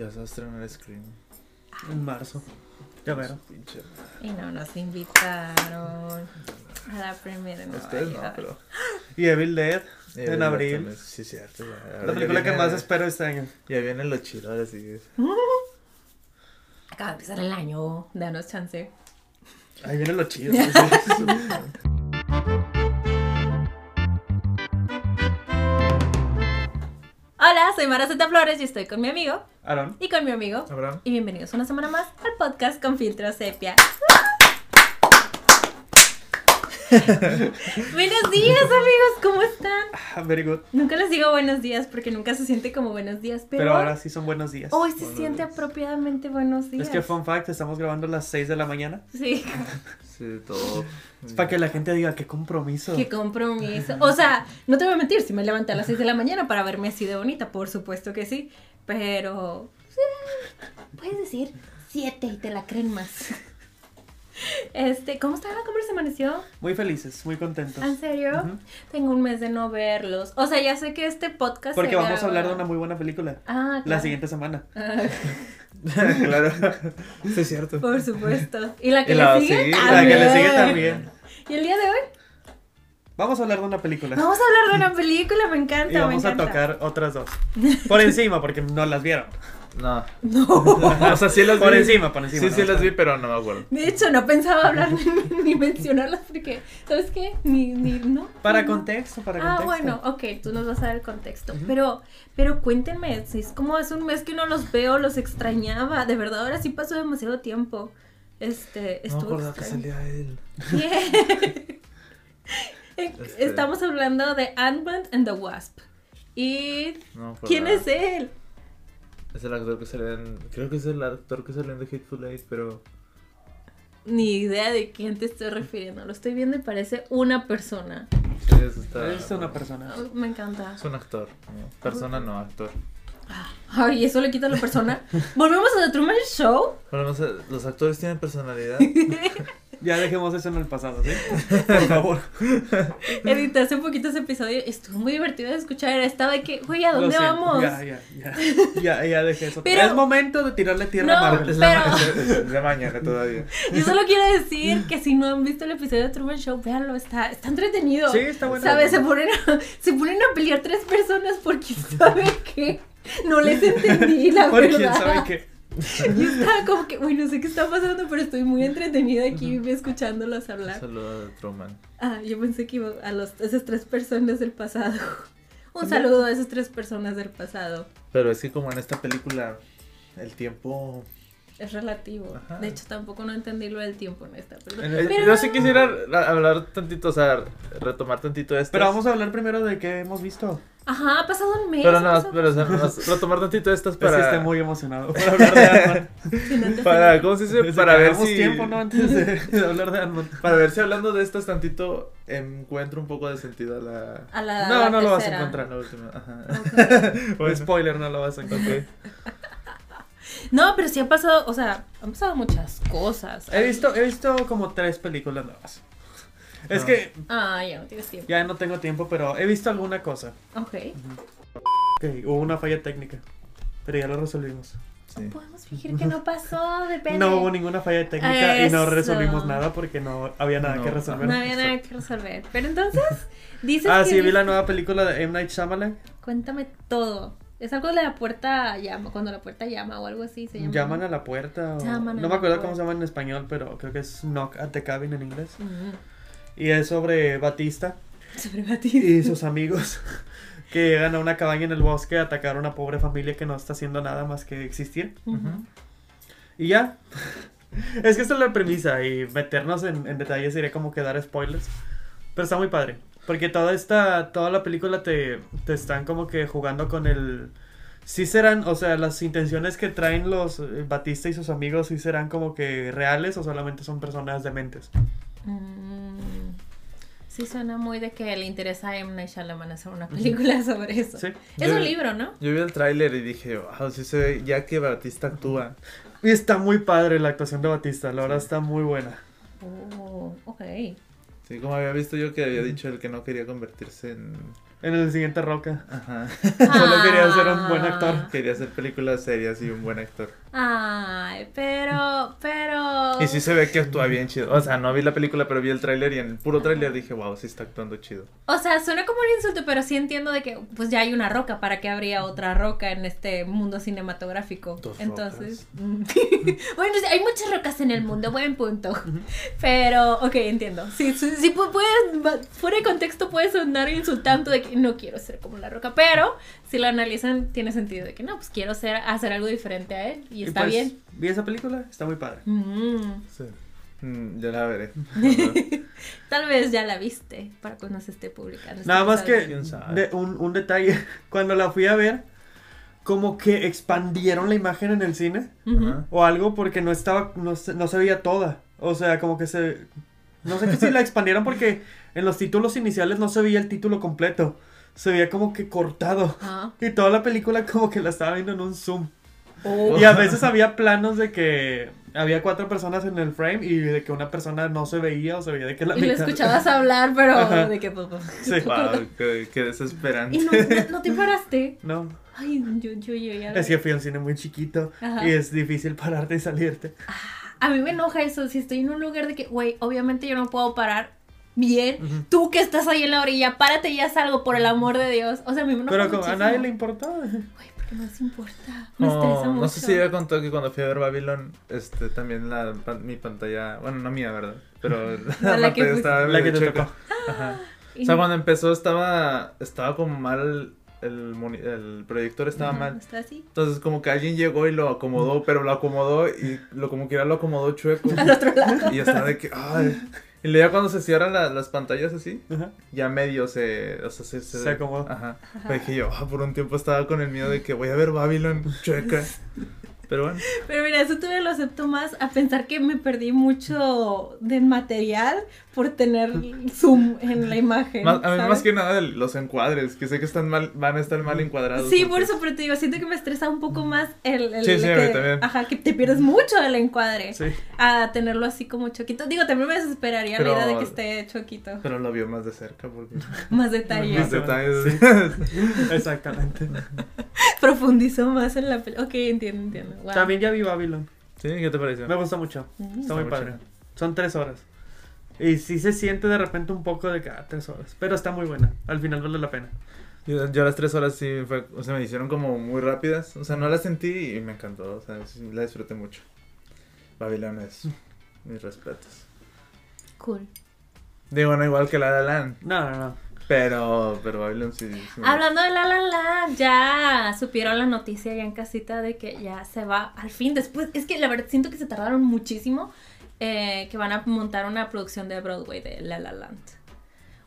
Ya se va a estrenar Scream. En marzo. Ya. Pinche. Y no nos invitaron a la primera en Nueva Ustedes no, York. pero. Y Evil Dead. En abril. también, Sí, cierto. ya. Ahora La ya película que viene- más espero este año. Ya viene lo chido, ahora sí. Acaba de empezar el año, danos chance. Ahí viene lo chido. Hola, soy Mara Zeta Flores y estoy con mi amigo Aaron. y con mi amigo. Abraham. Y bienvenidos una semana más al podcast con filtro sepia. buenos días amigos, ¿cómo están? Ah, Very good. Nunca les digo buenos días porque nunca se siente como buenos días, pero, Pero ahora sí son buenos días. hoy se Buenos siente días. apropiadamente buenos días. Es que fun fact, estamos grabando a las 6 de la mañana. Sí, Sí, todo. Es para que la gente diga qué compromiso. qué compromiso. O sea, no te voy a mentir, si me levanté a las 6 de la mañana para verme así de bonita, por supuesto que sí, pero sí, puedes decir 7 y te la creen más. Este, ¿cómo está? ¿Cómo les amaneció? Muy felices, muy contentos. ¿En serio? Tengo un mes de no verlos. O sea, ya sé que este podcast. Porque se vamos a hablar de una muy buena película. Ah, claro. La siguiente semana. Ah, claro. Sí, es cierto. por supuesto. Y la que Y la- le sigue sí, también. La que le sigue también. ¿Y el día de hoy? Vamos a hablar de una película. Vamos a hablar de una película, me encanta. y vamos me a tocar otras dos. Por encima, porque no las vieron. No. No. O sea, sí las vi. Por encima, por encima. Sí, ¿no? sí las vi, pero no me acuerdo. De hecho, no pensaba hablar ni, ni mencionarlas porque, ¿sabes qué? Ni, ni, no. Para no. contexto, para Ah, contexto. bueno, ok, tú nos vas a dar el contexto. Pero, pero cuéntenme, si es como hace un mes que no los veo, los extrañaba. De verdad, ahora sí pasó demasiado tiempo. Este, No estuvo acuerdo que salía él. Bien. Este- Estamos hablando de Ant-Man and the Wasp. ¿Y No quién es él? Es el actor que sale en. Creo que es el actor que sale en The Hateful Eight, pero. Ni idea de quién te estoy refiriendo. Lo estoy viendo y parece una persona. Sí, eso está. Es una persona. Me encanta. Es un actor. ¿no? Persona no, actor. Ay, ¿eso le quita a la persona? ¿Volvemos a The Truman Show? No sé, los actores tienen personalidad. Ya dejemos eso en el pasado, ¿sí? Por favor. Edité hace un poquito ese episodio. Estuvo muy divertido de escuchar. Estaba de que, güey, ¿a dónde siento. vamos? Ya, ya, ya. Ya, ya dejé eso. Pero- Es momento de tirarle tierra a No, Marvel. Es la, Pero- ma- es- es la mañana todavía. Yo solo quiero decir que si no han visto el episodio de Truman Show, véanlo, está, está entretenido. Sí, está bueno. ¿Sabes? Se ponen, a, se ponen a pelear tres personas porque sabe que no les entendí, la Porque verdad. quién sabe qué. Yo estaba como que, uy, no sé qué está pasando, pero estoy muy entretenida aquí escuchándolos Un hablar. saludo a Truman. Ah, yo pensé que iba a, los, a esas tres personas del pasado. Un saludo a esas tres personas del pasado. Pero es que como en esta película el tiempo... Es relativo. Ajá. De hecho, tampoco no entendí lo del tiempo en esta el- Pero- Yo sí quisiera la- hablar tantito, o sea, retomar tantito esto. Pero vamos a hablar primero de qué hemos visto. Ajá, ha pasado un mes. Pero no, pasado- pero o sea, retomar tantito estas Es que para... estoy muy emocionado por hablar de Ant-Man. Sí, Para, ¿cómo se dice? Desde Para que ver si... tiempo, ¿no? Antes de, de hablar de Ant-Man. Para ver si hablando de estas tantito encuentro un poco de sentido a la... A la, No, la no lo vas a encontrar. la última. Ajá. Ok. O spoiler, no lo vas a encontrar. No, pero sí ha pasado, o sea, han pasado muchas cosas. He visto, he visto como tres películas nuevas. Es Ah. que Ah, ya no tienes tiempo. ya no tengo tiempo, pero he visto alguna cosa. Ok. Ok, hubo una falla técnica. Pero ya lo resolvimos. Sí. Podemos fingir que no pasó, depende. No hubo ninguna falla técnica y no Eso. resolvimos nada porque no había nada No. que resolver. No había nada que resolver. Pero entonces, dices Ah, que sí, vi la nueva película de M. Night Shyamalan. Cuéntame todo. Es algo de la puerta llama, cuando la puerta llama o algo así se llama. Llaman a la puerta. o- Llaman a no me acuerdo puerta. cómo se llama en español, pero creo que es Knock at the Cabin en inglés. Mm. Y es sobre Batista Sobre Batista. y sus amigos que llegan a una cabaña en el bosque a atacar a una pobre familia que no está haciendo nada más que existir. Ujú. Y ya. es que esta es la premisa y meternos en, en detalles sería como que dar spoilers. Pero está muy padre. Porque toda esta, toda la película te, te están como que jugando con el... Sí serán, o sea, las intenciones que traen los eh, Batista y sus amigos, sí serán como que reales o solamente son personas dementes. Mm. Sí suena muy de que le interesa a M. Night Shyamalan hacer una película sobre eso. Sí. Es Yo- un libro, ¿no? Yo vi el tráiler y dije, wow, sí se ve, ya que Batista actúa. Y está muy padre la actuación de Batista, la verdad está muy buena. Oh, ok. Sí, como había visto yo que había dicho el que no quería convertirse en en el siguiente Roca. Ajá. Solo quería ser un buen actor. Quería hacer películas serias y un buen actor. Ay, pero, pero. Y sí se ve que actúa bien chido. O sea, no vi la película, pero vi el tráiler y en el puro tráiler dije, wow, sí está actuando chido. O sea, suena como un insulto, pero sí entiendo de que pues ya hay una roca, ¿para qué habría otra roca en este mundo cinematográfico? Dos Entonces, bueno, hay muchas rocas en el mundo, buen punto. Pero, ok, entiendo. Sí, sí, sí, fuera de contexto puede sonar insultante de que no quiero ser como la roca, pero si lo analizan tiene sentido de que no, pues quiero ser, hacer algo diferente a él y está pues, bien. Vi esa película, está muy padre. Mm, Sí. Mm, ya la veré. tal vez ya la viste para cuando se esté publicando. este Nada más episodio. que un, un detalle, cuando la fui a ver, como que expandieron la imagen en el cine o algo porque no estaba, no se, no se veía toda. O sea, como que se... No sé que si la expandieron porque en los títulos iniciales no se veía el título completo. Se veía como que cortado. Ah. Y toda la película como que la estaba viendo en un zoom. Oh. Y a veces había planos de que había cuatro personas en el frame y de que una persona no se veía o se veía de que la Y mitad- escuchabas hablar, pero Ajá. de que pues, pues, Sí. Wow, qué, qué desesperante. Y no, no, no te paraste. No, Ay, yo, yo, yo ya. es que fui al cine muy chiquito Ajá. y es difícil pararte y salirte. A mí me enoja eso. Si estoy en un lugar de que, güey, obviamente yo no puedo parar bien. Tú que estás ahí en la orilla, párate y ya salgo, por el amor de Dios. O sea, a mí me Pero como a nadie le importaba. Güey, porque no les importa. Me No, estresa mucho. no sé si ya contó que cuando fui a ver Babylon, este, también la, mi pantalla, bueno, no mía, ¿verdad? Pero la, La que estaba La que te tocó. Ajá. O sea, no- cuando empezó estaba, estaba como mal, el, el proyector estaba Ajá, mal. Está así. Entonces como que alguien llegó y lo acomodó, pero lo acomodó y lo como que ya lo acomodó chueco. Al otro lado. Y estaba de que, ay. Y luego ya cuando se cierran la- las pantallas así, Ajá. ya medio se, o sea, se, se, Se acomodó. Ajá. Dije yo, ah, por un tiempo estaba con el miedo de que voy a ver Babylon chueca. Pero bueno. Pero mira, eso todavía lo acepto más a pensar que me perdí mucho de material por tener zoom en la imagen. Más- a mí más que nada de los encuadres, que sé que están mal, van a estar mal encuadrados. Sí, porque- por eso, pero te digo, siento que me estresa un poco más el, el Sí, sí, que, también. ajá, que te pierdes mucho del encuadre Sí. a tenerlo así como choquito. Digo, también me desesperaría Pero- la idea de que esté choquito, Pero lo vio más de cerca porque... más detalle, Más detalles. Exactamente. profundizó más en la película. Ok, entiendo, entiendo. Wow. También ya vi Babylon. sí, ¿qué te pareció? Me gusta mucho. Mm. Está muy padre. Son tres horas. Y sí se siente de repente un poco de que, ah, tres horas. Pero está muy buena. Al final vale la pena. Yo, yo las tres horas sí fue, o sea, me hicieron como muy rápidas. O sea, no las sentí y me encantó. O sea, sí, la disfruté mucho. Babylon es mis respetos. Cool. Digo, no igual que La La Land, No, no, no. pero, pero Babylon sí. sí Hablando de La La La, ya supieron la noticia ya en casita de que ya se va al fin. Después, es que la verdad siento que se tardaron muchísimo eh, que van a montar una producción de Broadway de La La Land.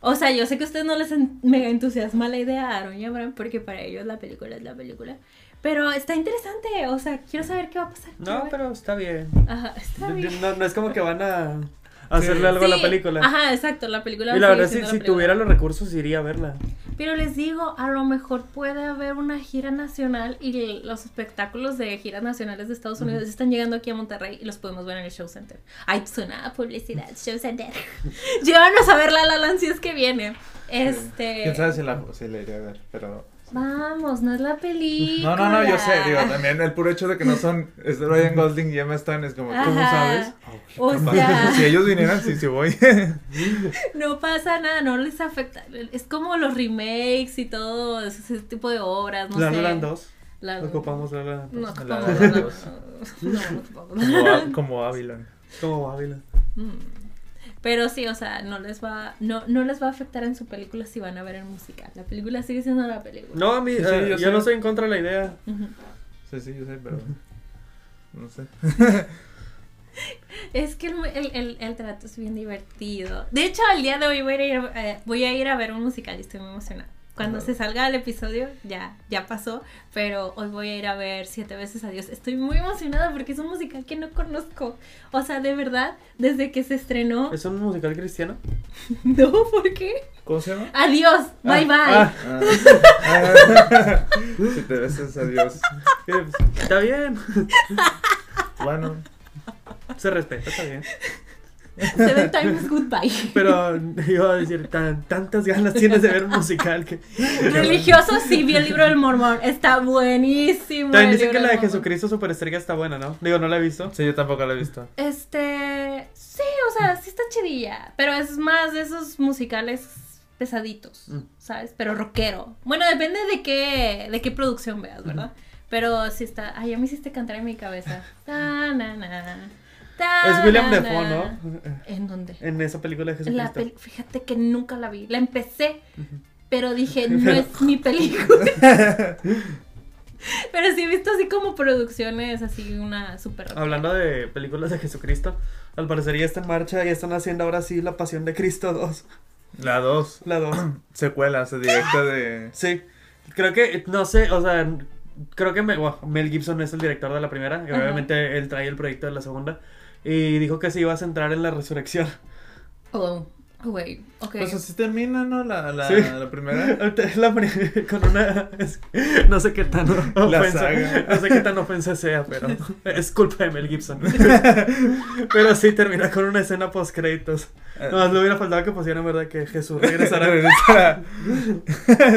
O sea, yo sé que a ustedes no les en- mega entusiasma la idea, Aaron y Abraham, porque para ellos la película es la película. Pero está interesante, o sea, quiero saber qué va a pasar. No, pero está bien. Ajá, está bien. No, no es como que van a hacerle algo a la Sí, película. Ajá, exacto, la película Y va la verdad, si, si tuviera los recursos, iría a verla. Pero les digo, a lo mejor puede haber una gira nacional y los espectáculos de giras nacionales de Estados Unidos están llegando aquí a Monterrey y los podemos ver en el Show Center. Ay, suena a publicidad, Show Center. Llévanos a ver La La Land si es que viene. Este... ¿Quién sabe si la, si la iré a ver? Pero... Vamos, no es la película. No, no, no, yo sé, digo, también el puro hecho de que no son es Ryan Gosling y Emma Stone es como, ¿cómo Ajá. sabes? O Capaz, sea- Si ellos vinieran, sí, sí voy. No pasa nada, no les afecta. Es como los remakes y todo ese tipo de obras, no la sé. La Land 2. La- Ocupamos La La No 2. ocupamos La- La La Land. No, no ocupamos La La como, Babylon. Como Babylon. Mm. Pero sí, o sea, no les va, no, no les va a afectar en su película si van a ver el musical. La película sigue siendo la película. No, a mí, Sí, sí, eh, yo yo, sé. no estoy en contra de la idea. Sí, sí, yo sé, pero... No sé. Es que el, el, el- el trato es bien divertido. De hecho, el día de hoy voy a ir, eh, voy a, ir a ver un musical y estoy muy emocionada. Cuando se salga el episodio, ya, ya pasó, pero hoy voy a ir a ver Siete veces a Dios. Estoy muy emocionada porque es un musical que no conozco. O sea, de verdad, desde que se estrenó... ¿Es un musical cristiano? No, ¿por qué? ¿Cómo se llama? Adiós, bye bye. Ah, Ah. Ah. si te besas, adiós. eh, está bien. Bueno, Se respeta, está bien. Seven Times Goodbye. Pero iba a decir, tan, tantas ganas tienes de ver un musical que... Religioso, sí, vi el libro del mormón. Está buenísimo. También dicen que la de. Jesucristo Superestrella está buena, ¿no? Digo, no la he visto. Sí, yo tampoco lo he visto. Este. Sí, o sea, sí está chidilla. Pero es más de esos musicales pesaditos, Mm. ¿sabes? Pero rockero. Bueno, depende de qué, de qué producción veas, ¿verdad? Pero sí está. Ay, ya me hiciste cantar en mi cabeza. Ta, na, na, ta, Es William Defoe. ¿no? ¿En dónde? En esa película de La Jesucristo. pel- Fíjate que nunca la vi. La empecé, pero dije, no es mi película. pero sí he visto así como producciones, así una super. Hablando de películas de Jesucristo, al parecer ya está en marcha y están haciendo ahora sí La Pasión de Cristo 2. La 2. La 2. Secuela, o sea, directa de. Sí. Creo que, no sé, o sea, creo que me- bueno, Mel Gibson es el director de la primera y obviamente él trae el proyecto de la segunda y dijo que se iba a centrar en la resurrección. Oh, güey, ok. Pues así termina, ¿no? La, la, Sí. la primera. La con una es- no sé qué tan ofensa no sé qué tan ofensa sea pero es culpa de Mel Gibson pero sí termina con una escena post créditos Eh. no le hubiera faltado que pusieran verdad que Jesús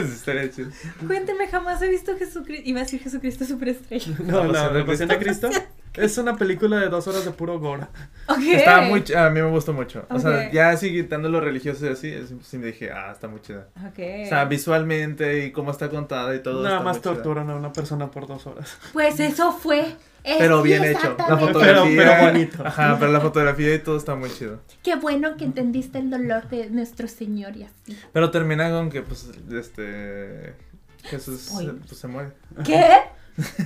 estaría chido. Cuénteme, jamás he visto Jesucristo. Iba a decir Jesucristo superestrella. no no la pasión de Cristo es una película de dos horas de puro gore Ok. Estaba muy ch- A mí me gustó mucho. O sea, ya así quitando lo religioso y así, sí me dije, ah, está muy chida. Ok. O sea, visualmente y cómo está contada y todo. nada está más torturan a una persona por dos horas Pues eso fue. Es Pero bien hecho. La fotografía. Pero- pero bonito. Ajá, pero la fotografía y todo está muy chido. Qué bueno que entendiste el dolor de nuestro Señor y así. Pero termina con que, pues, este. Jesús pues, se muere. ¿Qué?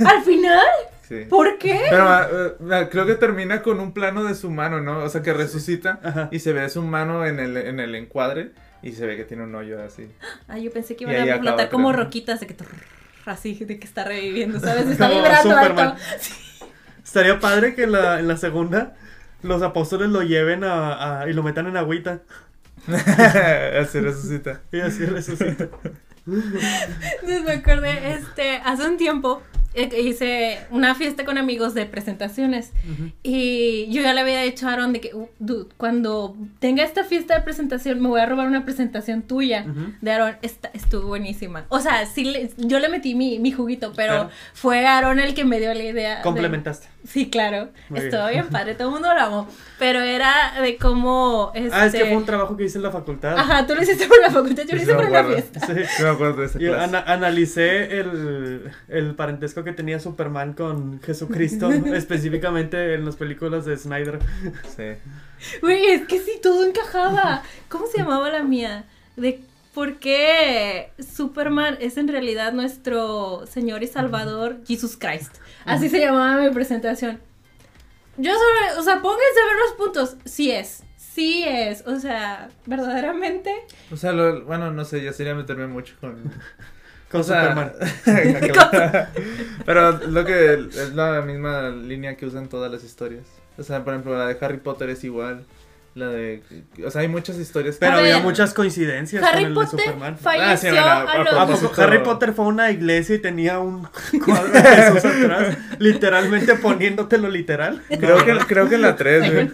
¿Al final? Sí. ¿Por qué? Pero eh, eh, creo que termina con un plano de su mano, ¿no? O sea, que resucita Ajá. y se ve su mano en el, en el encuadre y se ve que tiene un hoyo así. Ah, yo pensé que iban a flotar como roquitas de que. trrr, Así, de que está reviviendo, ¿sabes? Está Como vibrando Superman. alto. estaría padre que en la, en la segunda los apóstoles lo lleven a, a- y lo metan en agüita así resucita. y así resucita Entonces me acordé, este, hace un tiempo hice una fiesta con amigos de presentaciones y yo ya le había dicho a Aaron de que, "Uh, dude, cuando tenga esta fiesta de presentación me voy a robar una presentación tuya Ujú. de Aaron, Esta- estuvo buenísima. O sea, sí, le- yo le metí mi, mi juguito, pero Claro. fue Aaron el que me dio la idea. de- complementaste Sí, claro, Muy estuvo bien. bien padre, todo el mundo lo amó, pero era de cómo... ah es que este, fue un trabajo que hice en la facultad Ajá, tú lo hiciste por la facultad, yo lo hice por la fiesta. Sí. Me acuerdo de esa Yo clase. ana- analicé el, el parentesco que tenía Superman con Jesucristo, específicamente en las películas de Snyder. Sí. Güey, es que sí, todo encajaba. ¿Cómo se llamaba la mía? De por qué Superman es en realidad nuestro Señor y Salvador, Jesus Christ. Así se llamaba mi presentación. Yo solo, o sea, pónganse a ver los puntos. Sí es, sí es. O sea, verdaderamente. O sea, lo- bueno, no sé, ya sería meterme mucho con... Con o sea, Superman. Pero lo que es la misma línea que usan todas las historias. O sea, por ejemplo, la de Harry Potter es igual. La de... O sea, hay muchas historias. que- Pero había ver, muchas coincidencias Harry con el de Potter Superman. falleció Ah, sí, bueno, a- a a los... ¿A propósito- poco Harry Potter fue a una iglesia y tenía un cuadro de Jesús atrás? Literalmente poniéndotelo literal. Creo que, creo que en la 3, güey.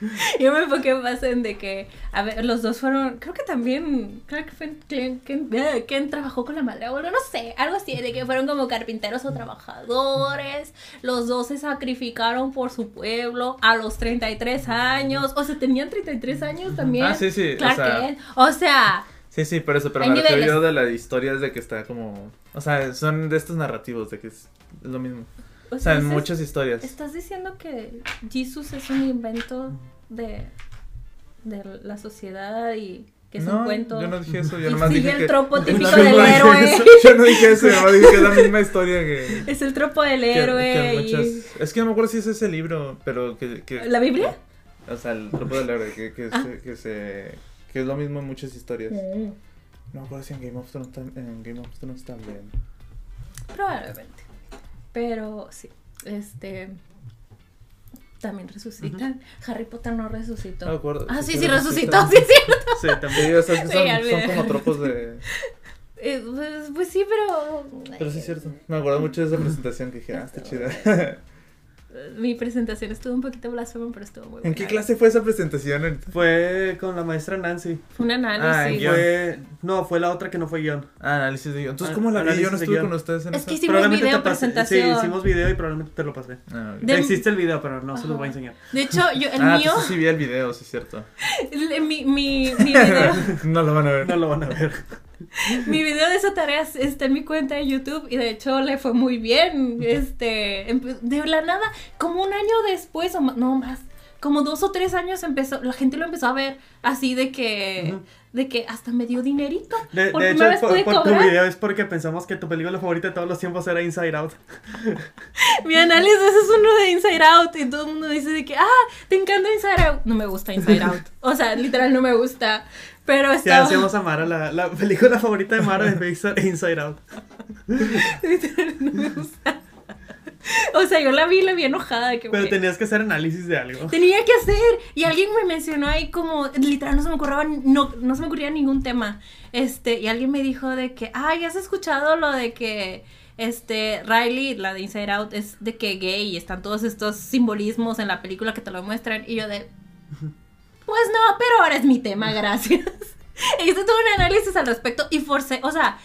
Yo me enfoqué más en de que, a ver, los dos fueron, creo que también, creo que fue Ken, Ken, eh, Ken trabajó con la madre, o no sé, algo así, de que fueron como carpinteros o trabajadores, los dos se sacrificaron por su pueblo a los 33 años, o sea, tenían 33 años también. Ah, sí, sí, o Clark sea- Kent. o sea, Sí, sí, por eso, pero me refiero yo de la historia es de que está como... O sea, son de estos narrativos, de que es lo mismo. O sea, en muchas historias. ¿Estás diciendo que Jesus es un invento de, de la sociedad y que es no, un cuento? yo no dije eso, yo y nomás sigue dije el que... tropo típico del héroe. eso, Yo no dije eso, yo nomás dije que es la misma historia que... Es el tropo del héroe. que y- muchas- Es que no me acuerdo si es ese libro, pero que... que ¿La Biblia? O sea, el tropo del héroe, que, que, Ah. se, que se... Que es lo mismo en muchas historias. No me acuerdo si en Game of Thrones, en Game of Thrones también. Probablemente. Pero sí, este. También resucitan. Harry Potter no resucitó. No me acuerdo. ah, sí, sí resucitó, sí, es cierto. Sí, también. O sea, Sí, son, como tropos de... Eh, pues, pues sí, pero. Pero sí es cierto. Me acuerdo mucho de esa presentación que dije, ah, está chida. Mi presentación estuvo un poquito blasfema, pero estuvo muy buena. ¿En qué clase fue esa presentación? Fue con la maestra Nancy. Fue un Ah, análisis. Fue, no, fue la otra que no fue guion. Ah, análisis de guion. Entonces, Ah, ¿cómo la vi? Yo no estuve guion. con ustedes en Es esa. que hicimos Probablemente video presentación. Sí, hicimos video y probablemente te lo pasé. Ah. De- Existe el video, pero no se los voy a Ajá. enseñar. De hecho, yo, el Ah, mío, entonces sí vi el video, sí es cierto. mi, mi, mi video, no lo van a ver. No lo van a ver. Mi video de esa tarea está en mi cuenta de YouTube y de hecho le fue muy bien. Este, de la nada, como un año después, o no más, como dos o tres años empezó, la gente lo empezó a ver así de que, de que hasta me dio dinerito. De, Por de hecho, vez por, pude por tu video es porque pensamos que tu película favorita de todos los tiempos era Inside Out. Mi análisis es uno de Inside Out y todo el mundo dice de que, ah, te encanta Inside Out. No me gusta Inside Out. O sea, literal no me gusta. Pero Ya estaba... hacemos a Mara, la, la película favorita de Mara es Inside Out. no me gusta. O sea, yo la vi y la vi enojada que, Pero tenías que hacer análisis de algo. Tenía que hacer. Y alguien me mencionó ahí como, literal, no se me ocurría, no, no se me ocurría ningún tema. Este, y alguien me dijo de que, ay, ¿has escuchado lo de que, este, Riley, la de Inside Out, es de que gay y están todos estos simbolismos en la película que te lo muestran? Y yo de, pues no, pero ahora es mi tema, gracias. y hice todo un análisis al respecto y forcé, o sea,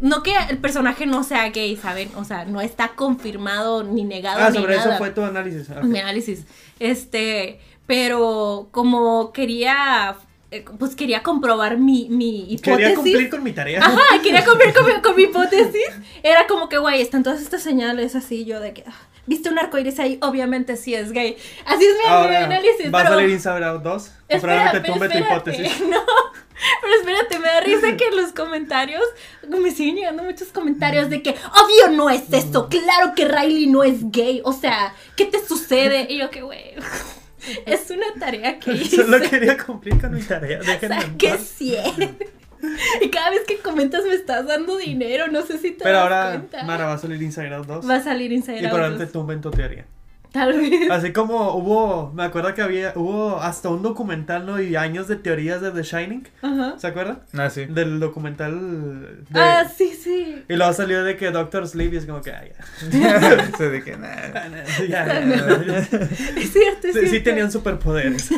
no que el personaje no sea gay, ¿saben? O sea, no está confirmado ni negado Ah, ni sobre eso fue tu análisis. Ah, mi análisis. Este, pero como quería, eh, pues quería comprobar mi, mi hipótesis. Quería cumplir con mi tarea. Ajá, quería cumplir con mi, con mi hipótesis. Era como que, güey, están todas estas señales así, yo de que, ah, ¿viste un arcoíris ahí? Obviamente sí es gay. Así es mi, mi Ahora, análisis. ¿va a salir Inside Out 2? Y Espera, probablemente tumbe tu hipótesis. No, pero espérate, me da risa que en los comentarios me siguen llegando muchos comentarios de que obvio no es eso, claro que Riley no es gay, o sea, ¿qué te sucede? Y yo que güey, es una tarea que hice, Solo quería cumplir con mi tarea. Déjenme en saqué paz. 100. Y cada vez que comentas me estás dando dinero, no sé si te Pero das ahora, cuenta. Mara, va a salir Inside Out 2. Va a salir Inside y Out probablemente 2. tumben tu teoría. Tal vez. Así como hubo, me acuerdo que había, hubo hasta un documental, ¿no? Y años de teorías de The Shining. Ajá. ¿Se acuerdan? Ah, sí. Del documental de... Ah, sí, sí. Y luego salió de que Doctor Sleep y es como que, ah, ya. Se que nada. Ya, ya, ya. Es cierto, es Sí, cierto. sí tenían superpoderes.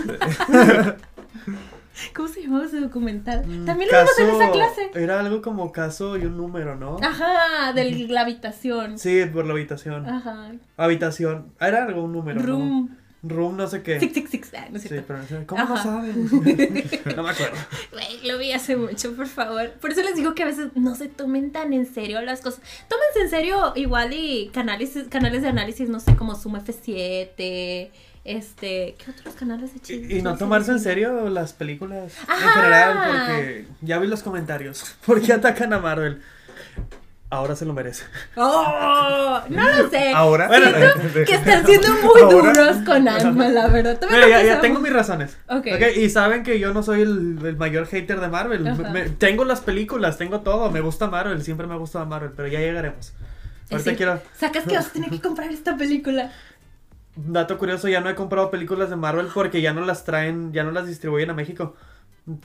¿Cómo se llamaba ese documental? Mm, También lo vimos en esa clase. Era algo como caso y un número, ¿no? Ajá, de la habitación. Sí, por la habitación. Ajá. Habitación. Era algo, un número. ¿no? Room Room no sé qué. six six six. Ah, no es Sí, cierto. pero ¿cómo lo Ajá. saben? no me acuerdo. Güey, lo vi hace mucho, por favor. Por eso les digo que a veces no se tomen tan en serio las cosas. Tómense en serio igual y canales, canales de análisis, no sé, como Zoom F7, este, ¿qué otros canales de chismes? Y, y no tomarse en serio las películas en general, porque ya vi los comentarios. ¿Por qué atacan a Marvel? Ahora se lo merece. ¡Oh! No lo sé. Ahora. Siento que están siendo muy Ahora. duros con Alma, la verdad. Mira, ya, ya tengo mis razones. Ok. Y saben que yo no soy el, el mayor hater de Marvel. Me- tengo las películas, tengo todo. Me gusta Marvel, siempre me ha gustado Marvel, pero ya llegaremos. Ahorita decir, quiero. Sacas que vas a tener que comprar esta película. Dato curioso, ya no he comprado películas de Marvel porque ya no las traen, ya no las distribuyen a México.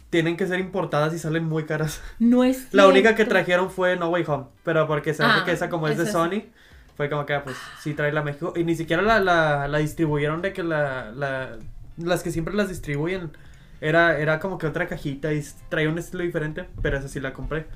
Tienen que ser importadas y salen muy caras. No es La única que cierto. trajeron fue No Way Home, pero porque se Ah, que esa como es de Sony, fue como que ah, pues sí trae la México. Y ni siquiera la, la, la distribuyeron de que la, la, las que siempre las distribuyen era, era como que otra cajita y traía un estilo diferente, pero esa sí la compré.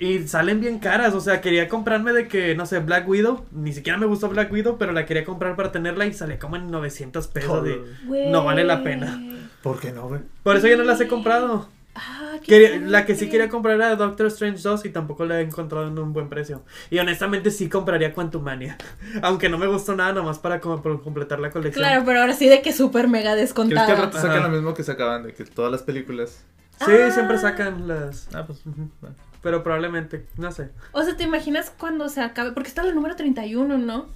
Y salen bien caras, o sea, quería comprarme de que, no sé, Black Widow, ni siquiera me gustó Black Widow, pero la quería comprar para tenerla y sale como en 900 pesos. de-. No vale la pena. ¿Por qué no, güey? Por eso ya no las he comprado. Ah, qué Quería- la que sí quería comprar era Doctor Strange 2 y tampoco la he encontrado en un buen precio. Y honestamente sí compraría Quantumania. Aunque no me gustó nada nomás para como por completar la colección. Claro, pero ahora sí de que súper mega ¿Crees que al descontada. rato sacan lo mismo que sacaban de que todas las películas? Sí, Ah. siempre sacan las. Ah, pues. Bueno. Pero probablemente, no sé. O sea, ¿te imaginas cuando se acabe? Porque está la número 31, ¿no?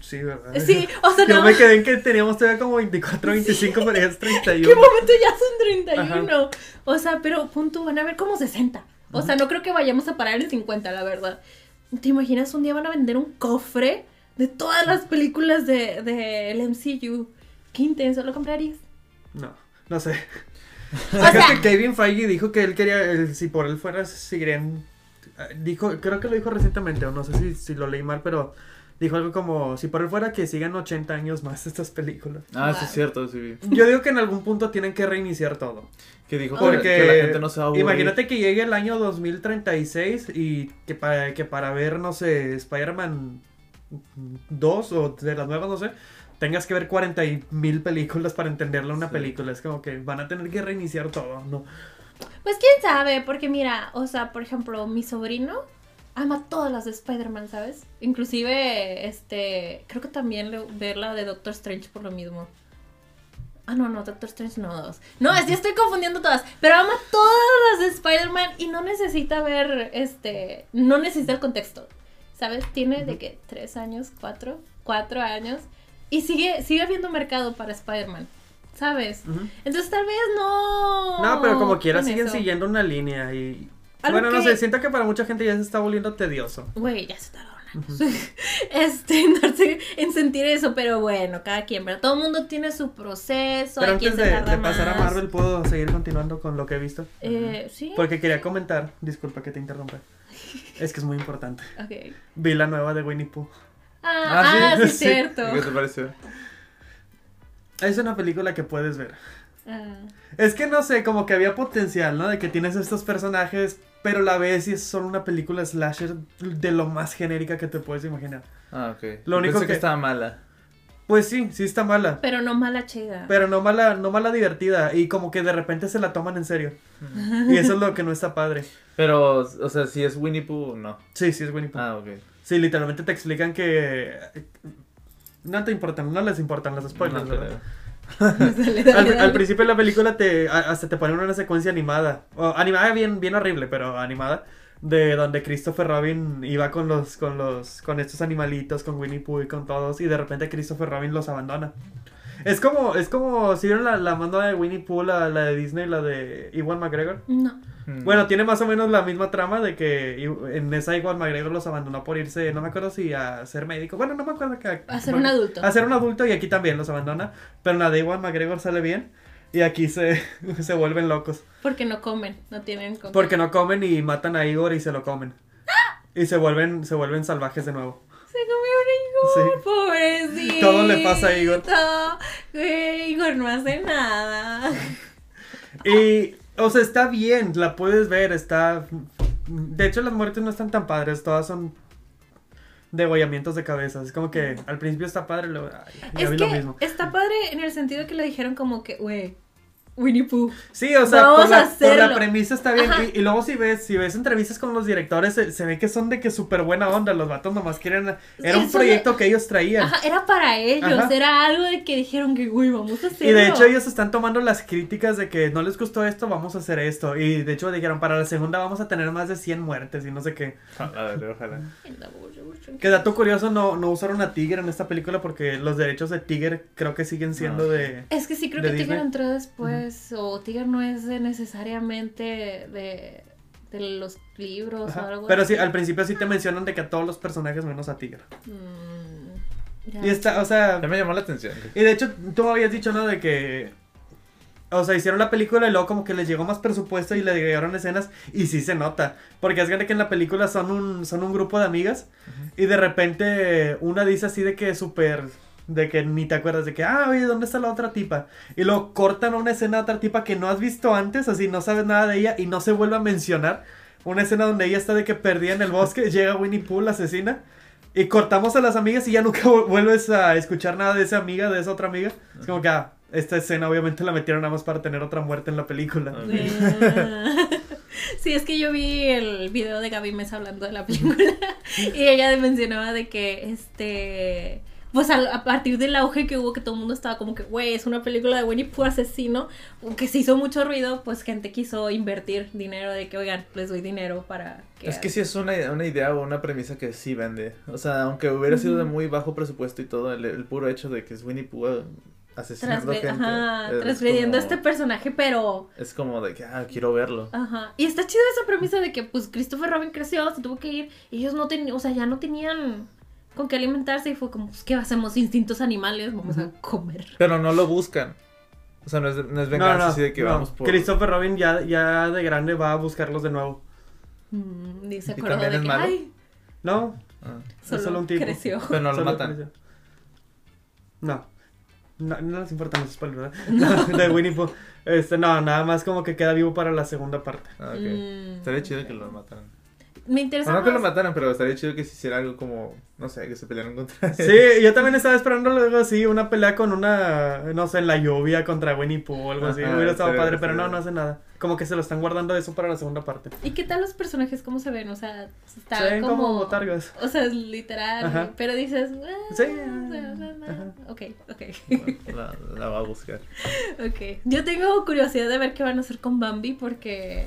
Sí, ¿verdad? Sí, o sea, Yo no. me quedé en que teníamos todavía como 24, 25, pero ya es ¿Qué 31. momento ya son 31? O sea, pero punto, van a ver como 60. O sea, no creo que vayamos a parar en 50, la verdad. ¿Te imaginas un día van a vender un cofre de todas las películas de, de el MCU? Qué intenso, ¿lo comprarías? No, no sé. O sea, que Kevin Feige dijo que él quería, él- si por él fuera, seguirían. eh, Dijo, creo que lo dijo recientemente, o no sé si, si lo leí mal, pero Dijo algo como, si por él fuera que sigan 80 años más estas películas. Ah, Wow. es cierto, sí. Yo digo que en algún punto tienen que reiniciar todo. Que dijo que- Porque que la gente no se va a aburrir. imagínate que llegue el año 2036 y que para, que para ver, no sé, Spider-Man 2 o de las nuevas, no sé, tengas que ver 40 mil películas para entenderle una Sí. película. Es como que van a tener que reiniciar todo, ¿no? Pues quién sabe, porque mira, o sea, por ejemplo, mi sobrino ama todas las de Spider-Man, ¿sabes? Inclusive, este, creo que también le- ver la de Doctor Strange por lo mismo. Ah, no, no, Doctor Strange no, dos. No, es que estoy confundiendo todas. Pero ama todas las de Spider-Man y no necesita ver, este, no necesita el contexto. ¿Sabes? Tiene de que tres años, cuatro, cuatro años. Y sigue, sigue habiendo mercado para Spider-Man. ¿Sabes? Entonces tal vez no. No, pero como quiera siguen eso. siguiendo una línea y... Algo Bueno, no sé, siento que para mucha gente ya se está volviendo tedioso. Güey, ya se tardaron años. este, en, en sentir eso, pero bueno, cada quien, ¿verdad? Todo el mundo tiene su proceso, Pero antes de, pasar a. Marvel, ¿puedo seguir continuando con lo que he visto? Eh, sí. Porque quería comentar, disculpa que te interrumpa. Es que es muy importante. Ok. Vi la nueva de Winnie Pooh. Ah, ah, sí, Sí. cierto. ¿Qué te pareció? Es una película que puedes ver. Ah, Es que no sé, como que había potencial, ¿no? De que tienes estos personajes, pero la ves y es solo una película slasher de lo más genérica que te puedes imaginar. Ah, ok. Lo único Pensé que que- estaba mala. Pues sí, sí está mala. pero no mala chida. Pero no mala, no mala divertida. Y como que de repente se la toman en serio. Y eso es lo que no está padre. Pero, o sea, si es Winnie Pooh, no. Sí, sí es Winnie Pooh. Ah, ok. Sí, literalmente te explican que. No te importan, no les importan los spoilers, No, ¿verdad? Dale, dale, Al, dale. al principio de la película te a- hasta te ponen una secuencia animada. O, animada bien, bien horrible, pero animada. De donde Christopher Robin iba con los, con los, con estos animalitos, con Winnie Pooh y con todos, y de repente Christopher Robin los abandona. Es como, es como, si vieron la, la manda de Winnie Pooh, la, la de Disney, la de Iwan McGregor. No. Bueno, tiene más o menos la misma trama de que en esa Iwan McGregor los abandonó por irse, no me acuerdo si a ser médico. Bueno, no me acuerdo que A ser un adulto. a ser un adulto y aquí también los abandona. Pero en la de Iwan McGregor sale bien. Y aquí se, se vuelven locos. Porque no comen, no tienen con Porque no comen y matan a Igor y se lo comen. Y se vuelven, se vuelven salvajes de nuevo. Se comió un Igor, pobrecito. Todo le pasa a Igor. Güey, Igor no hace nada. Y, o sea, está bien, la puedes ver, está... De hecho, las muertes no están tan padres, todas son degollamientos de cabeza. Es como que al principio está padre, luego... ay, ya Es vi que lo mismo. está padre en el sentido que le dijeron como que, güey, Winnie Pooh. Sí, o sea, Vamos por la, por premisa está bien. Y, y luego si ves, si ves entrevistas con los directores, se, se ve que son de que súper buena onda. Los vatos nomás quieren. Era un Eso proyecto que ellos traían. Ajá, era para ellos, Ajá. era algo de que dijeron que, güey, vamos a hacerlo. Y de hecho ellos están tomando las críticas de que no les gustó esto, vamos a hacer esto. Y de hecho dijeron, para la segunda vamos a tener más de 100 muertes y no sé qué. Ojalá, ojalá. Que dato curioso, no, no usaron a Tiger en esta película porque los derechos de Tiger creo que siguen siendo Ah. de... Es que sí creo que Tiger Disney. entró después, o Tiger no es de necesariamente de, de los libros o algo Pero sí, al principio sí te mencionan de que a todos los personajes menos a Tiger. Mm, ya. Y está, o sea... Ya me llamó la atención. Y de hecho, tú habías dicho, ¿no? De que. O sea, hicieron la película y luego como que les llegó más presupuesto y le agregaron escenas y sí se nota. Porque es grande que en la película son un, son un grupo de amigas y de repente una dice así de que súper... De que ni te acuerdas de que, ah, oye, ¿dónde está la otra tipa? Y luego cortan a una escena de otra tipa que no has visto antes, así no sabes nada de ella y no se vuelve a mencionar. Una escena donde ella está de que perdida en el bosque, llega Winnie Pooh, la asesina, y cortamos a las amigas y ya nunca vu- vuelves a escuchar nada de esa amiga, de esa otra amiga. Es como que, ah, esta escena obviamente la metieron nada más para tener otra muerte en la película. Sí, es que yo vi el video de Gaby Mesa hablando de la película y ella mencionaba de que este pues al- a, partir del auge que hubo que todo el mundo estaba como que güey es una película de Winnie Pooh asesino que se hizo mucho ruido pues gente quiso invertir dinero de que oigan les doy dinero para que Es que sí es una, una idea o una premisa que sí vende. O sea, aunque hubiera sido de muy bajo presupuesto y todo, el, el puro hecho de que es Winnie Pooh asesinando transgre- gente. ajá, es transgrediendo a como- este personaje pero Es como de que, ah, quiero verlo. Ajá. Y está chida esa premisa de que pues Christopher Robin creció, se tuvo que ir y ellos no tenían, o sea, ya no tenían con qué alimentarse y fue como, pues, ¿qué hacemos? Instintos animales, vamos a comer. Pero no lo buscan. O sea, no es, no es venganza así de que no. vamos por... Christopher Robin ya, ya de grande va a buscarlos de nuevo. Mm, y se ¿Y acordó también de es que, malo? ay, No, Ah. Solo, solo un tipo. creció. Pero no lo solo matan. creció. No. No, no les importan los spoilers, ¿verdad? de Winnie Pooh. Este, no, nada más como que queda vivo para la segunda parte. Ah. Mm. Estaría chido que lo mataran. Me interesa no que lo mataran, pero estaría chido que se hiciera algo como, no sé, que se pelearan contra él. Sí, yo también estaba esperando algo así, una pelea con una, no sé, en la lluvia contra Winnie Pooh o algo así. Hubiera estado padre, pero no, no hace nada. Como que se lo están guardando eso para la segunda parte. ¿Y qué tal los personajes? ¿Cómo se ven? O sea, Se están ven como, como... botargas. O sea, literal. Ajá. Pero dices... ah, Sí. ah, Ok, ok. La, la va a buscar. ok. Yo tengo curiosidad de ver qué van a hacer con Bambi porque...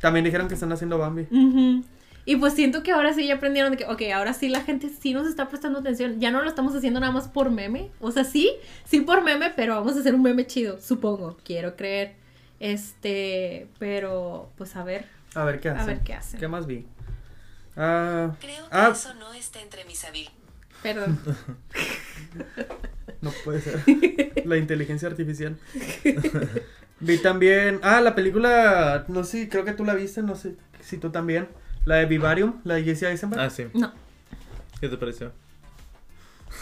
También dijeron que están haciendo Bambi. Ujú. Y pues siento que ahora sí ya aprendieron de que, ok, ahora sí la gente sí nos está prestando atención. Ya no lo estamos haciendo nada más por meme. O sea, sí, sí por meme, pero vamos a hacer un meme chido, supongo. Quiero creer. Este, pero pues a ver, A ver qué hacen. a ver qué hacen. ¿Qué más vi? Ah, Creo que ah, eso no está entre mis habilidades. Perdón. no puede ser. La inteligencia artificial. Vi también. Ah, la película. No sé, creo que tú la viste, no sé si tú también. La de Vivarium, la de Jesse Eisenberg. Ah, sí. No. ¿Qué te pareció?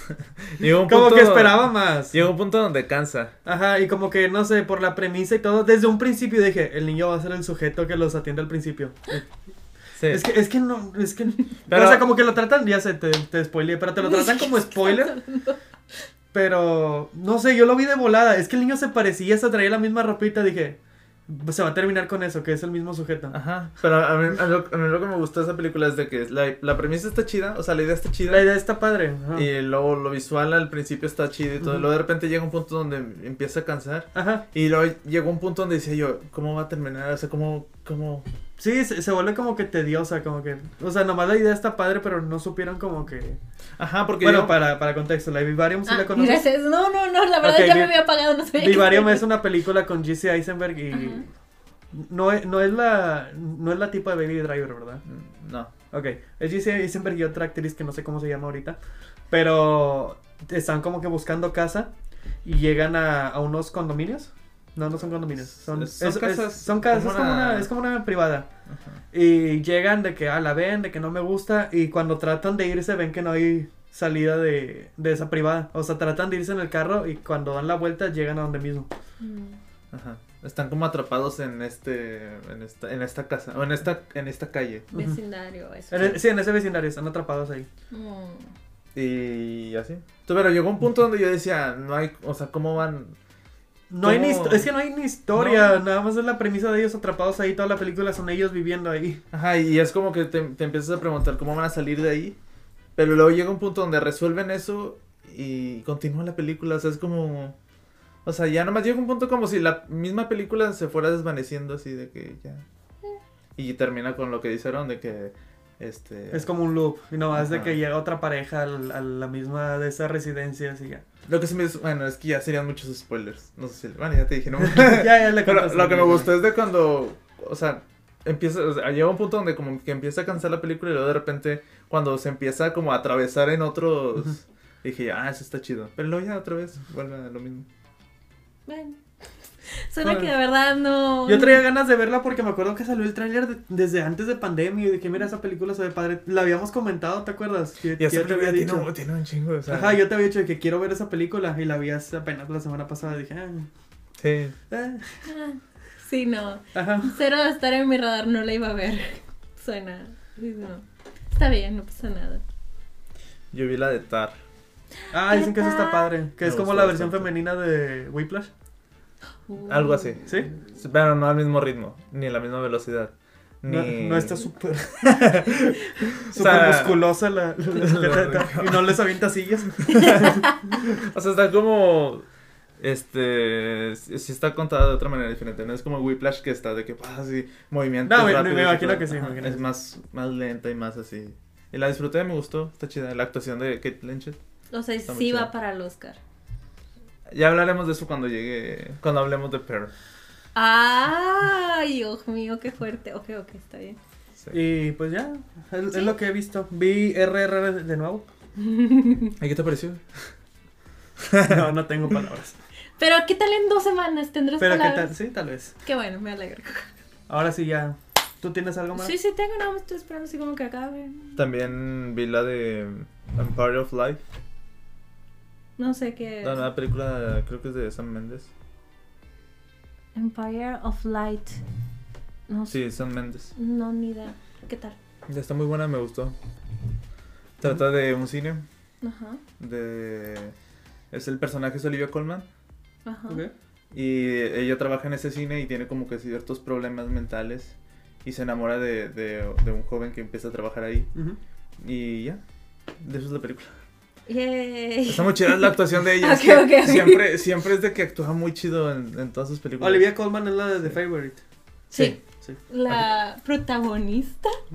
Llegó un como punto- que esperaba más. Llegó un punto donde cansa. Ajá, y como que no sé, por la premisa y todo, desde un principio dije, el niño va a ser el sujeto que los atiende al principio. Sí. Es que, es que no, es que. Pero- o sea, como que lo tratan, ya sé, te, te spoileé, pero te lo tratan como spoiler. Pero, no sé, yo lo vi de volada. Es que el niño se parecía, se traía la misma ropita. Dije, se va a terminar con eso, que es el mismo sujeto. Ajá. Pero a mí, a lo, a mí lo que me gustó de esa película es de que la, la premisa está chida, o sea, la idea está chida. La idea está padre. ajá. Y luego lo visual al principio está chido y todo. Luego de repente llega un punto donde empieza a cansar. Ajá. Y luego llegó un punto donde decía yo, ¿cómo va a terminar? O sea, ¿cómo, cómo? Sí, se, se vuelve como que tediosa, como que. O sea, nomás la idea está padre, pero no supieron como que. Ajá, porque Bueno, yo- para, para contexto, la de Vivarium sí Ah, la conoces. gracias. No, no, no, la verdad ya Vi- me había apagado, no sabía Vivarium es una película con Jesse Eisenberg y. No es, no es la. No es la tipo de Baby Driver, ¿verdad? No. Ok, es Jesse Eisenberg y otra actriz que no sé cómo se llama ahorita. Pero están como que buscando casa y llegan a, a unos condominios. No, no son condominios. Son, Son es- es- casas son casas, como es como una- una, es como una privada. Ajá. Y llegan de que, ah, la ven, de que no me gusta. Y cuando tratan de irse, ven que no hay salida de, de esa privada. O sea, tratan de irse en el carro y cuando dan la vuelta llegan a donde mismo. Mm. Ajá. Están como atrapados en este, en esta, en esta casa, o en esta, en esta calle. Vecindario, eso. En sí, en ese vecindario están atrapados ahí. Mm. Y así. Pero llegó un punto donde yo decía, no hay, o sea, ¿cómo van? No hay ni es que no hay ni historia, No. nada más es la premisa de ellos atrapados ahí, toda la película son ellos viviendo ahí. Ajá, y es como que te, te empiezas a preguntar cómo van a salir de ahí. Pero luego llega un punto donde resuelven eso y continúa la película. O sea, es como. O sea, ya nomás llega un punto como si la misma película se fuera desvaneciendo así de que ya. Y termina con lo que dijeron de que. Este. Es como un loop, y nomás de Ajá. que llega otra pareja al- a la misma de esas residencias y ya. Lo que sí me. Bueno, es que ya serían muchos spoilers. No sé si. Bueno, ya te dije, ¿no? ya, ya le Pero lo que me gustó es de cuando, o sea, empieza, o sea, llega un punto donde como que empieza a cansar la película y luego de repente cuando se empieza como a atravesar en otros, dije, ah, eso está chido. Pero luego ya otra vez vuelve a lo mismo. Bueno. Suena que de verdad no. Yo traía ganas de verla porque me acuerdo que salió el tráiler de- desde antes de pandemia y de que mira esa película se ve padre. La habíamos comentado, ¿te acuerdas? Que, Y esa yo te había tiene, dicho. un- tiene un chingo, o sea. Ajá, yo te había dicho de que quiero ver esa película y la vi apenas la semana pasada. Dije, ah, Sí. Ah, Sí, no. ajá. Cero de estar en mi radar, no la iba a ver. Suena. no. Está bien, no pasa nada. Yo vi la de Tar. Ah, dicen que eso está padre. Que Me es como la versión bastante. femenina de Whiplash. Uh. Algo así. ¿Sí? Pero no al mismo ritmo, ni a la misma velocidad. No, Ni... no está súper. Sea, musculosa la, la y no les avienta sillas. O sea, está como. Este. Sí sí está contada de otra manera diferente. No es como Whiplash que está de que pasa así. Movimientos. No, me- imagino que sí, me imagino Es que más, más lenta y más así. Y la disfruté, me gustó. Está chida. La actuación de Kate Blanchett. O sea, sí va para el Oscar. Ya hablaremos de eso cuando llegue. Cuando hablemos de Pearl. Ay, Dios mío, qué fuerte. Ok, ok, está bien. Sí. Y pues ya, es, lo que he visto. Vi RRR de, nuevo. ¿Y qué te pareció? No, no tengo palabras. Pero, ¿qué tal en dos semanas tendrás Pero qué palabras? tal, sí, tal vez. Qué bueno, me alegro. Ahora sí ya ¿Tú tienes algo más? Sí, sí, tengo, no, me estoy esperando así como que acabe. También vi la de Empire of Life. No sé qué. La nueva película, creo que es de Sam Mendes. Empire of Light. No sé. Sí, Sam Mendes. No, ni idea. ¿Qué tal? Está muy buena, me gustó. Trata de un cine. Ajá. De. Es el personaje es Olivia Colman. Ajá. Ok. Y ella trabaja en ese cine y tiene como que ciertos problemas mentales. Y se enamora de, de, de un joven que empieza a trabajar ahí. Ujú. Y ya. De eso es la película. Yay. Está muy chida la actuación de ella. es Ok, que ok, ok. Siempre, siempre es de que actúa muy chido en, en todas sus películas. Olivia Colman es la de The Favorite. Sí. Sí. La protagonista.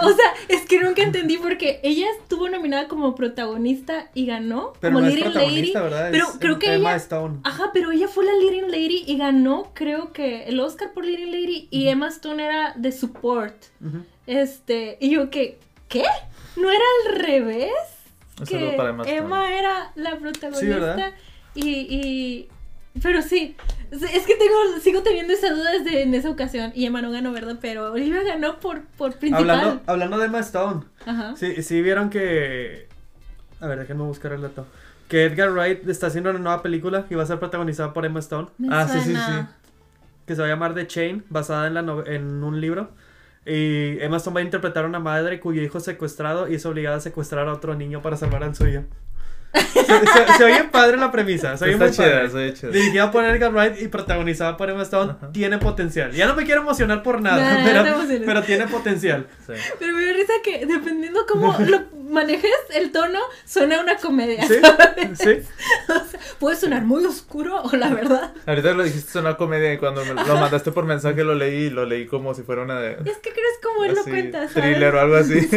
O sea, es que nunca entendí porque ella estuvo nominada como protagonista y ganó Pero como no Leading Lady. protagonista, ¿verdad? pero Es creo que Emma ella- Stone. Ajá, pero ella fue la Leading Lady y ganó, creo que el Oscar por Leading Lady y Emma Stone era de support. Ujú. Este, y yo que, ¿qué? ¿No era al revés? Un que saludo para Emma era la protagonista. Sí, y, y. Pero sí, es que tengo, sigo teniendo esa duda desde en esa ocasión. Y Emma no ganó, ¿verdad? Pero Olivia ganó por, por principal. Hablando, hablando de Emma Stone. Ajá. Sí, sí vieron que. A ver, déjenme buscar el dato. Que Edgar Wright está haciendo una nueva película y va a ser protagonizada por Emma Stone. Me Ah, sí, sí, suena. Que se va a llamar The Chain, basada en, la nove- en un libro. Y Emma Stone va a interpretar a una madre cuyo hijo es secuestrado y es obligada a secuestrar a otro niño para salvar al suyo. Se, se- se oye padre la premisa. Se oye Está muy chida, padre. chida. Dirigida por Edgar Wright y protagonizada por Emma Stone, Ajá. tiene potencial. Ya no me quiero emocionar por nada, no pero, tiene potencial. Sí. Pero me dio risa que dependiendo cómo lo manejes el tono, suena una comedia. ¿Sí? ¿sabes? ¿Sí? O sea, puede sonar muy oscuro o la verdad. Ahorita lo dijiste es una comedia y cuando me lo mandaste por mensaje lo leí y lo leí como si fuera una de Es que crees como él lo cuenta, ¿sabes? thriller o algo así.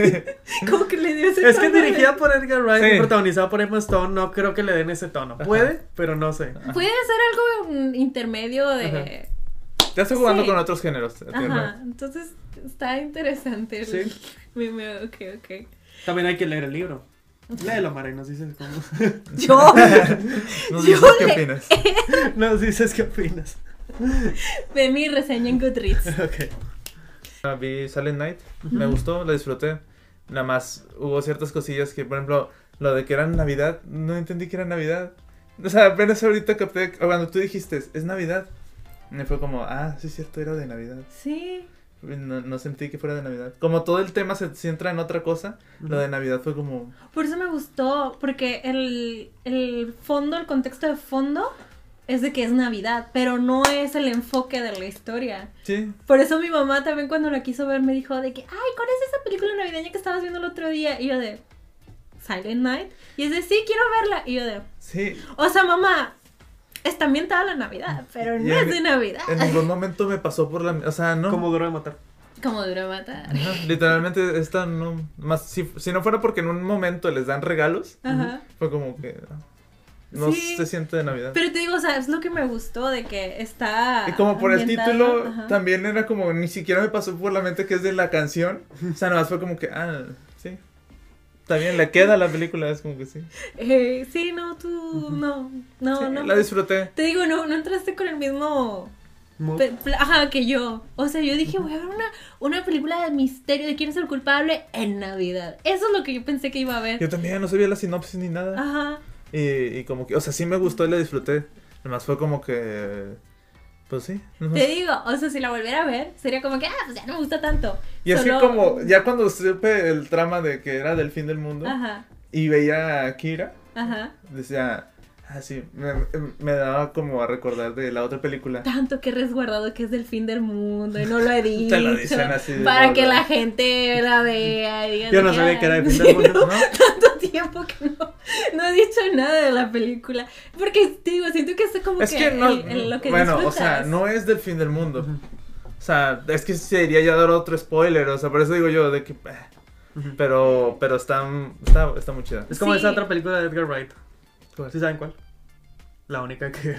Como que le dio ese Es que dirigida por Edgar Wright y protagonizada por Emma Stone, no creo que le den ese tono. Puede, pero no sé. Puede ser algo mm, intermedio de. ya estoy jugando Sí. con otros géneros. tierra. Ajá. Entonces está interesante. el- Sí. Me, me- ok, ok. También hay que leer el libro. Léelo, Mara, y nos dices cómo. Yo Nos Yo dices qué le- opinas. nos dices qué opinas. ve mi reseña en Goodreads. Ok. Ah, Vi Silent Night, me gustó, la disfruté. Nada más hubo ciertas cosillas que, por ejemplo, lo de que era Navidad, no entendí que era Navidad. O sea, apenas ahorita capté, cuando tú dijiste, es Navidad, me fue como, ah, sí es cierto, era de Navidad. Sí. No, no sentí que fuera de Navidad. Como todo el tema se centra en otra cosa, lo de Navidad fue como, Por eso me gustó, porque el, el fondo, el contexto de fondo es de que es Navidad, pero no es el enfoque de la historia. sí, Por eso mi mamá también cuando la quiso ver me dijo de que, ay, ¿cuál es esa película navideña que estabas viendo el otro día? Y yo de, Silent Night. Y es de, sí, quiero verla. Y yo de, sí. o sea, mamá, está ambientada la Navidad, pero no es de Navidad. En ningún momento me pasó por la... O sea, no. Como duro de matar. Como duro matar. Ajá, literalmente esta no... Más, si, si no fuera porque en un momento les dan regalos, Ajá. fue como que... No Sí. se siente de Navidad. Pero te digo, o sea, es lo que me gustó de que está. Y como por el título, ajá. también era como, ni siquiera me pasó por la mente que es de la canción. O sea, nada más fue como que, ah, bien, le queda la película, es como que sí. Eh, sí, no, tú. No, no, Sí, no. La disfruté. Te digo, no, no entraste con el mismo. Pe- Ajá, que yo. O sea, yo dije, voy a ver una, una película de misterio de quién es el culpable en Navidad. Eso es lo que yo pensé que iba a ver. Yo también no sabía la sinopsis ni nada. Ajá. Y, y como que, o sea, sí me gustó y la disfruté. Además fue como que, pues sí. nomás- Te digo, o sea, si la volviera a ver, sería como que, ah, pues ya no me gusta tanto. Y así Solo- como, ya cuando supe el trama de que era del fin del mundo Ajá, y veía a Kira, ajá. decía, ah, sí, me, me daba como a recordar de la otra película. Tanto que he resguardado que es del fin del mundo y no lo he dicho. Te lo dicen así de Para que la gente la vea. y diga Yo no sabía que era "Ay, del fin del mundo, ¿no? tanto tiempo que no, no he dicho nada de la película. Porque te digo, siento que es como Es que, que no, el- el- lo que bueno, o disfrutas. sea, no es del fin del mundo. O sea, es que sería ya dar otro spoiler, o sea, por eso digo yo de que, eh, pero, pero está, está, está muy chida. Es como Sí. esa otra película de Edgar Wright. ¿Sí saben cuál? La única que...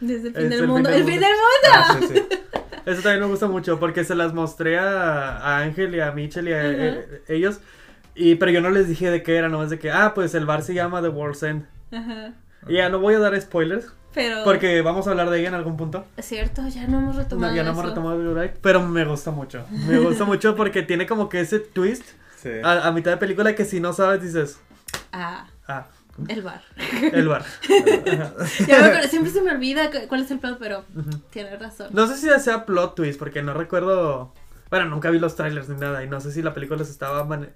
Desde el Es fin del el mundo. fin del ¡El fin mundo. del mundo! Ah, sí, sí. Eso también me gusta mucho porque se las mostré a, a Ángel y a Mitchell y a Ajá. eh, ellos. Y, pero yo no les dije de qué era, nomás de que, ah, pues el bar se llama The World's End. Ajá. Y ya no voy a dar spoilers, pero... Porque vamos a hablar de ella en algún punto. Es cierto, ya no hemos retomado No, ya no hemos retomado Good Wife, pero me gusta mucho. Me gusta mucho porque tiene como que ese twist Sí. a, a mitad de película que si no sabes dices, Ah, ah, el bar. el bar. Ya me acuerdo, siempre se me olvida cu- cuál es el plan, pero Ujú. tienes razón. No sé si sea plot twist porque no recuerdo. Bueno, nunca vi los trailers ni nada y no sé si la película se estaba mane-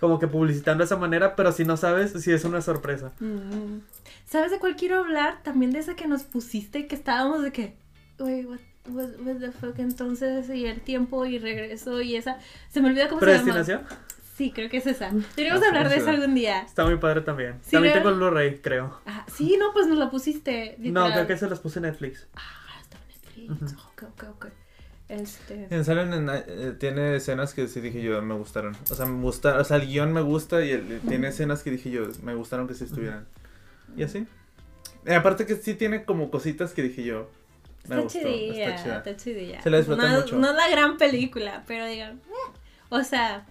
como que publicitando de esa manera, pero si no sabes, sí es una sorpresa. Mm. ¿Sabes de cuál quiero hablar? También de esa que nos pusiste, que estábamos de que, uy, what, what, what the fuck, entonces, y el tiempo y regreso y esa. Se me olvida cómo se llama. ¿Predestinación? Sí, creo que es esa. Deberíamos Ah, hablar de eso algún día. Está muy padre también. Sí, también ¿verdad? tengo el Blu-ray, creo. Ah, sí, no, pues nos la pusiste. No, creo que se las puse en Netflix. Ah, está en Netflix. Ok, ok, ok. Este. En Silent Night, eh, tiene escenas que sí dije yo me gustaron. O sea, me gusta, o sea, el guion me gusta y el- tiene escenas que dije yo me gustaron que sí estuvieran. Y así. Y aparte que sí tiene como cositas que dije yo. Me Está gustó, chidilla, está chida. está chidilla. Se la disfruté no, mucho. No es la gran película, pero digan, eh, o sea,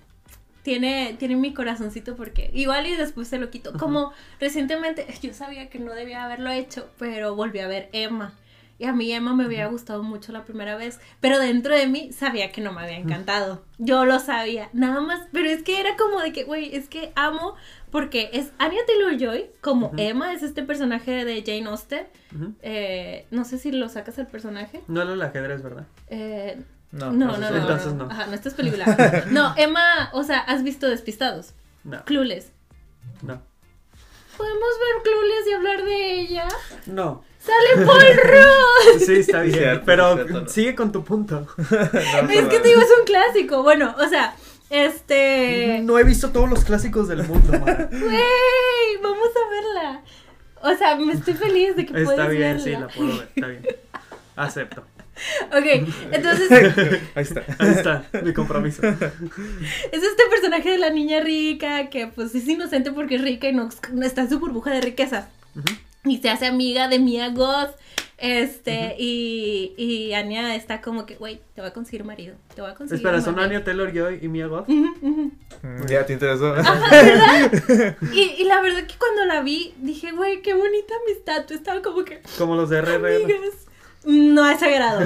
tiene, tiene mi corazoncito porque igual y después se lo quito. Como recientemente, yo sabía que no debía haberlo hecho, pero volví a ver Emma. Y a mí Emma me había gustado mucho la primera vez, pero dentro de mí sabía que no me había encantado. Yo lo sabía, nada más, pero es que era como de que, güey, es que amo porque es Anya Taylor-Joy como. Emma, es este personaje de Jane Austen. Eh, no sé si lo sacas el personaje. No era el ajedrez, ¿verdad? Eh, No, no, no, no, no, Entonces no. no. Ajá, no, esta es película. No, Emma, o sea, ¿has visto Despistados? No, Clueless. no. ¿Podemos ver Clueless y hablar de ella? No. ¡Sale Paul Rudd! Sí, está bien. cierto, pero sí, cierto, no. sigue con tu punto. No, Es que te digo, es un clásico. Bueno, o sea, este... No he visto todos los clásicos del mundo, Mara. ¡Wey! Vamos a verla. O sea, me estoy feliz de que puedes Está bien, verla. sí, la puedo ver. Está bien. Acepto. Ok, entonces Ahí está. Ahí está, mi compromiso. es este personaje de la niña rica que pues es inocente porque es rica y no, no está en su burbuja de riqueza. Ujú. Y se hace amiga de Mia Goth. Este, y, y Anya está como que, güey, te voy a conseguir marido. Te voy a conseguir. Espera, ¿son marido". Anya Taylor Joy y Mia Goth? Ujú. Mm, Ya te interesó. Y, y la verdad que cuando la vi, dije, güey, qué bonita amistad. Tú estaba como que, Como los de amigas. No es sagrado.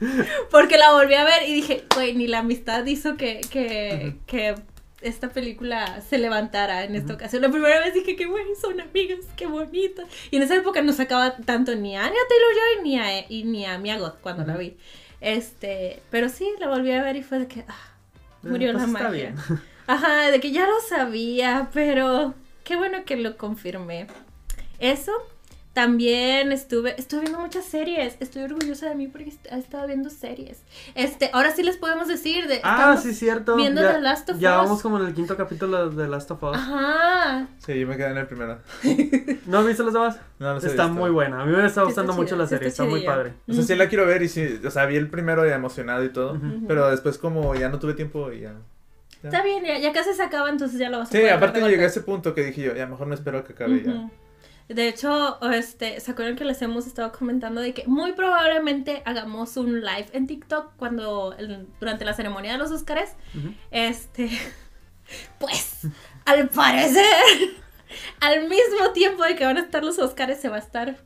Porque la volví a ver y dije, güey, ni la amistad hizo que, que, que esta película se levantara en esta ocasión. La primera vez dije que, güey, son amigas, qué bonita. Y en esa época no sacaba tanto ni a Anya Taylor-Joy ni a, y ni a Mia Goth cuando la vi. Este, pero sí, la volví a ver y fue de que, ah, murió Eh, pues la magia. bien. Ajá, de que ya lo sabía, pero qué bueno que lo confirmé. Eso, también estuve, estuve viendo muchas series. Estoy orgullosa de mí porque he estado viendo series. Este, ahora sí les podemos decir de. Ah, estamos sí, cierto. viendo ya, The Last of ya Us. vamos como en el quinto capítulo de The Last of Us. Ajá. Sí, yo me quedé en el primero. ¿No has visto los demás? No, no sé. está muy buena. A mí me está gustando está mucho chida, la serie. está Está muy padre. O sea, sí la quiero ver y sí, o sea, vi el primero y emocionado y todo, pero después como ya no tuve tiempo y ya. ya. Está bien, ya, ya casi se acaba, entonces ya lo vas a Sí, poder aparte llegué a ese punto que dije yo, ya mejor no espero a que acabe ya. De hecho, este, ¿se acuerdan que les hemos estado comentando de que muy probablemente hagamos un live en TikTok cuando el- durante la ceremonia de los Óscares? Este, pues, al parecer, al mismo tiempo de que van a estar los Óscares, se va a estar,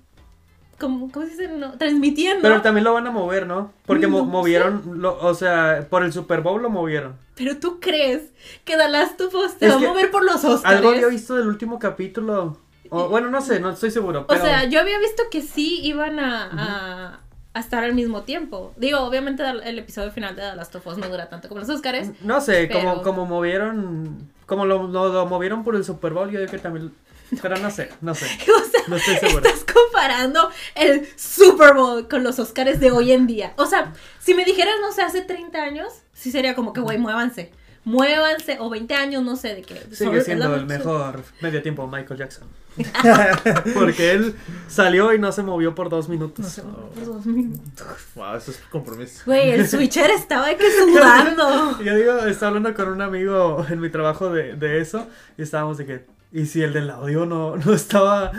como, ¿cómo se dice? No, transmitiendo. Pero también lo van a mover, ¿no? Porque mo- No movieron, lo- o sea, por el Super Bowl lo movieron. Pero tú crees que The Last of Us te Es va a mover por los Óscares. Algo había visto del último capítulo. O, bueno, no sé, no estoy seguro. O sea, yo había visto que sí iban a, a, a estar al mismo tiempo. Digo, obviamente el episodio final de The Last of Us no dura tanto como los Óscares. No sé, Pero- como, como movieron. Como lo, lo- lo movieron por el Super Bowl, yo digo que también. Pero no sé, no sé. O sea, No estoy seguro. estás comparando el Super Bowl con los Óscares de hoy en día. O sea, si me dijeras, no sé, hace 30 años, sí sería como que, güey, muévanse. Muévanse, o 20 años, no sé, de qué. Sigue siendo el mejor medio tiempo Michael Jackson. Porque él salió y no se movió por dos minutos. No sé, por dos minutos. Wow, eso es compromiso. Güey, el switcher estaba de que sudando. Yo digo, estaba hablando con un amigo en mi trabajo de, de eso y estábamos de que, ¿y si el del audio no, no estaba,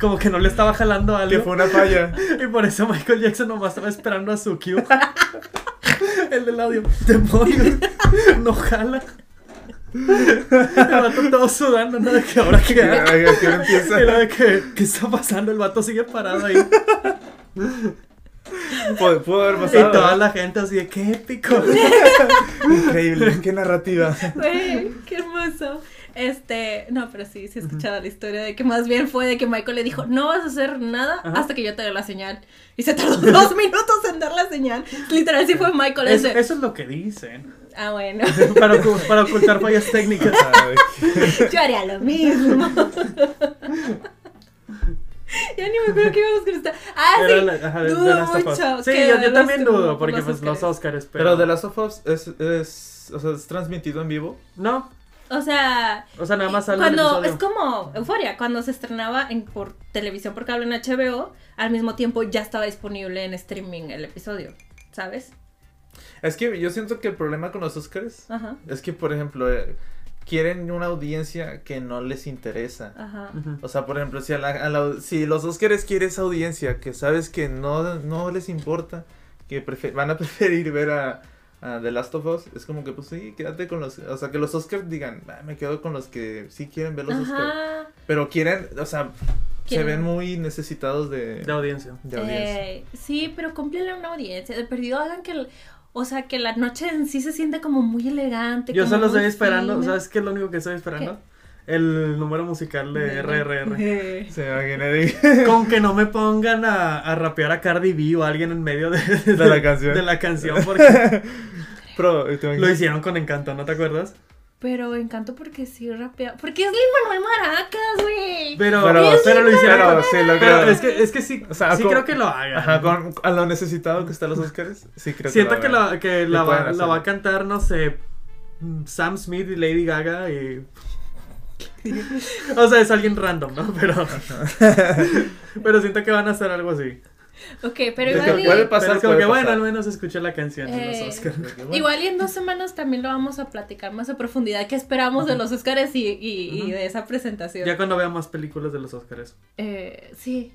como que no le estaba jalando Que algo? fue una falla. Y por eso Michael Jackson nomás estaba esperando a su cue. el del audio, demonios, no jala. El vato todo sudando, ¿no? De que ahora qué hora empieza? Y lo de que, ¿qué está pasando? El vato sigue parado ahí. Pudo, pudo haber Y pasado. toda ¿verdad? la gente así de, qué épico. Increíble, qué narrativa. Güey, qué hermoso. Este, no, pero sí, sí he escuchado la historia de que más bien fue de que Michael le dijo, no vas a hacer nada Ajá. hasta que yo te dé la señal. Y se tardó dos minutos en dar la señal. Literal, sí fue Michael Eso, ese. eso es lo que dicen. Ah, bueno. Para, para ocultar fallas técnicas. Ay, Yo haría lo mismo. ya ni me acuerdo que íbamos con esta. Ah, Era sí. la- ajá, Dudo mucho Sí, yo, también dudo, por porque los pues los Oscars. Oscars, pero... Pero The Last of Us es, es, o sea, es transmitido en vivo. No, O sea, o sea, nada más sale cuando es como Euforia, cuando se estrenaba en, por televisión por cable en HBO, al mismo tiempo ya estaba disponible en streaming el episodio, ¿sabes? Es que yo siento que el problema con los Oscars Ajá, es que, por ejemplo, eh, quieren una audiencia que no les interesa. ajá. O sea, por ejemplo, si, a la- a la- si los Oscars quieren esa audiencia que sabes que no, no les importa, que van a preferir ver a, a The Last of Us, es como que, pues sí, quédate con los. O sea, que los Oscars digan, "Ah, me quedo con los que sí quieren ver los Oscars. Pero quieren, o sea, se ven muy necesitados de, De audiencia. de audiencia. Eh, sí, pero cúmplele una audiencia. De perdido hagan que, el- o sea, que la noche en sí se siente como muy elegante. Yo como solo estoy esperando. ¿sabes qué es lo único que estoy esperando? El número musical de RRR. Se imagina de- Con que no me pongan a, a rapear a Cardi B o a alguien en medio de, De la canción. De la canción, porque Pero, lo hicieron con encanto, ¿no te acuerdas? Pero encanto porque sí rapea. Porque es Lin Manuel Maracas, güey. Pero, Pero- pero, lo hicieron pero sí lo pero creo. es que, es que sí, O sea, sí con- creo que lo hagan. Ajá, con, a lo necesitado que están los Oscars, sí creo Siento que que, lo hagan. la, que la, va, la va a cantar, no sé, Sam Smith y Lady Gaga y... o sea, es alguien random, ¿no? Pero... pero siento que van a hacer algo así. Ok, pero igual. que y- puede pasar, pero es como puede que, bueno, al menos escuché la canción de Eh, los Oscars. Que, bueno, Igual y en dos semanas también lo vamos a platicar más a profundidad. ¿Qué esperamos de los Oscars y, y, de esa presentación? Ya cuando vea más películas de los Oscars. Eh, sí.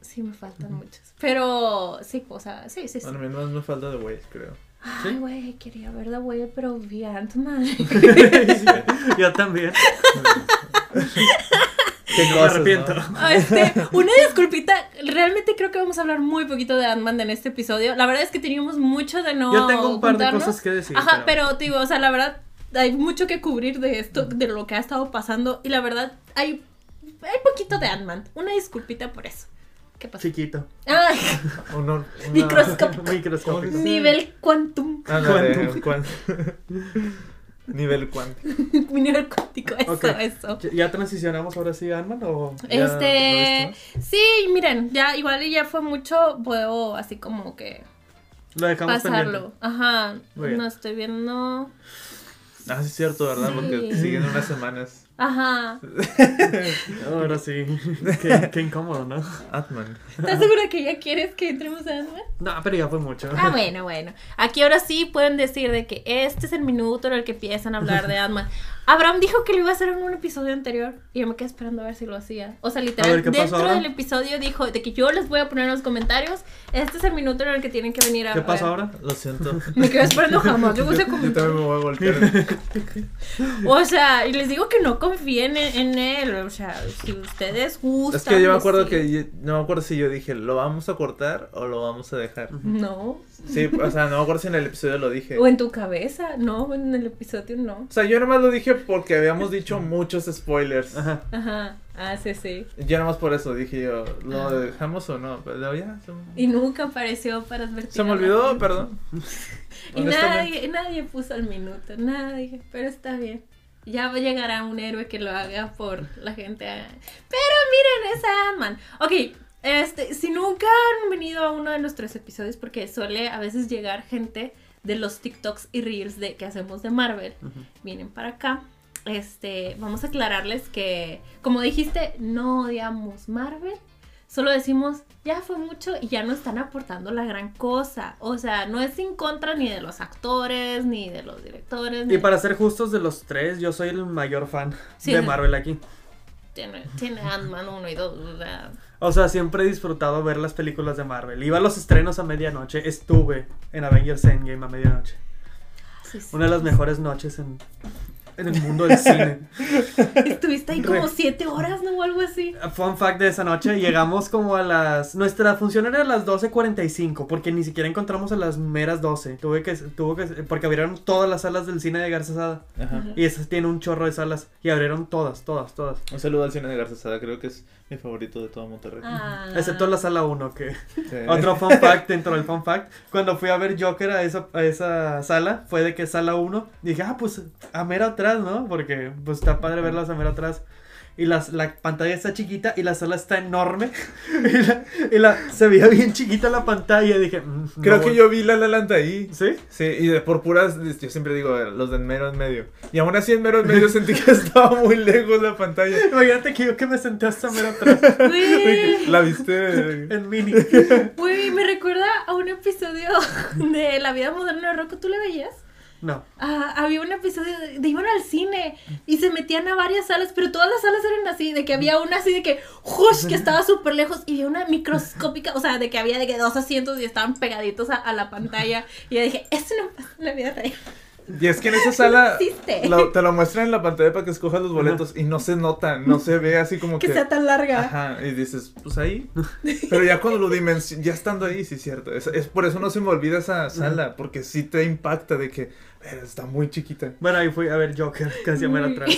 Sí, me faltan muchas. Pero sí, o sea, sí, sí, sí. Bueno, a mí no me falta de Waze, creo. Ay, güey, quería ver The Way, pero vi Ant-Man. Yo también. Qué No me arrepiento. ¿no? Ah, Este, una disculpita, realmente creo que vamos a hablar muy poquito de Ant-Man en este episodio. La verdad es que teníamos mucho de no Yo tengo un par de cosas que decir. Ajá, pero te digo, o sea, la verdad, hay mucho que cubrir de esto, de lo que ha estado pasando. Y la verdad, hay, hay poquito de Ant-Man. Una disculpita por eso. ¿Qué pasó? Chiquito. Ay, Uno- una- Microscópico. Nivel quantum. Ándale, Cuántico. cuán- Nivel cuántico. nivel cuántico, eso, eso. ¿Ya- ¿Ya transicionamos ahora sí a Ant-Man o...? ¿Ya Este, sí, miren, ya igual ya fue mucho, puedo así como que Lo dejamos pasarlo. Ajá, Muy bien. no estoy viendo. Ah, sí es cierto, ¿verdad? Porque Sí. siguen unas semanas. Ajá. Ahora sí. qué, qué incómodo, ¿no? Atman. ¿Estás segura que ya quieres que entremos a Ant-Man? No, pero ya fue mucho. Ah, bueno, bueno. Aquí ahora sí pueden decir de que este es el minuto en el que empiezan a hablar de Ant-Man. Abraham dijo que lo iba a hacer en un episodio anterior y yo me quedé esperando a ver si lo hacía. O sea, literal, A ver, ¿qué pasó dentro del episodio dijo de que yo les voy a poner en los comentarios. Este es el minuto en el que tienen que venir a ¿Qué ver. ahora? Lo siento. Me quedé esperando jamás. Yo puse Yo también me voy a voltear. O sea, y les digo que no confíen en, en él. O sea, si ustedes gustan. Es que yo me acuerdo sí. que yo- no me acuerdo si yo dije, ¿lo vamos a cortar o lo vamos a dejar? No. Sí, o sea, no me acuerdo si en el episodio lo dije. O en tu cabeza. No, en el episodio no. O sea, yo nomás lo dije porque habíamos dicho muchos spoilers. Ajá. Ajá. Ah, sí, sí. Yo nomás por eso dije yo, ¿lo dejamos o no? Pero ya, se, Y nunca apareció para advertir. se me olvidó, perdón. Y nadie, nadie puso el minuto, nadie, pero está bien. Ya llegará un héroe que lo haga por la gente. Pero miren, es Ant-Man. Ok, este, si nunca han venido a uno de nuestros episodios, porque suele a veces llegar gente de los TikToks y Reels de, que hacemos de Marvel, vienen para acá. Este, vamos a aclararles que, como dijiste, no odiamos Marvel. Solo decimos, ya fue mucho y ya no están aportando la gran cosa. O sea, no es en contra ni de los actores, ni de los directores. ni Y para ser justos de los tres, yo soy el mayor fan Sí, de. Marvel aquí. Tiene, tiene Ant-Man 1 y 2. O sea, O sea, siempre he disfrutado ver las películas de Marvel. Iba a los estrenos a medianoche. Estuve en Avengers Endgame a medianoche. sí, sí. Una de las mejores noches en, en el mundo del cine. Estuviste ahí como siete horas, ¿no? O algo así. Fun fact de esa noche, llegamos como a las... Nuestra función era a las 12.45, porque ni siquiera encontramos a las meras 12. Tuve que... Tuvo que porque abrieron todas las salas del cine de Garza Sada. Ajá. Y esas tiene un chorro de salas. Y abrieron todas, todas, todas. Un saludo al cine de Garza Sada, creo que es mi favorito de todo Monterrey. Ah. Excepto la sala 1, que... Sí. Otro fun fact dentro del fun fact. Cuando fui a ver Joker a esa, a esa sala, fue de que sala 1. Dije, ah, pues a mero atrás, ¿no? Porque pues está padre verlas a mero atrás. Y las, la pantalla está chiquita y la sala está enorme. y la, y la- se veía bien chiquita la pantalla. Dije, "Mm, Creo no que voy". yo vi La La Land ahí. ¿Sí? Sí, y de por puras, yo siempre digo, eh, los de en mero en medio. Y aún así en mero en medio sentí que estaba muy lejos la pantalla. Imagínate que yo que me senté hasta mero atrás. La viste. en mini. güey, me recuerda a un episodio de La vida moderna de Rocco. ¿Tú le veías? No. Ah, había un episodio de, de iban al cine y se metían a varias salas, pero todas las salas eran así, de que había una así de que, ¡jush! que estaba súper lejos y había una microscópica, o sea, de que había de que dos asientos y estaban pegaditos a, a la pantalla. Y yo dije, eso no pasa en la vida real. Y es que en esa sala existe. lo- te lo muestran en la pantalla para que escojas los boletos y no se nota, no se ve así como Que que. sea tan larga. Ajá, y dices, pues ahí. Pero ya cuando lo dimensionas, ya estando ahí, sí es cierto. Es, es por eso no se me olvida esa sala, porque sí te impacta de que "Ver, está muy chiquita. Bueno, ahí fui a ver Joker, casi a Uy. atrás.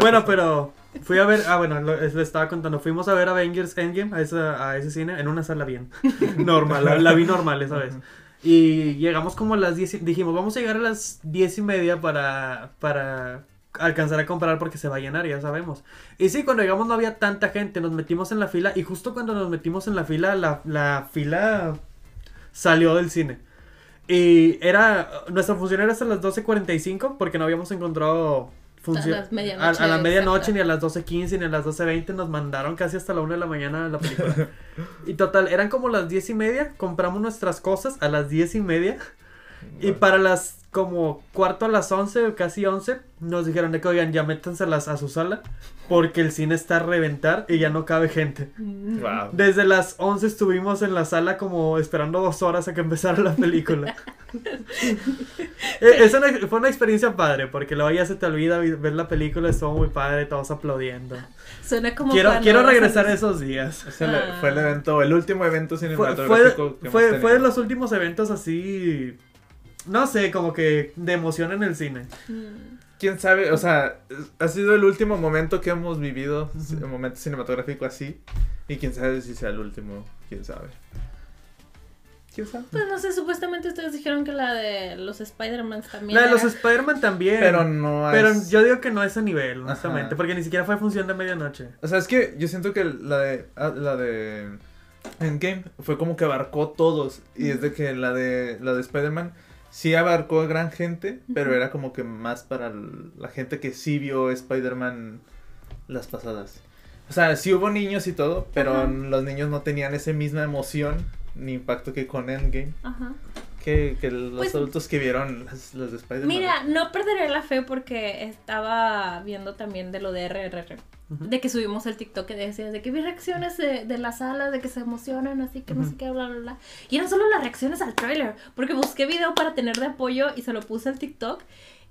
Bueno, pero fui a ver, ah, bueno, lo- le estaba contando, fuimos a ver Avengers Endgame a, esa, a ese cine en una sala bien normal, la, la vi normal esa vez. Y llegamos como a las 10, y- dijimos, vamos a llegar a las 10 y media para, para alcanzar a comprar porque se va a llenar, ya sabemos. Y sí, cuando llegamos no había tanta gente, nos metimos en la fila y justo cuando nos metimos en la fila, la, la fila salió del cine. Y era, nuestra función era hasta las 12.45 porque no habíamos encontrado función. A las A, la medianoche, ni a las 12.15, ni a las 12.20 nos mandaron casi hasta la 1 de la mañana la película. y total, eran como las 10 y media, compramos nuestras cosas a las 10 y media. Y para las como cuarto a las 11, casi 11, nos dijeron de que oigan, ya métanse a, las, a su sala porque el cine está a reventar y ya no cabe gente. Mm. Wow. Desde las 11 estuvimos en la sala como esperando dos horas a que empezara la película. Eh, es una- fue una experiencia padre porque luego ya se te olvida vi- ver la película, estuvo muy padre, todos aplaudiendo. Suena como Quiero, quiero regresar a esos días. Ese Ah. fue el evento, el último evento cinematográfico fue, que fue, fue de los últimos eventos así, no sé, como que de emoción en el cine. Mm. quién sabe, o sea, ha sido el último momento que hemos vivido, un momento cinematográfico así, y quién sabe si sea el último, quién sabe. ¿Quién sabe? Pues no sé, supuestamente ustedes dijeron que la de los Spider-Man también. La de los Spider-Man también. Pero no Pero es- yo digo que no a ese nivel, honestamente, Ajá. porque ni siquiera fue función de medianoche. O sea, es que yo siento que la de ah, la de Endgame fue como que abarcó todos y es de que la de la de Spider-Man sí abarcó a gran gente, pero era como que más para la gente que sí vio Spider-Man las pasadas. O sea, sí hubo niños y todo, pero los niños no tenían esa misma emoción ni impacto que con Endgame, Ajá. Que, que los Pues- adultos que vieron las, las de Spider-Man. Mira, no perderé la fe porque estaba viendo también de lo de RRR. De que subimos el TikTok que decías de que vi reacciones de, de la sala, de que se emocionan, así que no sé qué, bla, bla, bla. Y eran solo las reacciones al tráiler. Porque busqué video para tener de apoyo y se lo puse al TikTok.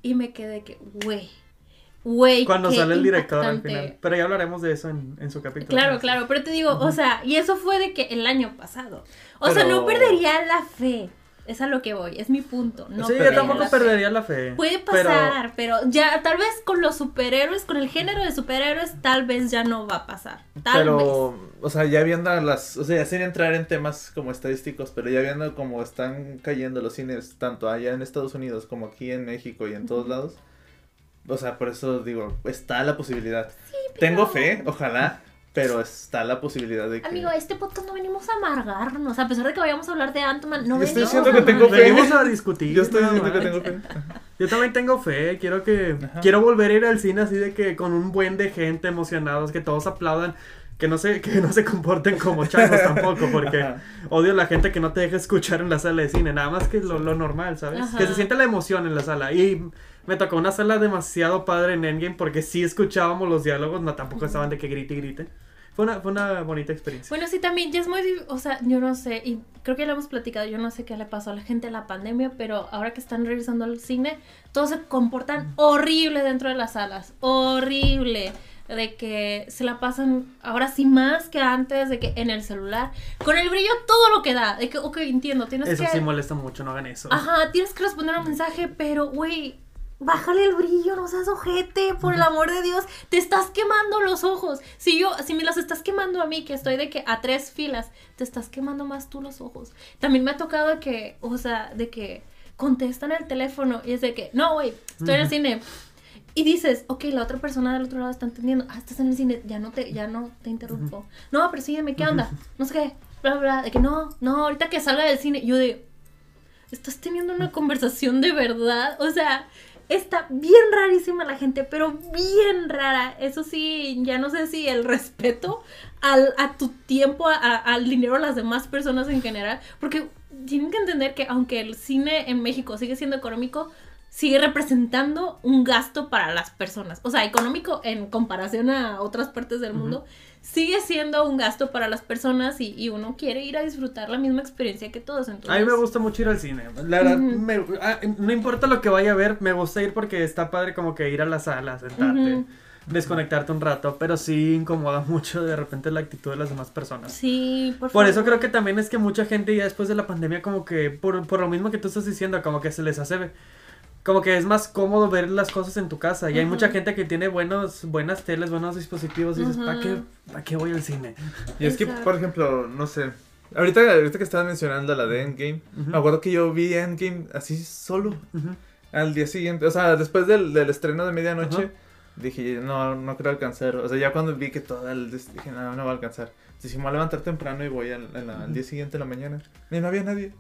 Y me quedé que, güey, güey. Cuando sale el director al impactante". final. Pero ya hablaremos de eso en, en su capítulo. Claro, claro, pero te digo, o sea, y eso fue de que el año pasado. O sea, no perdería la fe. Es a lo que voy, es mi punto. No sí, yo tampoco la fe. perdería la fe. Puede pero- pasar, pero... ya tal vez con los superhéroes, con el género de superhéroes, tal vez ya no va a pasar. Tal pero, o sea, ya viendo las, o sea, sin entrar en temas como estadísticos, pero ya viendo cómo están cayendo los cines, tanto allá en Estados Unidos como aquí en México y en todos lados, o sea, por eso digo, está la posibilidad. Tengo fe, ojalá, pero está la posibilidad de que... Amigo, este podcast no venimos a amargarnos. A pesar de que vayamos a hablar de Ant-Man, no Yo estoy venimos diciendo a que tengo fe. Venimos a discutir. Yo estoy diciendo que tengo fe. Yo también tengo fe, quiero que Ajá. quiero volver a ir al cine así de que con un buen de gente emocionados, que todos aplaudan, que no se que no se comporten como changos tampoco, porque Ajá. odio la gente que no te deja escuchar en la sala de cine, nada más que lo, lo normal, ¿sabes? Ajá. Que se siente la emoción en la sala y me tocó una sala demasiado padre en Endgame porque sí escuchábamos los diálogos, no tampoco estaban de que grite y grite. Fue una, fue una bonita experiencia. Bueno, sí, también ya es muy, o sea, yo no sé, y creo que ya lo hemos platicado, yo no sé qué le pasó a la gente en la pandemia, pero ahora que están regresando al cine, todos se comportan horrible dentro de las salas, horrible, de que se la pasan ahora sí más que antes, de que en el celular, con el brillo todo lo que da, de que, ok, entiendo, tienes Eso que... sí molesta mucho, no hagan eso. Ajá, tienes que responder un mensaje, pero, güey, bájale el brillo, no seas ojete, por el amor de Dios, te estás quemando los ojos. Si yo, si me los estás quemando a mí, que estoy de que a tres filas, te estás quemando más tú los ojos. También me ha tocado de que, o sea, de que contestan el teléfono y es de que, no, güey, estoy en el cine. Y dices, ok, la otra persona del otro lado está entendiendo, ah, estás en el cine, ya no te, ya no te interrumpo. No, pero sígueme, ¿qué onda? No sé qué, bla, bla, bla, de que no, no, ahorita que salga del cine, yo de, estás teniendo una conversación de verdad, o sea, está bien rarísima la gente, pero bien rara. Eso sí, ya no sé si el respeto al, a tu tiempo, a- al dinero a las demás personas en general, porque tienen que entender que aunque el cine en México sigue siendo económico, sigue representando un gasto para las personas. O sea, económico en comparación a otras partes del mundo, sigue siendo un gasto para las personas y, y uno quiere ir a disfrutar la misma experiencia que todos. Entonces, A mí me gusta mucho ir al cine. La verdad, me- ah, no importa lo que vaya a ver, me gusta ir porque está padre como que ir a la sala, sentarte, desconectarte un rato, pero sí incomoda mucho de repente la actitud de las demás personas. Sí, por, Por eso creo que también es que mucha gente ya después de la pandemia como que, por, por lo mismo que tú estás diciendo, como que se les hace, como que es más cómodo ver las cosas en tu casa. Y hay Ujú. mucha gente que tiene buenos, buenas teles, buenos dispositivos y dices, Ujú. ¿para qué, ¿para qué voy al cine? Y es que, por ejemplo, no sé. Ahorita, ahorita que estabas mencionando la de Endgame, Ujú. me acuerdo que yo vi Endgame así solo al día siguiente. O sea, después del, del estreno de medianoche, dije, no, no creo alcanzar. O sea, ya cuando vi que todo el. Dije, no, no va a alcanzar. Dije, me voy a levantar temprano y voy al, la- al día siguiente en la mañana. Y no había nadie.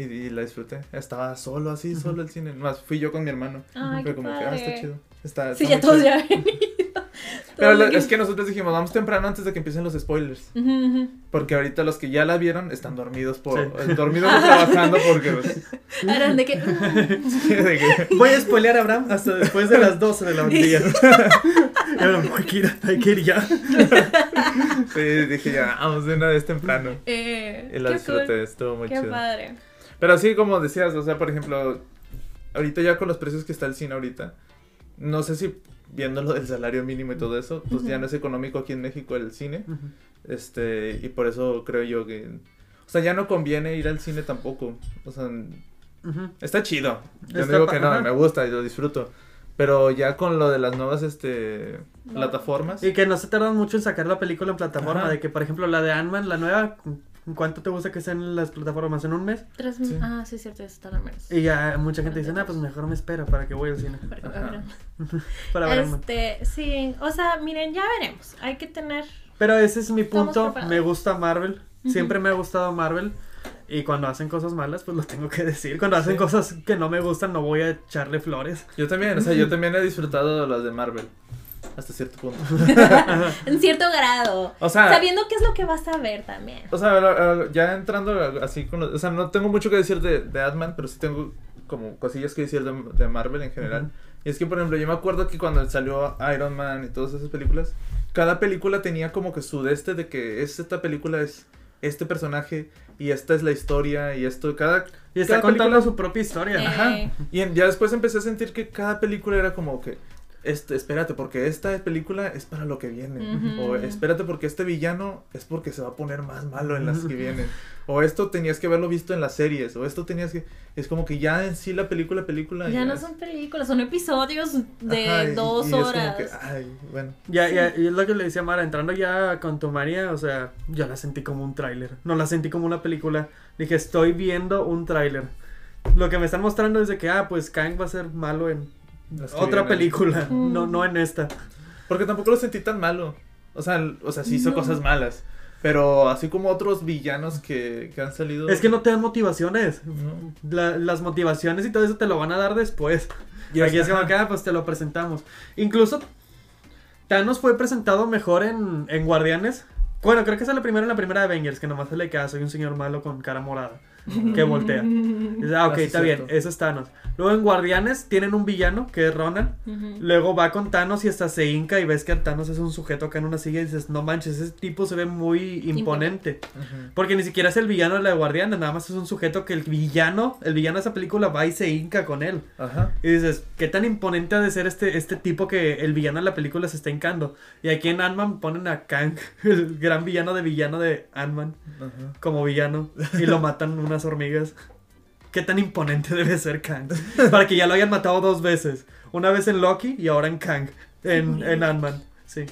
Y, y la disfruté. Estaba solo, así, solo el cine. Más fui yo con mi hermano. Ay, qué como que, ah, está chido. Está, Sí, ya todos chido. ya han venido. Pero lo- que- es que nosotros dijimos, vamos temprano antes de que empiecen los spoilers. Porque ahorita los que ya la vieron están dormidos por Sí. eh, dormidos o trabajando porque pues, Eran de que. mm, sí, de que- Voy a spoilear a Abraham hasta después de las 12 de la día. y ahora, hay que ir, hay que ir ya. sí, dije ya vamos de una vez temprano eh, y la qué disfruté cool, estuvo muy Qué chido padre. Pero sí como decías o sea por ejemplo ahorita ya con los precios que está el cine ahorita no sé si viéndolo del salario mínimo y todo eso pues ya no es económico aquí en México el cine este y por eso creo yo que o sea ya no conviene ir al cine tampoco o sea Ujú. Está chido. Yo no Está digo que no, me gusta y lo disfruto. Pero ya con lo de las nuevas este No. plataformas. Y que no se tardan mucho en sacar la película en plataforma. Ajá. De que, por ejemplo, la de Ant-Man, la nueva, ¿en ¿cuánto te gusta que sean las plataformas? ¿En un mes? Tres, Sí. Ah, sí, es cierto, eso al menos. Y ya mucha gente dice, nah, pues mejor me espero para que voy al cine. Para. Para ver. Este, sí, o sea, miren, ya veremos. Hay que tener. Pero ese es mi punto. Me gusta Marvel. Siempre me ha gustado Marvel. Y cuando hacen cosas malas, pues lo tengo que decir. Cuando hacen Sí. cosas que no me gustan, no voy a echarle flores. Yo también, o sea, yo también he disfrutado de las de Marvel. Hasta cierto punto. En cierto grado. O sea, Sabiendo qué es lo que vas a ver también. o sea, ya entrando así con los, o sea, no tengo mucho que decir de, de Ant-Man, pero sí tengo como cosillas que decir de, de Marvel en general. Ujú. Y es que, por ejemplo, yo me acuerdo que cuando salió Iron Man y todas esas películas, cada película tenía como que su de este de que es esta película es este personaje y esta es la historia y esto, cada... Y está cada contando película- su propia historia. Eh, Ajá. Y en- ya después empecé a sentir que cada película era como que, este, espérate, porque esta película es para lo que viene. Ujú. O espérate, porque este villano es porque se va a poner más malo en las que vienen. O esto tenías que haberlo visto en las series. O esto tenías que... Es como que ya en sí la película, película... Ya no es- son películas, son episodios de Ajá, y- dos y es horas. como que, ay, bueno. Ya, Sí. ya, y es lo que le decía Mara, entrando ya con tu María, o sea, yo la sentí como un tráiler, no la sentí como una película, dije, estoy viendo un tráiler. Lo que me están mostrando es de que, ah, pues Kang va a ser malo en otra película, Mm. no, no en esta. Porque tampoco lo sentí tan malo. O sea, o sea, sí hizo No. cosas malas. Pero así como otros villanos que, que han salido... Es que no te dan motivaciones. No. La- las motivaciones y todo eso te lo van a dar después. Y aquí es como que, ah, pues te lo presentamos. Incluso Thanos fue presentado mejor en, en Guardianes. Bueno, creo que es la primera en la primera de Avengers, que nomás se le queda, soy un señor malo con cara morada. Que voltea. Dice, ah, ok, Ah, sí, está bien, cierto. eso es Thanos. Luego en Guardianes tienen un villano que es Ronan. Ujú. Luego va con Thanos y hasta se hinca y ves que Thanos es un sujeto acá en una silla y dices, no manches, ese tipo se ve muy imponente. Ujú. Porque ni siquiera es el villano de la de Guardianes, nada más es un sujeto que el villano, el villano de esa película va y se hinca con él. Ajá. Y dices, ¿qué tan imponente ha de ser este, este tipo que el villano de la película se está hincando? Y aquí en Ant-Man ponen a Kang, el gran villano de villano de Ant-Man, como villano, y lo matan unas hormigas. ¿Qué tan imponente debe ser Kang? Para que ya lo hayan matado dos veces. Una vez en Loki y ahora en Kang, en, en Ant-Man. Sí.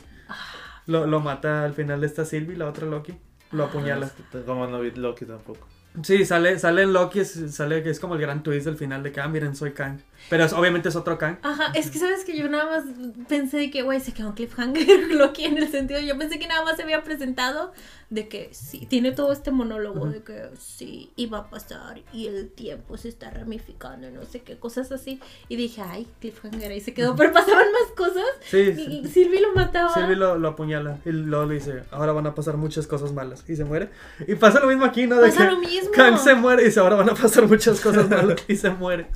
Lo, lo mata al final esta Sylvie, la otra Loki. Lo apuñala. Como no vi Loki tampoco. Sí, sale, sale en Loki, sale que es como el gran twist del final de que, ah, miren, soy Kang. Pero es- obviamente es otro Kang. Ajá, es que sabes que yo nada más pensé de que, güey, se quedó un cliffhanger Loki en el sentido, yo pensé que nada más se había presentado de que sí, tiene todo este monólogo de que sí, iba a pasar y el tiempo se está ramificando y no sé qué, cosas así. Y dije, ay, cliffhanger, ahí se quedó, pero pasaban más cosas Sí, y, sí. Sylvie lo mataba. Sylvie lo, lo apuñala y luego le dice, ahora van a pasar muchas cosas malas. Y se muere. Y pasa lo mismo aquí, ¿no? De Pasa que lo mismo. Kang se muere y dice, ahora van a pasar muchas cosas malas. Y se muere.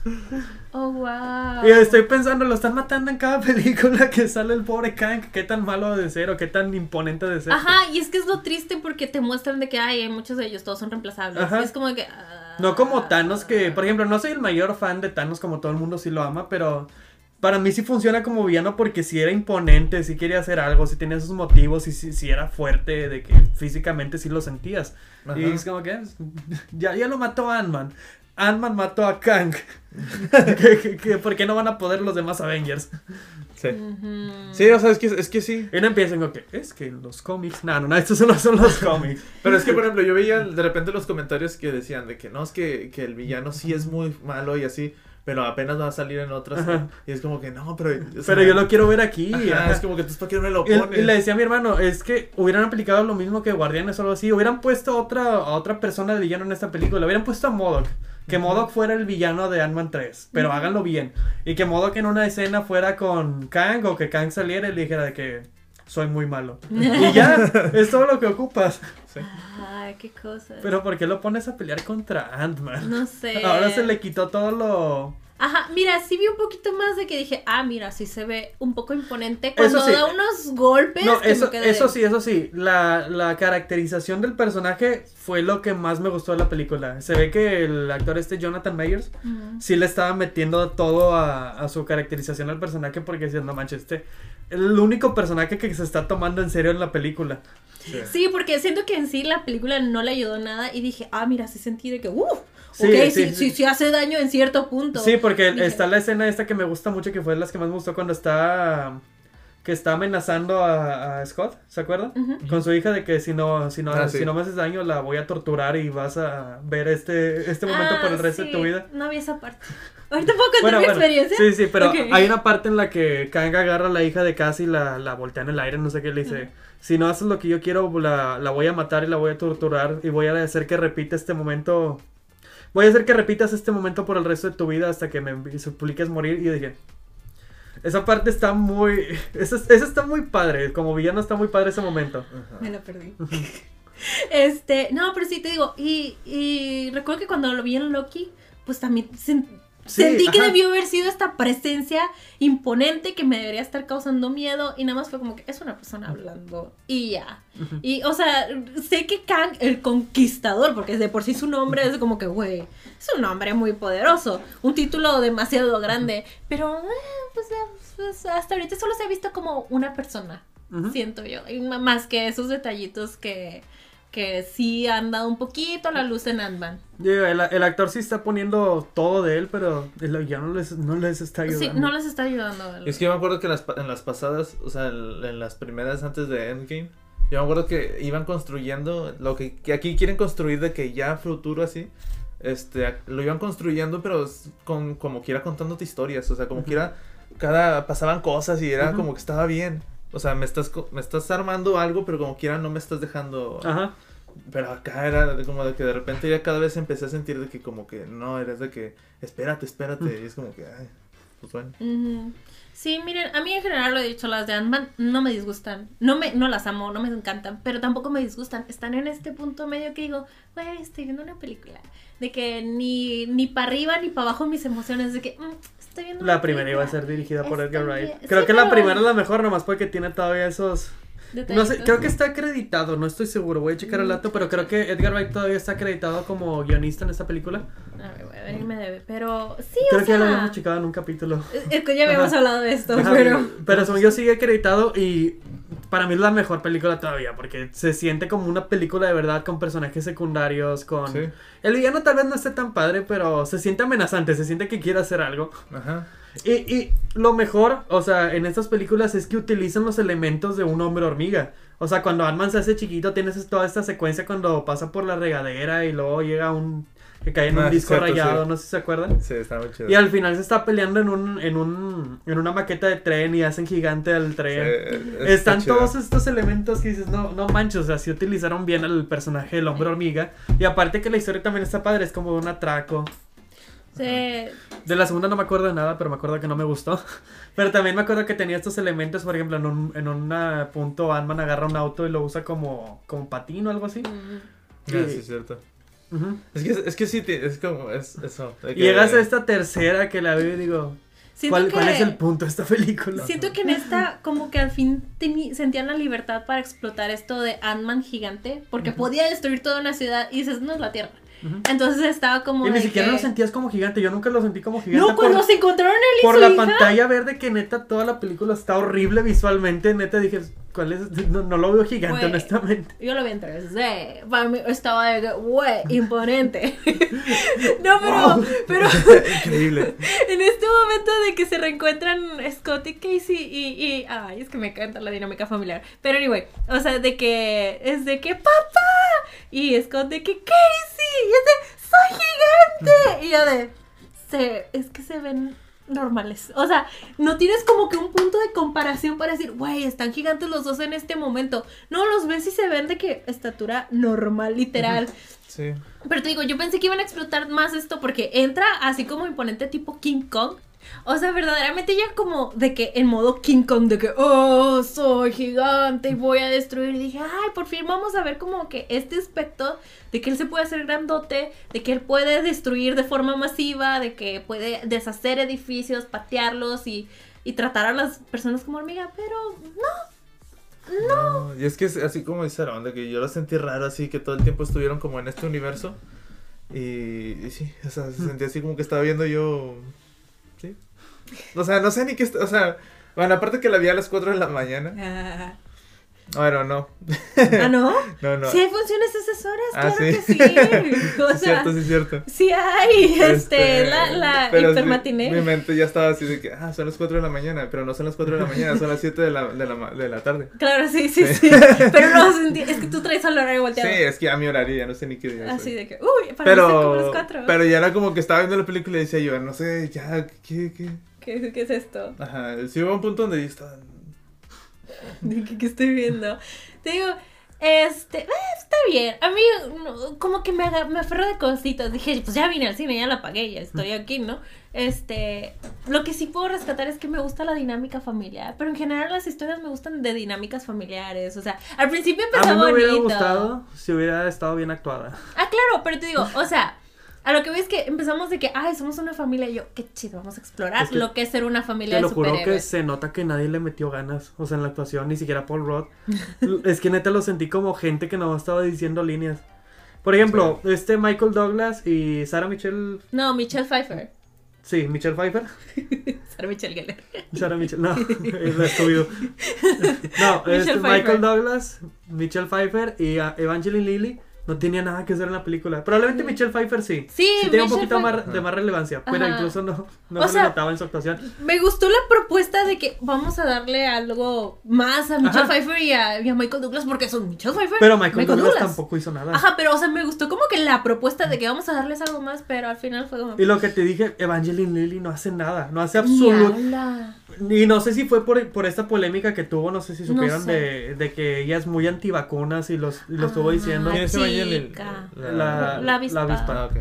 Oh, wow. Y estoy pensando, lo están matando en cada película que sale el pobre Kang. ¿Qué tan malo de ser o qué tan imponente de ser? Ajá, y es que es lo triste porque te muestran de que ay, muchos de ellos todos son reemplazables. Ajá. Es como de que. ah, No como Thanos, que por ejemplo, no soy el mayor fan de Thanos como todo el mundo sí lo ama, pero para mí sí funciona como villano porque si era imponente, si quería hacer algo, si tenía sus motivos, y si, si era fuerte, de que físicamente sí lo sentías. Ajá. Y es como que ya, ya lo mató Ant-Man. Ant-Man mató a Kang. ¿Qué- qué- qué- ¿Por qué no van a poder los demás Avengers? Sí. Sí, o sea, es que, es que sí. Y no empiezan con que es que los cómics. No, no, no, estos no son los cómics. Pero es que, por ejemplo, yo veía de repente los comentarios que decían de que no, es que, que el villano sí es muy malo y así, pero apenas va a salir en otras. Ajá. Y es como que no, pero. o sea, Pero yo lo quiero ver aquí. ajá, ajá. es como que tú, ¿para qué no me lo pones? y le decía a mi hermano, es que hubieran aplicado lo mismo que Guardianes o algo así. Hubieran puesto otra, a otra persona de villano en esta película. Hubieran puesto a Modok. Que Modok fuera el villano de Ant-Man 3. Pero háganlo bien. Y que Modok en una escena fuera con Kang o que Kang saliera y le dijera de que soy muy malo. y ya, es todo lo que ocupas. Sí. Ay, qué cosa. Pero ¿por qué lo pones a pelear contra Ant-Man? No sé. Ahora se le quitó todo lo... Ajá, mira, sí vi un poquito más de que dije, ah, mira, sí se ve un poco imponente cuando sí. da unos golpes. No, que eso, eso sí, eso sí. La, la caracterización del personaje fue lo que más me gustó de la película. Se ve que el actor este Jonathan Mayers Ujú. sí le estaba metiendo todo a, a su caracterización al personaje porque decía, no manches, este el único personaje que se está tomando en serio en la película. Sí. Sí, porque siento que en sí la película no le ayudó nada y dije, ah, mira, sí sentí de que, uh, Sí, ok, sí, sí, sí. sí, sí hace daño en cierto punto. Sí, porque Dije, está la escena esta que me gusta mucho, que fue de las que más me gustó cuando está que está amenazando a, a Scott, ¿se acuerdan? Con su hija de que si no, si no, Ah, sí. si no me haces daño la voy a torturar y vas a ver este, este momento por el Ah, resto de tu vida. No vi esa parte. Ahorita puedo contar mi experiencia. Sí, sí, pero hay una parte en la que Kang agarra a la hija de Cassie, la, la voltea en el aire, no sé qué, le dice, si no haces lo que yo quiero, la, la voy a matar y la voy a torturar y voy a hacer que repita este momento, voy a hacer que repitas este momento por el resto de tu vida hasta que me supliques morir y yo dije... Esa parte está muy... Esa, esa está muy padre. Como villano está muy padre ese momento. Ajá. Me la perdí. este, no, pero sí te digo, y, y recuerdo que cuando lo vi en Loki, pues también Sí, sentí que debió haber sido esta presencia imponente que me debería estar causando miedo y nada más fue como que es una persona hablando y ya. Y, o sea, sé que Kang, el conquistador, porque de por sí su nombre es como que, güey, es un nombre muy poderoso, un título demasiado grande, pero, eh, pues, pues, hasta ahorita solo se ha visto como una persona siento yo. Y más que esos detallitos que, que sí han dado un poquito la luz en Ant-Man. Digo, el, el actor sí está poniendo todo de él, pero el ya no les, no les está ayudando. Sí, no les está ayudando. el- Es que yo me acuerdo que en las, pa- en las pasadas, o sea, en, en las primeras antes de Endgame, yo me acuerdo que iban construyendo lo que, que aquí quieren construir de que ya futuro así, este, lo iban construyendo, pero con, como quiera contándote historias, o sea, como Ujú. quiera, cada, pasaban cosas y era como que estaba bien. O sea, me estás, co- me estás armando algo, pero como quiera no me estás dejando... Ajá. Pero acá era como de que de repente ya cada vez empecé a sentir de que como que no, eres de que espérate, espérate. Y es como que, ay. pues bueno. Sí, miren, a mí en general lo he dicho, las de Ant-Man no me disgustan. No me, no las amo, no me encantan, pero tampoco me disgustan. Están en este punto medio que digo, güey, estoy viendo una película. De que ni, ni para arriba ni para abajo mis emociones, de que mm, estoy viendo una La primera iba a ser dirigida por Edgar Wright. Creo Sí, que la primera es la mejor, nomás porque tiene todavía esos. No sé, creo que está acreditado, no estoy seguro, voy a checar el dato, pero creo que Edgar Wright todavía está acreditado como guionista en esta película. A ver, voy a ver, y me debe. Pero sí, Creo o que ya lo habíamos checado en un capítulo. es- es que ya habíamos Ajá. hablado de esto, Ajá, pero. pero según yo sigue acreditado y para mí es la mejor película todavía, porque se siente como una película de verdad con personajes secundarios, con... Sí. El villano tal vez no esté tan padre, pero se siente amenazante, se siente que quiere hacer algo. Ajá. Y, y lo mejor, o sea, en estas películas es que utilizan los elementos de un hombre hormiga. O sea, cuando Ant-Man se hace chiquito, tienes toda esta secuencia cuando pasa por la regadera y luego llega un... que cae en un Ah, disco cierto, rayado, sí. no sé si se acuerdan. Sí, está muy chido. Y al final se está peleando en un, en un, en una maqueta de tren y hacen gigante al Sí, tren. está Están chido. todos estos elementos que dices, no, no manches, o sea, sí utilizaron bien al personaje del hombre hormiga. Y aparte que la historia también está padre, es como un atraco. Sí, De la segunda no me acuerdo de nada, pero me acuerdo que no me gustó. Pero también me acuerdo que tenía estos elementos, por ejemplo, en un, en un ah, punto Ant-Man agarra un auto y lo usa como, como patín o algo así. Ah, sí, es cierto. Es que, es que sí, es como, es eso. que- llegas a esta tercera que la veo y digo, Siento ¿cuál, que, cuál es el punto de esta película? Siento que en esta, como que al fin sentían la libertad para explotar esto de Ant-Man gigante, porque podía destruir toda una ciudad y dices, no es la Tierra. Entonces estaba como. Y ni siquiera que- lo sentías como gigante, yo nunca lo sentí como gigante. No, cuando por, se encontraron él y por su la hija. pantalla verde que neta toda la película está horrible visualmente, neta dije, ¿cuál es? No, no lo veo gigante, honestamente. Yo lo vi en 3D. Para mí estaba de que, güey, imponente. no, pero, pero Increíble. en este momento de que se reencuentran Scott y Casey y, y- ay, es que me encanta la dinámica familiar. Pero anyway, o sea, de que es de que papá y Scott de que Casey y es de soy gigante y yo de se es que se ven normales. O sea, no tienes como que un punto de comparación para decir, güey, están gigantes los dos en este momento. No, los ves y se ven de que estatura normal, literal. Sí. Pero te digo, yo pensé que iban a explotar más esto porque entra así como imponente tipo King Kong. O sea, verdaderamente ya como de que en modo King Kong, de que, oh, soy gigante y voy a destruir. Y dije, ay, por fin vamos a ver como que este aspecto de que él se puede hacer grandote, de que él puede destruir de forma masiva, de que puede deshacer edificios, patearlos y, y tratar a las personas como hormiga. Pero no, No. Y es que es así como dice de que yo lo sentí raro, así que todo el tiempo estuvieron como en este universo. Y, y sí, o sea, se sentía así como que estaba viendo yo. Sí. O sea, no sé ni qué. O sea, bueno, aparte que la vi a las 4 de la mañana. Bueno, no. ah, no. No, no. Sí hay funciones asesoras, Ah, claro sí. que sí. O Sí, sea, cierto, sí, cierto. Sí hay, este, la, la pero sí, hipermatiné. Mi mente ya estaba así de que, ah, son las 4 de la mañana, pero no son las 4 de la mañana, son las 7 de la, de la, de la tarde. Claro, sí, sí, Sí. sí. Pero no es que tú traes al horario Sí, volteado. es que a mi horario ya no sé ni qué día Así soy. de que, uy, para mí son como las Pero, cuatro. pero ya era como que estaba viendo la película y decía yo, no sé, ya, ¿qué, qué? ¿Qué, ¿Qué es esto? Ajá, sí hubo un punto donde. ¿De qué, qué estoy viendo? Te digo, este, eh, está bien. A mí, no, como que me, me aferro de cositas. Dije, pues ya vine al cine, ya la pagué, ya estoy aquí, ¿no? Este, lo que sí puedo rescatar es que me gusta la dinámica familiar. Pero en general las historias me gustan de dinámicas familiares. O sea, al principio A empezó mí me hubiera bonito. gustado si hubiera estado bien actuada. Ah, claro, pero te digo, o sea, a lo que ves que empezamos de que, ay, somos una familia, y yo, qué chido, vamos a explorar Es que lo que es ser una familia Te de lo juro que se nota que nadie le metió ganas, o sea, en la actuación, ni siquiera Paul Rudd. es que neta lo sentí como gente que no estaba diciendo líneas. Por ejemplo, este Michael Douglas y Sarah Michelle, No, Michelle Pfeiffer. sí, Michelle Pfeiffer. Sarah Michelle Gellar. Sarah Michelle, no, es la. No, este. Michael Douglas, Michelle Pfeiffer y ah, Evangeline Lilly no tenía nada que hacer en la película. Probablemente Michelle Pfeiffer sí. Sí, tenía un poquito Pfeiffer. más, de más relevancia, pero Ajá. incluso no, no O se sea, notaba en su actuación. Me gustó la propuesta de que vamos a darle algo más a Michelle Ajá. Pfeiffer y a, y a Michael Douglas porque son Michelle Pfeiffer. Pero Michael, Douglas, tampoco hizo nada. Ajá, pero o sea, me gustó como que la propuesta de que vamos a darles algo más, pero al final fue como. Y lo que te dije, Evangeline Lilly no hace nada, no hace habla. Y no sé si fue por, por esta polémica que tuvo, no sé si No supieron sé. de, de que ella es muy antivacunas y los, y lo estuvo Ah, diciendo. ¿Quién es Evangeline? chica. La, La avispa. la avispa. Ah, ok.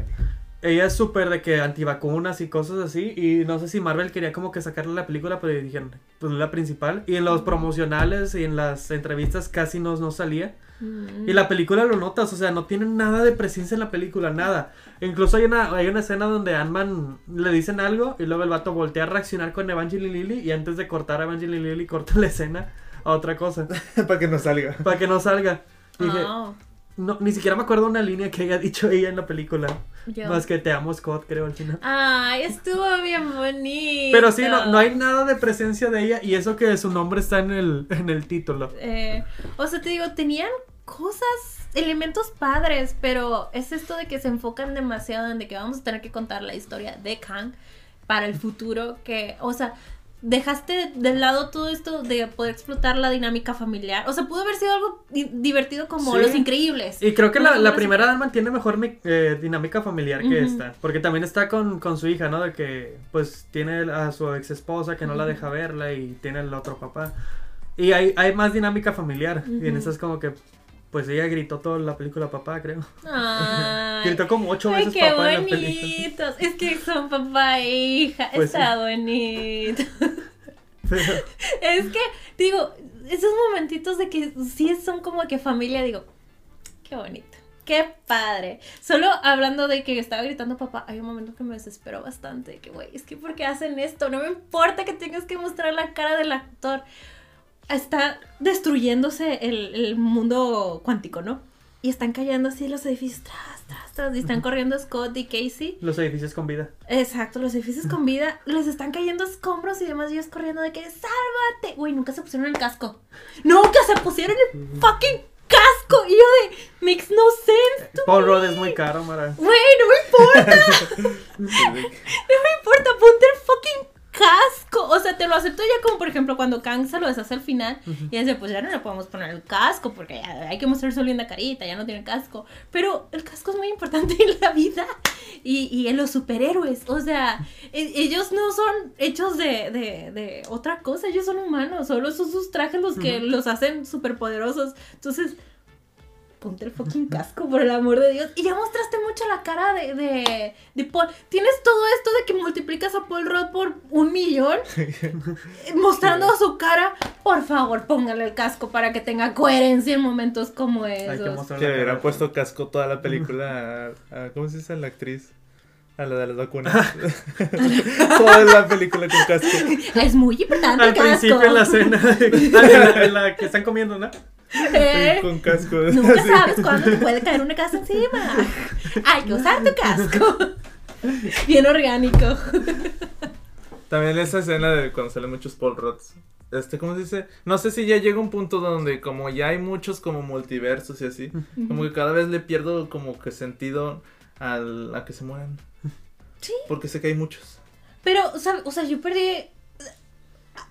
ella es súper de que antivacunas y cosas así. Y no sé si Marvel quería como que sacarle la película, pero dijeron, pues la principal. Y en los promocionales y en las entrevistas casi no, no salía. Mm. Y la película lo notas, o sea, no tiene nada de presencia en la película, nada. Incluso hay una, hay una escena donde Ant-Man le dicen algo y luego el vato voltea a reaccionar con Evangeline Lilly y antes de cortar a Evangeline Lilly corta la escena a otra cosa Para que no salga. para que no salga. Y dije, Oh, no, ni siquiera me acuerdo una línea que haya dicho ella en la película. yo. Más que te amo Scott, creo al final. Ay, estuvo bien bonito. Pero sí, no, no hay nada de presencia de ella y eso que su nombre está en el, en el título. Eh, o sea, te digo, tenían cosas, elementos padres, pero es esto de que se enfocan demasiado en de que vamos a tener que contar la historia de Kang para el futuro, que, o sea, dejaste de lado todo esto de poder explotar la dinámica familiar. O sea, pudo haber sido algo di- divertido como Sí. Los Increíbles. Y creo que la, la primera Ant-Man tiene mejor eh, dinámica familiar que esta. Porque también está con, con su hija, ¿no? De que pues tiene a su ex esposa que no la deja verla y tiene el otro papá. Y hay, hay más dinámica familiar. Y en esa es como que pues ella gritó toda la película papá, creo. Ay. Gritó como ocho Ay, veces qué papá en la película. bonitos. Es que son papá e hija. Pues Está bonito. Pero- Es que, digo, esos momentitos de que sí son como que familia, digo, qué bonito, qué padre. Solo hablando de que estaba gritando papá, hay un momento que me desesperó bastante, que güey, es que ¿por qué hacen esto? No me importa que tengas que mostrar la cara del actor. Está destruyéndose el, el mundo cuántico, ¿no? Y están cayendo así los edificios, tras, tras, tras, y están corriendo Scott y Casey. Los edificios con vida. Exacto, los edificios con vida, les están cayendo escombros y demás, y ellos corriendo de que ¡sálvate! Güey, nunca se pusieron el casco. ¡Nunca se pusieron el fucking casco! Y yo de, makes no sense. to Paul me". Rudd es muy caro, Mara. Güey, no me importa, no me importa, ponte el fucking casco. O sea, te lo acepto ya como, por ejemplo, cuando Kang se lo deshace al final, y dice, pues ya no le podemos poner el casco, porque ya hay que mostrar su linda carita, ya no tiene casco. Pero el casco es muy importante en la vida. Y, y en los superhéroes, o sea, e- ellos no son hechos de, de, de otra cosa, ellos son humanos, solo son sus trajes los que los hacen superpoderosos. Entonces, ponte el fucking casco, por el amor de Dios. Y ya mostraste mucho la cara de, de, de Paul. Tienes todo esto de que multiplicas a Paul Rudd por un millón, mostrando su cara. Por favor, póngale el casco para que tenga coherencia en momentos como Hay que esos. mostrar Que la hubiera puesto casco toda la película a, a- ¿Cómo se dice? A la actriz. A la de las vacunas. toda la película con casco. Es muy importante Al el casco. principio en la cena, ah, en, la, en la que están comiendo, ¿no? Eh, Con casco. Nunca sabes cuándo te puede caer una casa encima. Hay que usar tu casco. Bien orgánico. También esa escena de cuando salen muchos Paul Rudds. Este, ¿cómo se dice? No sé si ya llega un punto donde como ya hay muchos como multiversos y así. Como que cada vez le pierdo como que sentido al, a que se mueran. Sí. Porque sé que hay muchos. Pero, o sea, o sea, yo perdí.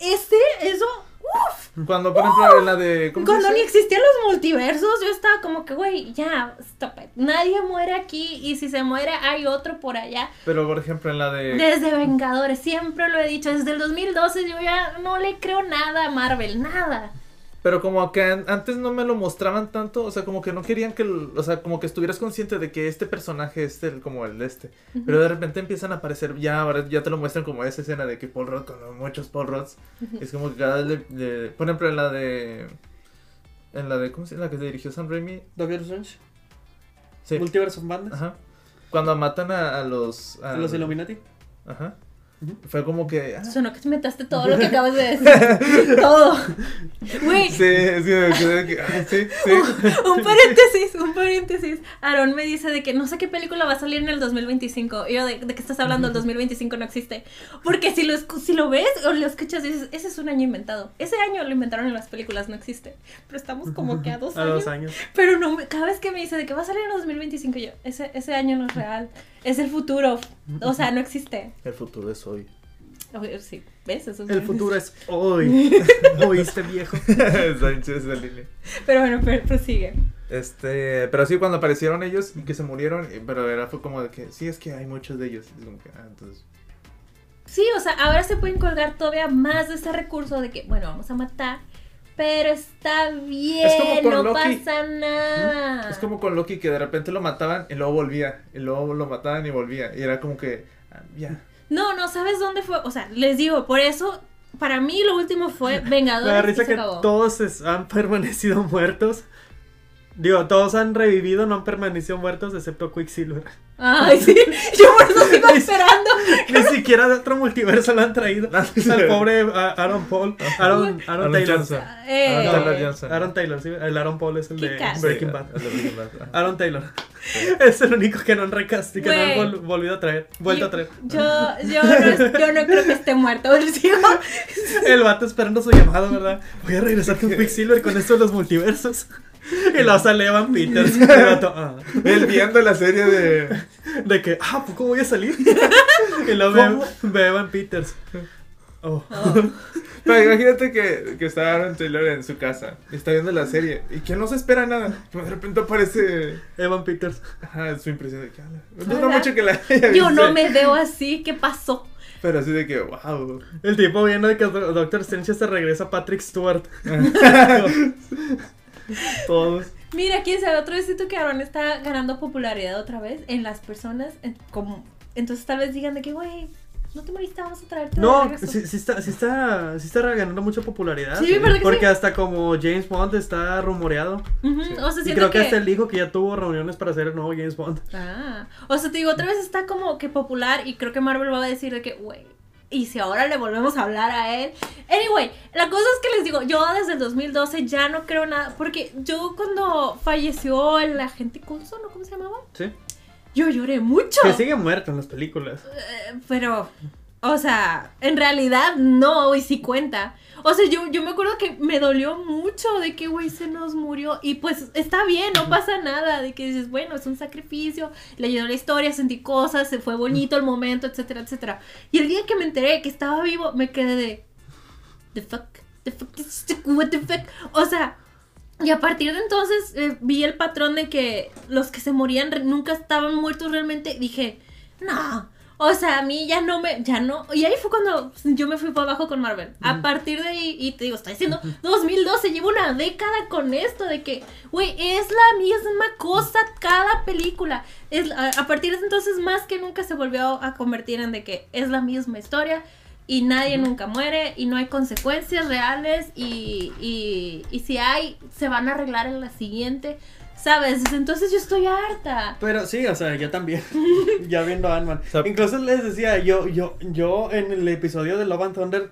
Ese, eso. Uf. Cuando, por ejemplo, en la de... ¿cómo se Cuando ni existían los multiversos, yo estaba como que, güey, ya, stop it. Nadie muere aquí y si se muere hay otro por allá. Pero, por ejemplo, en la de... Desde Vengadores, siempre lo he dicho, desde el 2012 yo ya no le creo nada a Marvel, nada. Pero como que an- antes no me lo mostraban tanto, o sea, como que no querían que, o sea, como que estuvieras consciente de que este personaje es el, como el de este. Pero de repente empiezan a aparecer, ya ahora ya te lo muestran como esa escena de que Paul Rudd con muchos Paul Rudds. Es como que cada vez le, le- por ejemplo, en la de, en la de, ¿cómo se llama? La que dirigió Sam Raimi. Doctor Strange. Sí. Multiverse of Madness. Ajá. Cuando matan a, a los, a Los Illuminati. Ajá. Fue como que, ah, Sonó que te metaste todo lo que acabas de decir. todo. Güey, sí, sí, sí, sí. un paréntesis, un paréntesis. Aaron me dice de que no sé qué película va a salir en el 2025. Y yo, ¿de, de qué estás hablando? El 2025 no existe. Porque si lo, si lo ves o lo escuchas, dices, ese es un año inventado. Ese año lo inventaron en las películas, no existe. Pero estamos como que a dos A años. dos años. Pero no, cada vez que me dice de que va a salir en el 2025, yo, ese, ese año no es real. Es el futuro. O sea, no existe. El futuro es hoy. Oye, Sí, ¿ves? Eso es El futuro es hoy. ¿Oíste, viejo? Sánchez esa línea. Pero bueno, pero prosigue. Este, pero sí, cuando aparecieron ellos que se murieron, eh, pero era fue como de que, sí, es que hay muchos de ellos. Y es como que, ah, entonces, Sí, o sea, ahora se pueden colgar todavía más de ese recurso de que, bueno, vamos a matar, pero está bien, Es como con no Loki. pasa nada. Es como con Loki que de repente lo mataban y luego volvía. Y luego lo mataban y volvía. Y era como que. ah, ya. No, no, ¿sabes dónde fue? O sea, les digo, por eso, para mí lo último fue Vengadores y risa se que acabó. todos han permanecido muertos. Digo, todos han revivido, no han permanecido muertos, excepto Quicksilver. Ay, sí, yo por eso sigo esperando. Ni siquiera de otro multiverso lo han traído. Al pobre a- Aaron Paul. Aaron, Aaron Aaron Taylor. Johnson. Eh, Aaron Taylor Johnson. Aaron Taylor, sí. El Aaron Paul es el de. Breaking Bad. Aaron Taylor. Es el único que no han recast y que no han vol- volvido a traer. Vuelto a traer. Yo, yo, no, yo no creo que esté muerto. sigo- El vato esperando su llamado, ¿verdad? Voy a regresar con Quicksilver con esto de los multiversos. Y luego sale Evan Peters. Ah. Él viendo la serie de. De que, ah, ¿poco voy a salir? Y luego ve, ve Evan Peters. Oh. Pero imagínate que, que está Aaron Taylor en su casa y está viendo la serie y que no se espera nada. De repente aparece. Evan Peters. Ajá, su impresión de que. No duda mucho que la haya Yo no me veo así, ¿qué pasó? Pero así de que, wow. El tipo viendo de que Doctor Strange se regresa a Patrick Stewart. Todos. Mira, quién sabe, otro vez siento que Aaron está ganando popularidad otra vez en las personas. en- como, entonces tal vez digan de que, güey, no te moriste, vamos a traerte No, regreso". sí, sí está, sí está, sí está ganando mucha popularidad. Sí, ¿verdad que Porque sí? hasta como James Bond está rumoreado. Sí. O sea, Y creo que que... hasta él dijo que ya tuvo reuniones para hacer el nuevo James Bond. Ah, o sea, te digo, otra vez está como que popular y creo que Marvel va a decir de que, güey, y si ahora le volvemos a hablar a él. Anyway, la cosa es que les digo, yo desde el 2012 ya no creo nada, porque yo cuando falleció el agente Coulson, ¿no? ¿Cómo se llamaba? Sí. Yo lloré mucho. Que sigue muerto en las películas. Eh, pero, o sea, en realidad no, y sí cuenta. O sea, yo, yo me acuerdo que me dolió mucho de que, güey, se nos murió. Y pues está bien, no pasa nada. De que dices, bueno, es un sacrificio, le ayudó la historia, sentí cosas, se fue bonito el momento, etcétera, etcétera. Y el día que me enteré que estaba vivo, me quedé de. ¿The fuck? ¿The fuck? ¿What the fuck? O sea. Y a partir de entonces eh, vi el patrón de que los que se morían nunca estaban muertos realmente. Dije, no. O sea, a mí ya no me, ya no. Y ahí fue cuando yo me fui para abajo con Marvel. A partir de ahí, y te digo, estoy diciendo 2012, llevo una década con esto de que, güey, es la misma cosa cada película. Es, a, a partir de entonces, más que nunca se volvió a convertir en de que es la misma historia y nadie nunca muere y no hay consecuencias reales y, y, y si hay, se van a arreglar en la siguiente. ¿Sabes? Entonces yo estoy harta. Pero sí, o sea, yo también. ya viendo Ant-Man. sea- Incluso les decía, yo, yo, yo en el episodio de Love and Thunder.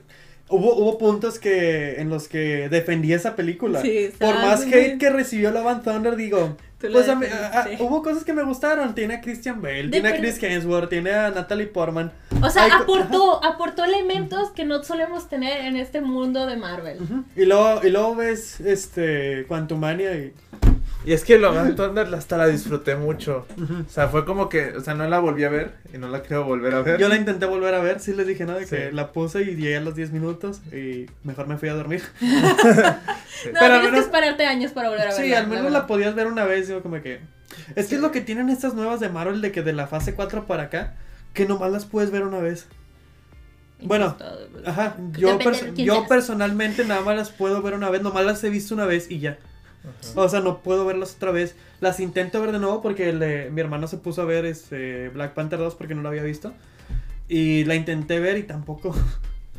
Hubo, hubo puntos que en los que defendí esa película. Sí, Por más hate bien. que recibió Love and Thunder, digo. Pues a mí- a- a- hubo cosas que me gustaron. Tiene a Christian Bale, tiene a Chris Hemsworth, tiene a Natalie Portman. O sea, Ay, aportó, aportó elementos que no solemos tener en este mundo de Marvel. Y luego, y luego ves este Quantumania y. Y es que lo Thunder hasta la disfruté mucho. O sea, fue como que, o sea, no la volví a ver y no la quiero volver a ver. Yo la intenté volver a ver, sí les dije, ¿no? De que Sí. la puse y llegué a los 10 minutos y mejor me fui a dormir. No, Pero al tienes menos- que esperarte años para volver a verla. Sí, al menos la podías ver una vez, digo, como que... Es que es lo que tienen estas nuevas de Marvel de que de la fase 4 para acá, que nomás las puedes ver una vez. Bueno, Todo, pues. Ajá, yo, quién yo seas. personalmente nada más las puedo ver una vez, nomás las he visto una vez y ya. O sea, no puedo verlas otra vez. Las intento ver de nuevo porque le- mi hermano se puso a ver este, Black Panther 2 porque no lo había visto. Y la intenté ver y tampoco.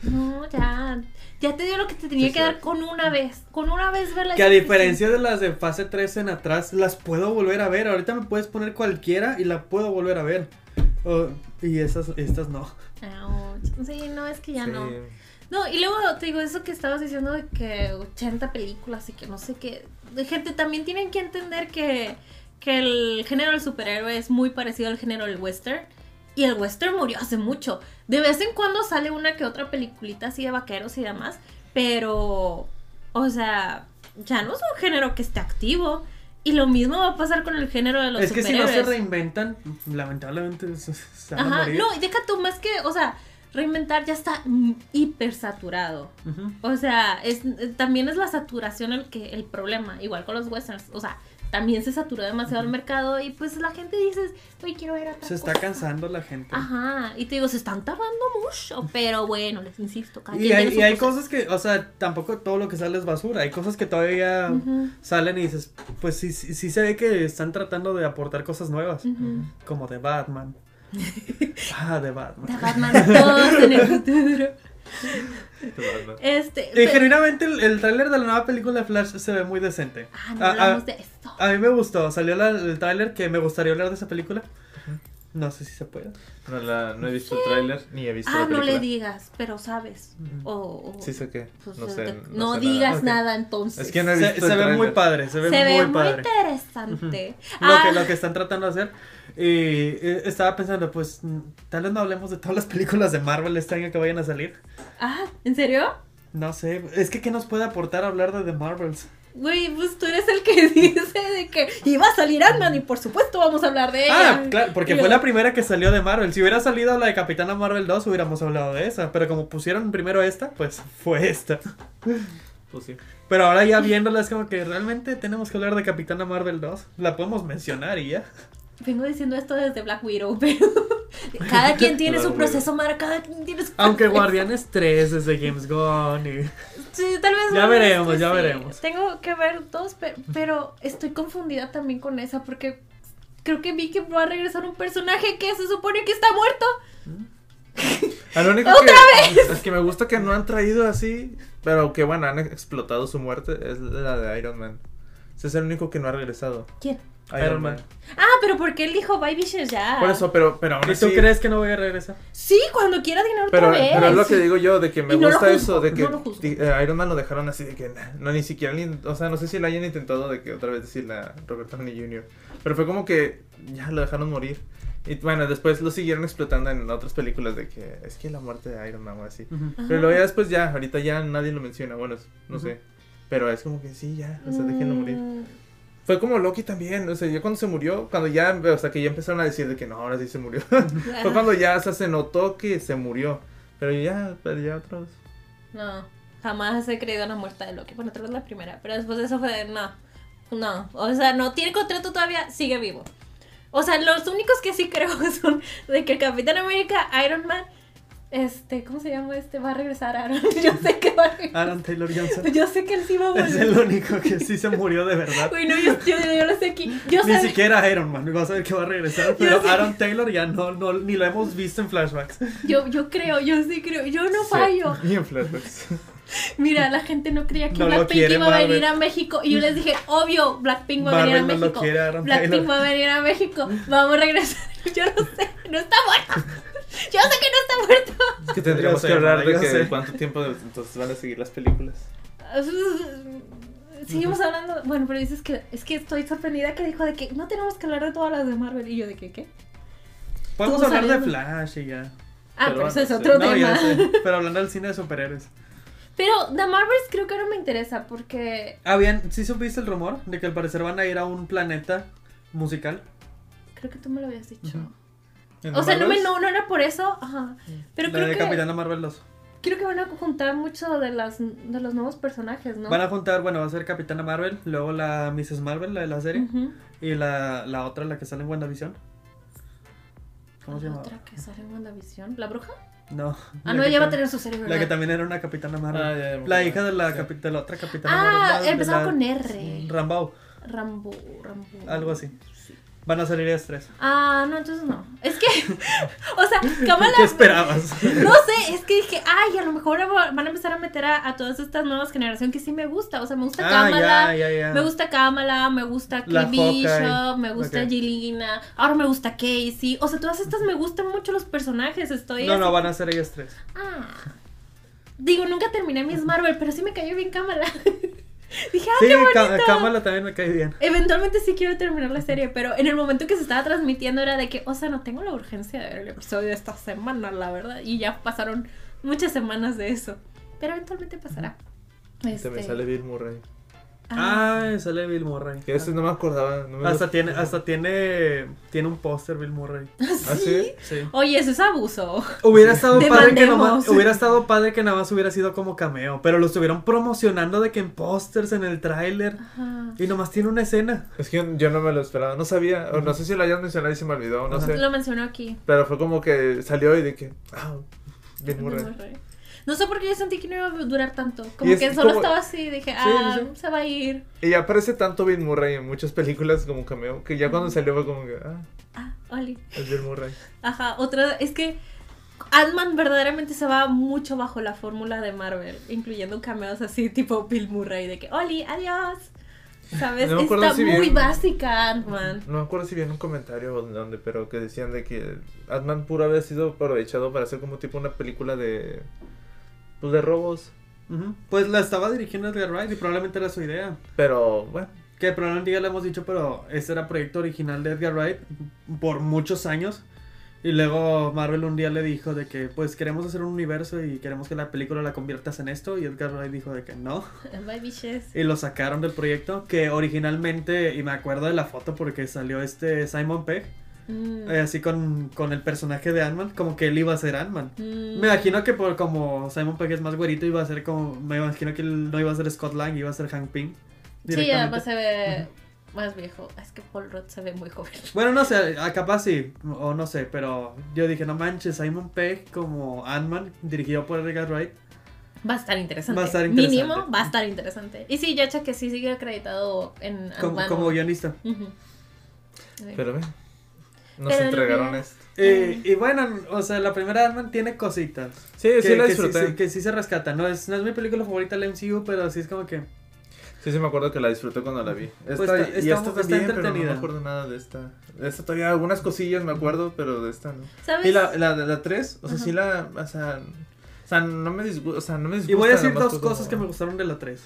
No, ya. Ya te dio lo que te tenía Sí, que sí. dar con una vez. Con una vez verla. Que a diferencia de las de fase 3 en atrás, las puedo volver a ver. Ahorita me puedes poner cualquiera y la puedo volver a ver. Oh, y esas, estas no. Sí, no, es que ya Sí. no. No, y luego te digo eso que estabas diciendo de que 80 películas y que no sé qué. Gente, también tienen que entender que, que el género del superhéroe es muy parecido al género del western. Y el western murió hace mucho. De vez en cuando sale una que otra peliculita así de vaqueros y demás. Pero, o sea, ya no es un género que esté activo. Y lo mismo va a pasar con el género de los es que si no se reinventan, lamentablemente se, se van a Ajá, morir. no, y deja tú más que, o sea, reinventar ya está hiper saturado. Ujú. O sea, es, también es la saturación el que el problema, igual con los westerns. O sea, también se saturó demasiado el mercado y pues la gente dice, oye, quiero ver otra Se está cosa". cansando la gente. Ajá, y te digo, se están tardando mucho, pero bueno, les insisto. cada Y hay, y hay cosas que, o sea, tampoco todo lo que sale es basura. Hay cosas que todavía Ujú, salen y dices, pues sí, sí, sí se ve que están tratando de aportar cosas nuevas. ujú. Como de Batman. Ah, de Batman. De Batman todos en el futuro. Este. Genuinamente el, el tráiler de la nueva película de Flash se ve muy decente. Ah, no A- a- hablamos de esto. A mí me gustó, salió la- el tráiler que me gustaría hablar de esa película. No sé si se puede. No, la- no he visto el tráiler ni he visto Ah, la no película. le digas, pero sabes. Ujú. O, o- Sí sé qué. pues, no sé. te- no no sé digas nada entonces. Es que no he Se, visto se el ve muy padre, se ve Se muy ve muy padre. interesante. Lo, Ah, que, lo que están tratando de hacer. Y eh, estaba pensando, pues, mm, tal vez no hablemos de todas las películas de Marvel este año que vayan a salir. ah, ¿en serio? No sé, es que ¿qué nos puede aportar hablar de The Marvels? Güey, pues tú eres el que dice de que iba a salir Ant-Man y por supuesto vamos a hablar de ella. Ah, claro, porque Y fue yo- la primera que salió de Marvel. Si hubiera salido la de Capitana Marvel 2, hubiéramos hablado de esa. Pero como pusieron primero esta, pues fue esta. Pues sí. Pero ahora ya viéndola es como que realmente tenemos que hablar de Capitana Marvel 2. La podemos mencionar y ya. Vengo diciendo esto desde Black Widow, pero cada quien tiene Black su proceso, Mara, cada quien tiene su Aunque proceso. Guardianes 3 es de James Gunn y... Sí, tal vez. Ya veremos, ya sí. veremos. Tengo que ver dos, pero, pero estoy confundida también con esa porque creo que vi que va a regresar un personaje que se supone que está muerto. Lo único ¡Otra que, Es que me gusta que no han traído así, pero que bueno, han explotado su muerte, es la de Iron Man. Ese es el único que no ha regresado. ¿Quién? Iron Man. Ah, pero porque él dijo bye bitches ya. Por eso, pero, pero aún ¿Y tú así. crees que no voy a regresar? Sí, cuando quiera dinero Pero, otra vez. pero es lo que digo yo, de que me Y no lo gusta juzgo, eso, de que no lo juzgo. di- eh, Iron Man lo dejaron así, de que nah, no, ni siquiera, ni- o sea, no sé si lo hayan intentado de que otra vez decirle a Robert Downey Jr., pero fue como que ya lo dejaron morir. Y bueno, después lo siguieron explotando en otras películas de que es que la muerte de Iron Man o así. Pero luego ya después ya, ahorita ya nadie lo menciona, bueno, no Ujú. sé. Pero es como que sí, ya, o sea, déjenlo morir. Mm, Fue como Loki también, o sea, ya cuando se murió, cuando ya, o sea, que ya empezaron a decir de que no, ahora sí se murió. Fue cuando ya, se notó que se murió. Pero ya, pero ya otra vez. No, jamás he creído en la muerte de Loki. Bueno, otra vez la primera, pero después de eso fue de no. No, o sea, no tiene contrato todavía, sigue vivo. O sea, los únicos que sí creo son de que Capitán América, Iron Man, este, ¿cómo se llama este? Va a regresar Aaron. Yo sé que va a regresar. Aaron Taylor Johnson. Yo sé que él sí va a Es el volver. único que sí se murió de verdad. Uy, no, yo, yo, yo lo sé aquí. Yo Ni siquiera Iron Man, vas a ver que va a regresar, pero sé. Aaron Taylor ya no, no, ni lo hemos visto en flashbacks. Yo, yo creo, yo sí creo. Yo no Sí, fallo. Y en flashbacks. Mira, la gente no creía que No Blackpink iba a venir a México. Y yo les dije, obvio, Blackpink va a venir a no México. Aaron Blackpink va a venir a México. Vamos a regresar. Yo no sé, no está muerto. Yo sé que no está muerto. Es que tendríamos que hablar de que sé. cuánto tiempo entonces van a seguir las películas. Seguimos hablando. Bueno, pero dices que es que estoy sorprendida que dijo de que no tenemos que hablar de todas las de Marvel. Y yo de que, ¿qué? Podemos hablar de. Flash y ya. Ah, Pero pero, eso es otro No, tema. ya sé, pero hablando del cine de superhéroes. Pero The Marvels creo que no me interesa porque Habían, ¿sí supiste el rumor de que al parecer van a ir a un planeta musical? creo que tú me lo habías dicho. Ujú. ¿En O sea, no, me, no, no era por eso, ajá. Pero la creo de que, Capitana Marvel 2. creo que van a juntar mucho de, las, de los nuevos personajes, ¿no? Van a juntar, bueno, va a ser Capitana Marvel, luego la Mrs. Marvel, la de la serie, y la, la otra, la que sale en WandaVision. ¿Cómo se La llama? otra que sale en WandaVision, ¿la bruja? No. Ah, la no, ella va a tener su serie, ¿verdad? La que también era una Capitana Marvel. Ah, ya, ya me la hija de la, Sí. capi- de la otra Capitana Ah, Marvel. la- empezaba la- con R. Rambo. Rambo, Rambo. Algo así. Sí. Van a salir ellas tres. Ah, no, entonces no. Es que, o sea, Kamala. ¿Qué esperabas? No sé, es que dije, ay, a lo mejor van a empezar a meter a, a todas estas nuevas generaciones que sí me gusta. O sea, me gusta Ah, Kamala, ya, ya, ya. me gusta Kamala, me gusta Hawkeye. Bishop, me gusta Ok. Gilina, ahora me gusta Casey. O sea, todas estas me gustan mucho los personajes. Estoy No, así- no, van a ser ellas tres. Ah. Digo, nunca terminé Miss Marvel, pero sí me cayó bien Kamala. Dije, ah, Sí, qué bonito. Kamala también me cae bien. Eventualmente sí quiero terminar la serie, pero en el momento que se estaba transmitiendo era de que, o sea, no tengo la urgencia de ver el episodio de esta semana, la verdad. Y ya pasaron muchas semanas de eso. Pero eventualmente pasará. Este, También sale Bill Murray. Ah, sale Bill Murray. Que ese no me acordaba. no me Hasta lo- tiene, hasta tiene, tiene un póster Bill Murray. ¿Ah, sí? Sí. Oye, eso es abuso. Hubiera estado padre que nomás, hubiera estado padre que nada más hubiera sido como cameo, pero lo estuvieron promocionando de que en pósters en el tráiler y nomás tiene una escena. Es que yo, no me lo esperaba. No sabía. O no sé si lo hayas mencionado y se me olvidó. No Ajá. sé. Lo mencionó aquí. Pero fue como que salió y de que. Ah, Bill Murray. Murray. No sé por qué yo sentí que no iba a durar tanto. Como es que solo como- estaba así, dije, ah, sí, sí. se va a ir. Y aparece tanto Bill Murray en muchas películas como cameo. Que ya cuando salió fue como que. Ah, Ah, Oli. es Bill Murray. Ajá, otra, es que Ant-Man verdaderamente se va mucho bajo la fórmula de Marvel, incluyendo cameos así tipo Bill Murray, de que, Oli, adiós. ¿Sabes? No Está si muy bien- básica Ant-Man. No me acuerdo si vi en un comentario o donde, pero que decían de que Ant-Man puro había sido aprovechado para hacer como tipo una película de. Pues de robos. Pues la estaba dirigiendo Edgar Wright y probablemente era su idea. Pero bueno. Que probablemente ya le hemos dicho, pero ese era proyecto original de Edgar Wright por muchos años. Y luego Marvel un día le dijo de que pues queremos hacer un universo y queremos que la película la conviertas en esto. Y Edgar Wright dijo de que no. Y lo sacaron del proyecto. Que originalmente, y me acuerdo de la foto porque salió este Simon Pegg. Mm, eh, así con, con el personaje de Ant-Man. Como que él iba a ser Ant-Man. mm. Me imagino que por como Simon Pegg es más güerito iba a ser como... Me imagino que él no iba a ser Scott Lang, iba a ser Hank Pym. Sí, además se ve más viejo. Es que Paul Rudd se ve muy joven. Bueno, no sé, a- capaz sí, o no sé, pero yo dije, no manches, Simon Pegg como Ant-Man, dirigido por Edgar Wright. Va a estar interesante. Va a estar interesante. Mínimo, va a estar interesante. Y sí, ya que sí sigue acreditado en Como, Ant-Man. como guionista. Pero ve. Nos Pero entregaron no- esto. Eh, y bueno, o sea, la primera Ant-Man tiene cositas. Sí, que, sí la que sí, disfruté. sí- que sí se rescata. No es, no es mi película favorita del MCU, pero sí es como que... Sí, sí me acuerdo que la disfruté cuando la vi. Esta, Pues está- y está- esta está también, pero no me acuerdo nada de esta. De esta todavía algunas cosillas me acuerdo, pero de esta no. ¿Sabes? Y la, la de la 3, o sea, Ajá. sí la, o sea, o sea, no me disgusta, o sea, no me disgusta. Y voy a decir dos fue como- cosas que me gustaron de la 3.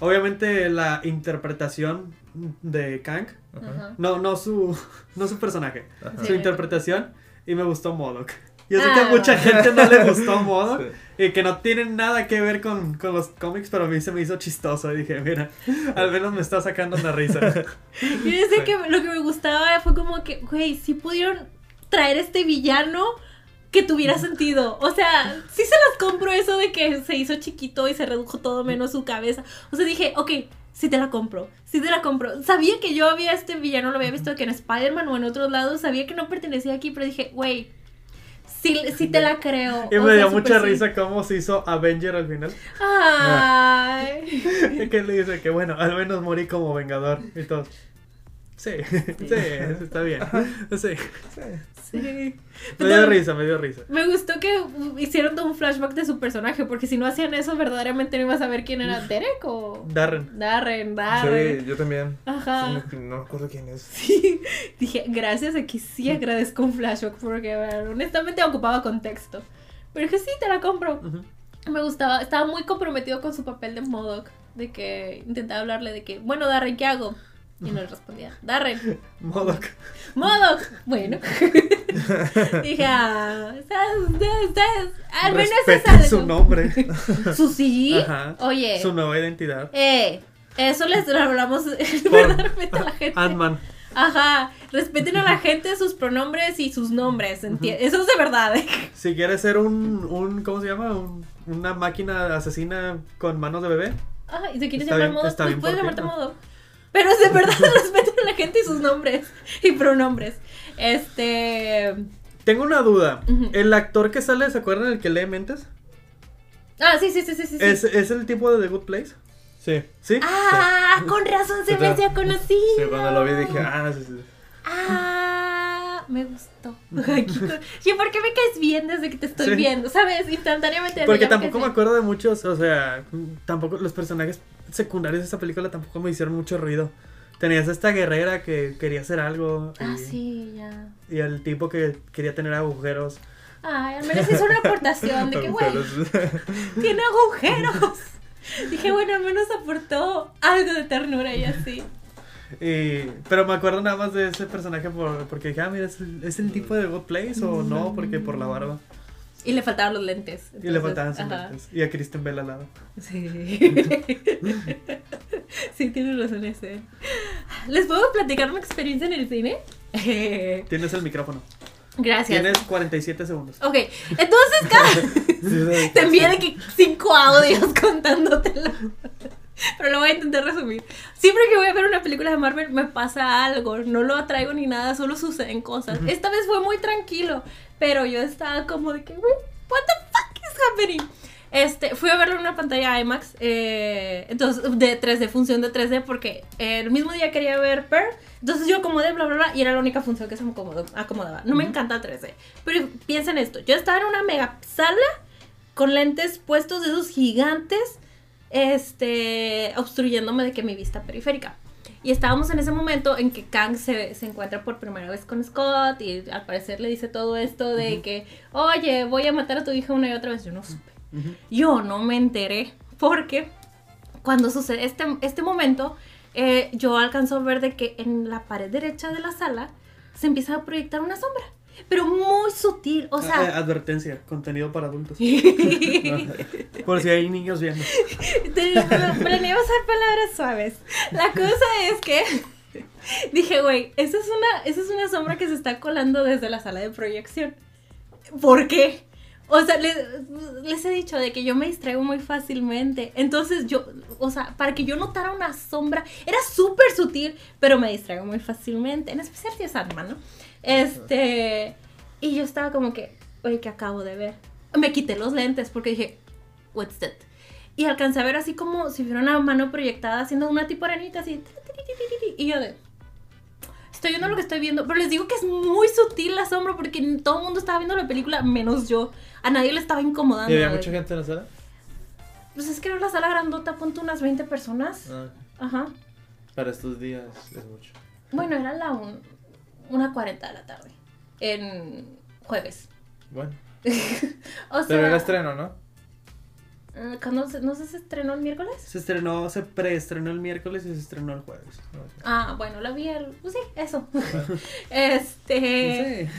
Obviamente la interpretación de Kang. Ajá. No, no su, no su personaje. ajá. Su interpretación. Y me gustó Modok. Yo sé Ah. que a mucha gente no le gustó Modok. Sí. Y que no tiene nada que ver con, con los cómics, pero a mí se me hizo chistoso. Y dije, mira, al menos me está sacando una risa. Yo decía que lo que me gustaba fue como que, güey, si pudieron traer este villano que tuviera sentido. O sea, sí se las compro eso de que se hizo chiquito y se redujo todo menos su cabeza. O sea, dije, ok, sí te la compro, sí te la compro. Sabía que yo había este villano, lo había visto que en Spider-Man o en otros lados, sabía que no pertenecía aquí, pero dije, güey, sí, sí te la creo. Y O me sea, dio mucha sí. risa cómo se hizo Avenger al final. Ay. Y que le dice que bueno, al menos morí como vengador. Y todos. Sí, sí, está bien. Sí. Sí. Me Pero- dio risa, me dio risa. Me gustó que hicieron todo un flashback de su personaje, porque si no hacían eso, verdaderamente no ibas a saber quién era Derek o Darren. Darren, Darren. Sí, yo también. Ajá. Sí, no me acuerdo quién es. Sí. Dije, gracias, aquí sí agradezco un flashback, porque bueno, honestamente ocupaba contexto. Pero dije, sí, te la compro. Me gustaba, estaba muy comprometido con su papel de Modoc, de que intentaba hablarle de que, bueno, Darren, ¿qué hago? Y no le respondía, Darren, Modok. Modoc, bueno. Dije, ah, al menos es Respeten algo. su nombre. Su sí. Ajá. Oye. Su nueva identidad. Eh, eso les hablamos verdaderamente a la gente. Ant-Man. Ajá. Respeten a la gente sus pronombres y sus nombres. Eso es de verdad. ¿eh? Si quieres ser un, un ¿cómo se llama? Un- una máquina asesina con manos de bebé. Ajá, y si quieres llamar modo, pues puedes llamarte modo. Pero es de verdad, respeten a la gente y sus nombres y pronombres. Este. Tengo una duda. El actor que sale, ¿se acuerdan el que lee mentes? Ah, sí, sí, sí, sí, sí. ¿Es, ¿Es el tipo de The Good Place? Sí. ¿Sí? Ah, con razón se me hacía conocido. Sí, cuando lo vi dije, ah, sí, sí. Ah, me gustó. Sí, ¿por qué me caes bien desde que te estoy Sí. viendo? ¿Sabes? Instantáneamente. Porque me tampoco me acuerdo de muchos, o sea, tampoco los personajes secundarios de esta película tampoco me hicieron mucho ruido. Tenías a esta guerrera que quería hacer algo. Ah, sí, ya. y el tipo que quería tener agujeros. Ay, al menos hizo una aportación de que, güey, tiene agujeros. Dije, bueno, al menos aportó algo de ternura y así. Y, pero me acuerdo nada más de ese personaje por, porque dije, ah, mira, ¿es el, es el tipo de God Place o no? Porque por la barba. Y le faltaban los lentes. Y le faltaban sus ajá. lentes. Y a Kristen Bell al lado. Sí. sí, tienes razón ese. ¿Les puedo platicar una experiencia en el cine? Tienes el micrófono. Gracias. Tienes 47 segundos. Ok, entonces cada... te envié de que cinco audios contándotelo. Pero lo voy a intentar resumir. Siempre que voy a ver una película de Marvel me pasa algo. No lo atraigo ni nada, solo suceden cosas. Esta vez fue muy tranquilo. Pero yo estaba como de que, what the fuck is happening? Este, fui a verlo en una pantalla IMAX, eh, entonces, de 3D, función de 3D, porque eh, el mismo día quería ver Pearl, entonces yo acomodé, bla, bla, bla, y era la única función que se me acomodó- acomodaba. No me encanta 3D, pero piensen esto, yo estaba en una mega sala con lentes puestos de esos gigantes, este, obstruyéndome de que mi vista periférica. Y estábamos en ese momento en que Kang se, se encuentra por primera vez con Scott y al parecer le dice todo esto de que, oye, voy a matar a tu hija una y otra vez. Yo no supe. Yo no me enteré porque cuando sucede este, este momento, eh, yo alcanzo a ver de que en la pared derecha de la sala se empieza a proyectar una sombra, pero muy sutil, o Ah, sea... advertencia, contenido para adultos. Por si hay niños viendo. Planeé usar palabras suaves. La cosa es que dije, güey, esa es una, esa es una sombra que se está colando desde la sala de proyección. ¿Por qué? O sea, les, les he dicho de que yo me distraigo muy fácilmente. Entonces yo, o sea, para que yo notara una sombra, era súper sutil, pero me distraigo muy fácilmente. En especial si es Sandman, ¿no? Este, y yo estaba como que, oye, ¿qué acabo de ver? Me quité los lentes porque dije, what's that? Y alcancé a ver así como si fuera una mano proyectada haciendo una tipo arenita así. Y yo de. Estoy viendo lo que estoy viendo. Pero les digo que es muy sutil la sombra porque todo el mundo estaba viendo la película menos yo. A nadie le estaba incomodando. ¿Y había mucha gente en la sala? Pues es que era la sala grandota, punto unas 20 personas. Ah, Ajá. para estos días es mucho. Bueno, era la un, una 40 de la tarde. En jueves. Bueno, O sea. pero era estreno, ¿no? eh, ¿cuándo se- ¿No sé si se estrenó el miércoles? Se estrenó, se preestrenó el miércoles y se estrenó el jueves. Ah, bueno, la vi el. Pues sí, eso. este. Sí.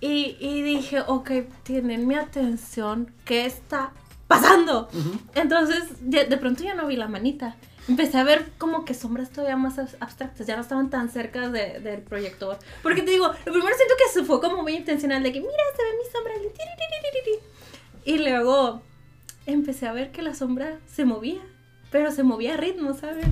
Y, y dije, ok, tienen mi atención, ¿qué está pasando? Entonces, de, de pronto ya no vi la manita. Empecé a ver como que sombras todavía más abs- abstractas, ya no estaban tan cerca de- del proyector. Porque te digo, lo primero siento que se fue como muy intencional, de que mira, se ve mi sombra. y tiriririririri". Y luego empecé a ver que la sombra se movía, pero se movía a ritmo, ¿sabes?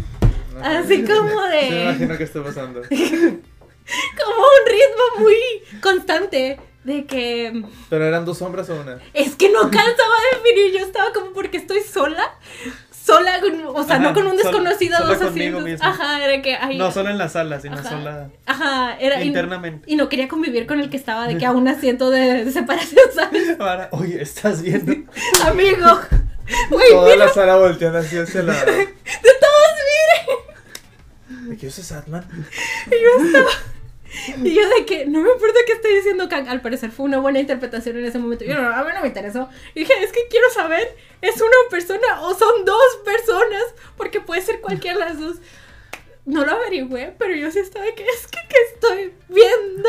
Así como de- me imagino que está pasando. Como un ritmo muy constante. De que ¿Pero eran dos sombras o una? Es que no cansaba de definir. Yo estaba como porque estoy sola. Sola, o sea, Ajá, no con un desconocido sola dos asientos. Ajá, era que. ay, No solo en la sala, sino Ajá. sola Ajá, era. internamente. Y, no quería convivir con el que estaba de que a un asiento de, de separación, ¿sabes? Ahora, oye, estás viendo. Amigo. Güey, Toda mira, la sala volteando hacia ese lado. de todos miren. ¿De qué es Atman? Y yo estaba. Y yo de que no me importa qué estoy diciendo, Kang. Al parecer fue una buena interpretación en ese momento. Yo no, a mí no me interesó. Y dije, es que quiero saber, ¿es una persona o son dos personas? Porque puede ser cualquiera de las dos. No lo averigüé, pero yo sí estaba de que es que, ¿qué estoy viendo?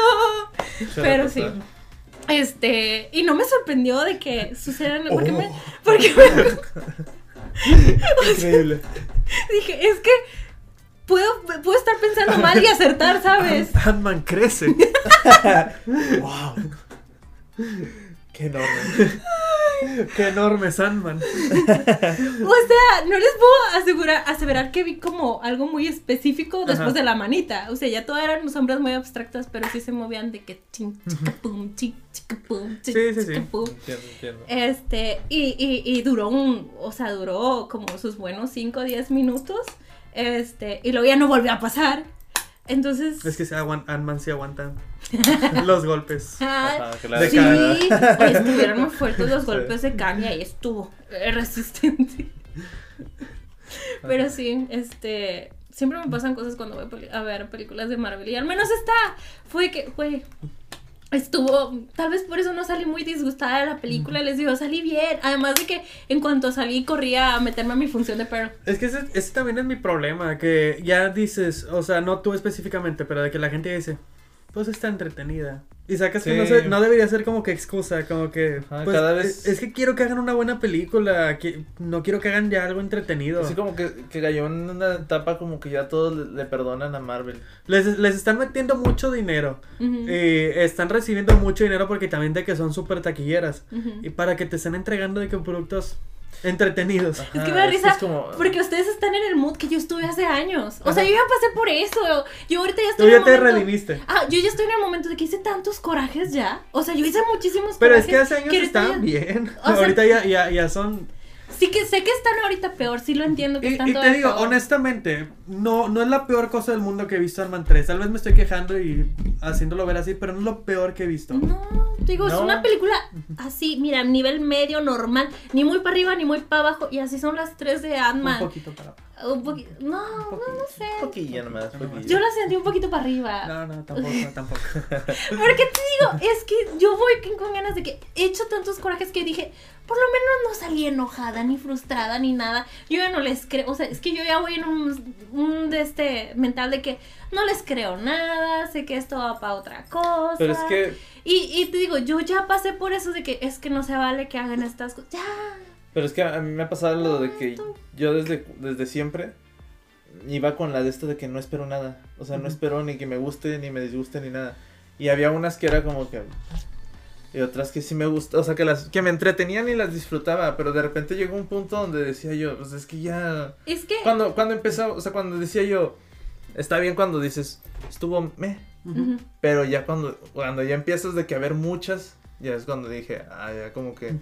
Pero sí. Este, y no me sorprendió de que sucedieran. Porque me. Oh. Porque me. Increíble. Dije, es que puedo, puedo estar pensando mal y acertar, ¿sabes? Ant-Man crece. wow. Qué enorme. Qué enorme es Ant-Man. O sea, no les puedo asegurar, aseverar que vi como algo muy específico después Ajá. de la manita. O sea, ya todas eran sombras muy abstractas, pero sí se movían de que ching, chica, pum, chic, chica, pum, chic, Sí, sí, sí. chica, pum. Entiendo, entiendo. Este, y, y, y duró un, o sea, duró como sus buenos 5 o 10 minutos. Este, y luego ya no volvió a pasar. Entonces. Es que se Ant-Man sí aguanta los golpes. ah, Ajá, claro. De Sí, oye, estuvieron muy fuertes los Sí. golpes de Kang y estuvo resistente. Pero sí, este, siempre me pasan cosas cuando voy a ver películas de Marvel y al menos esta fue que, güey, estuvo, tal vez por eso no salí muy disgustada de la película, les digo, salí bien, además de que en cuanto salí corría a meterme a mi función de Pearl. Es que ese, ese también es mi problema, que ya dices, o sea, no tú específicamente, pero de que la gente dice, pues está entretenida. Y sacas que no, se- no debería ser como que excusa, como que... Ajá, pues, cada es- vez- Es, que quiero que hagan una buena película, que, no quiero que hagan ya algo entretenido. Así como que, que cayó en una etapa como que ya todos le, le perdonan a Marvel. Les, les están metiendo mucho dinero. Y están recibiendo mucho dinero porque también de que son súper taquilleras. Y para que te estén entregando de que productos entretenidos. Es que me da risa es como- porque ustedes están en el mood que yo estuve hace años. O sea, yo ya pasé por eso. Yo ahorita ya Tú estoy en ya el te momento- redimiste. Ah, yo ya estoy en el momento de que hice tantos corajes ya. O sea, yo hice muchísimos Pero es corajes. que hace años estaban ya- bien. O sea- Ahorita ya, ya, ya son Sí que sé que están ahorita peor, sí lo entiendo que Y, están y te digo, peor. honestamente, no, no es la peor cosa del mundo que he visto Ant-Man 3. Tal vez me estoy quejando y haciéndolo ver así, pero no es lo peor que he visto. No, digo, es una película así, mira, nivel medio, normal, ni muy para arriba ni muy para abajo, y así son las tres de Un Ant-Man. poquito para. Un poqui- No, no, no sé. Poquillo nomás, poquillo. Yo la sentí un poquito para arriba. No, no, tampoco, tampoco. Porque te digo, es que yo voy con- con ganas de que he hecho tantos corajes que dije, por lo menos no salí enojada, ni frustrada, ni nada. Yo ya no les creo, o sea, es que yo ya voy en un, un de este mental de que no les creo nada, sé que esto va para otra cosa. Pero es que, Y, y te digo, yo ya pasé por eso de que es que no se vale que hagan estas cosas. Ya. pero es que a mí me ha pasado lo de que yo desde, desde siempre iba con la de esto de que no espero nada. O sea, no espero ni que me guste, ni me disguste, ni nada. Y había unas que era como que... Y otras que sí me gustó, o sea, que las que me entretenían y las disfrutaba, pero de repente llegó un punto donde decía yo, pues es que ya... Es que. Cuando, cuando empezó, o sea, cuando decía yo, está bien cuando dices, estuvo me, pero ya cuando, cuando ya empiezas de que haber muchas, ya es cuando dije, ah, ya como que,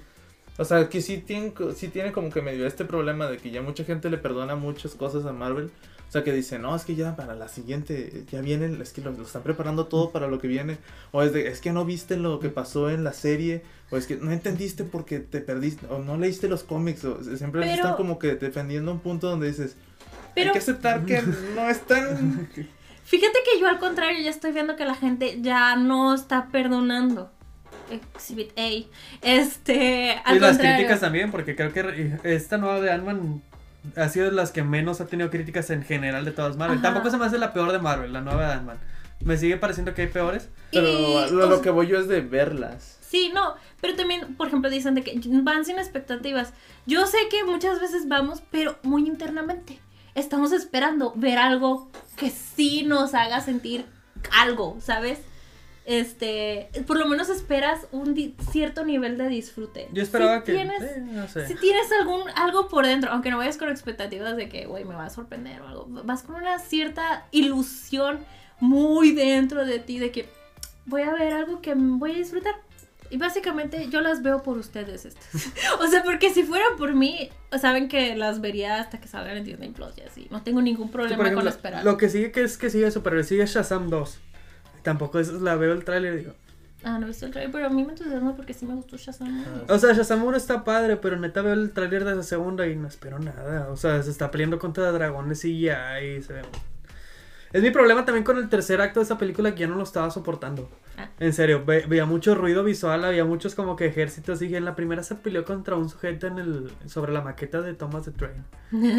o sea, que sí tiene, sí tiene como que medio este problema de que ya mucha gente le perdona muchas cosas a Marvel. O sea, que dice, no, es que ya para la siguiente, ya vienen, es que lo, lo están preparando todo para lo que viene. O es de, es que no viste lo que pasó en la serie. O es que no entendiste porque te perdiste, o no leíste los cómics. O siempre Pero- están como que defendiendo un punto donde dices, Pero hay que aceptar que no es tan... fíjate que yo al contrario ya estoy viendo que la gente ya no está perdonando. Exhibit A. Este. Al y las contrario. críticas también, porque creo que esta nueva de Ant-Man ha sido las que menos ha tenido críticas en general de todas Marvel. Ajá. Tampoco se me hace la peor de Marvel, la nueva de Ant-Man. Me sigue pareciendo que hay peores. Pero Y, lo, lo sea, que voy yo es de verlas. Sí, no, pero también, por ejemplo, dicen de que van sin expectativas. Yo sé que muchas veces vamos, pero muy internamente. Estamos esperando ver algo que sí nos haga sentir algo, ¿sabes? Este, por lo menos esperas un cierto nivel de disfrute. Yo esperaba Si que. Tienes, eh, no sé. Si tienes algún, algo por dentro, aunque no vayas con expectativas de que, güey, me va a sorprender o algo, vas con una cierta ilusión muy dentro de ti de que voy a ver algo que voy a disfrutar. Y básicamente yo las veo por ustedes estas. o sea, porque si fuera por mí, saben que las vería hasta que salgan en Disney Plus y así. No tengo ningún problema ejemplo, con esperar. Lo que sigue que es que sigue super sigue Shazam 2. Tampoco es, la veo el tráiler digo. Ah, no he visto el trailer, pero a mí me entusiasma porque sí me gustó Shazam. Ah. O sea, Shazam 1 está padre, pero neta veo el tráiler de esa segunda y no espero nada. O sea, se está peleando contra dragones y ya y se ve. Es mi problema también con el tercer acto de esa película que ya no lo estaba soportando. Ah. En serio, ve- veía mucho ruido visual, había muchos como que ejércitos y en la primera se peleó contra un sujeto en el sobre la maqueta de Thomas the Train.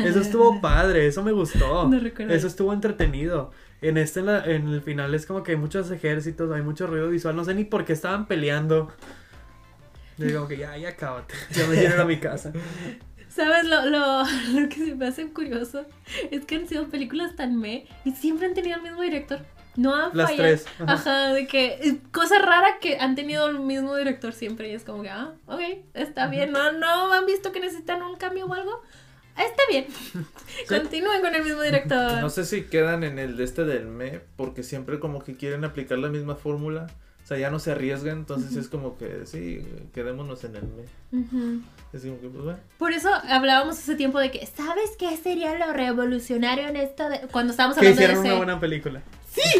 Eso estuvo padre, eso me gustó. No recuerdo. Eso estuvo entretenido. En este, en, la- en el final, es como que hay muchos ejércitos, hay mucho ruido visual. No sé ni por qué estaban peleando. Yo digo que ya, ya cábate. Ya me quiero ir a mi casa. ¿Sabes? Lo, lo, lo que se me hace curioso es que han sido películas tan me y siempre han tenido el mismo director. No han Las fallado. tres, ajá. Ajá. de que eh, cosa rara que han tenido el mismo director siempre y es como que, ah, ok, está bien. No, no han visto que necesitan un cambio o algo. Está bien. Continúen con el mismo director. No sé si quedan en el de este del me, porque siempre como que quieren aplicar la misma fórmula. O sea, ya no se arriesgan, entonces es como que sí, quedémonos en el me. Es como que, pues bueno. Por eso hablábamos hace tiempo de que, ¿sabes qué sería lo revolucionario en esto? De... Cuando estábamos Que hablando de hicieron ese... una buena película.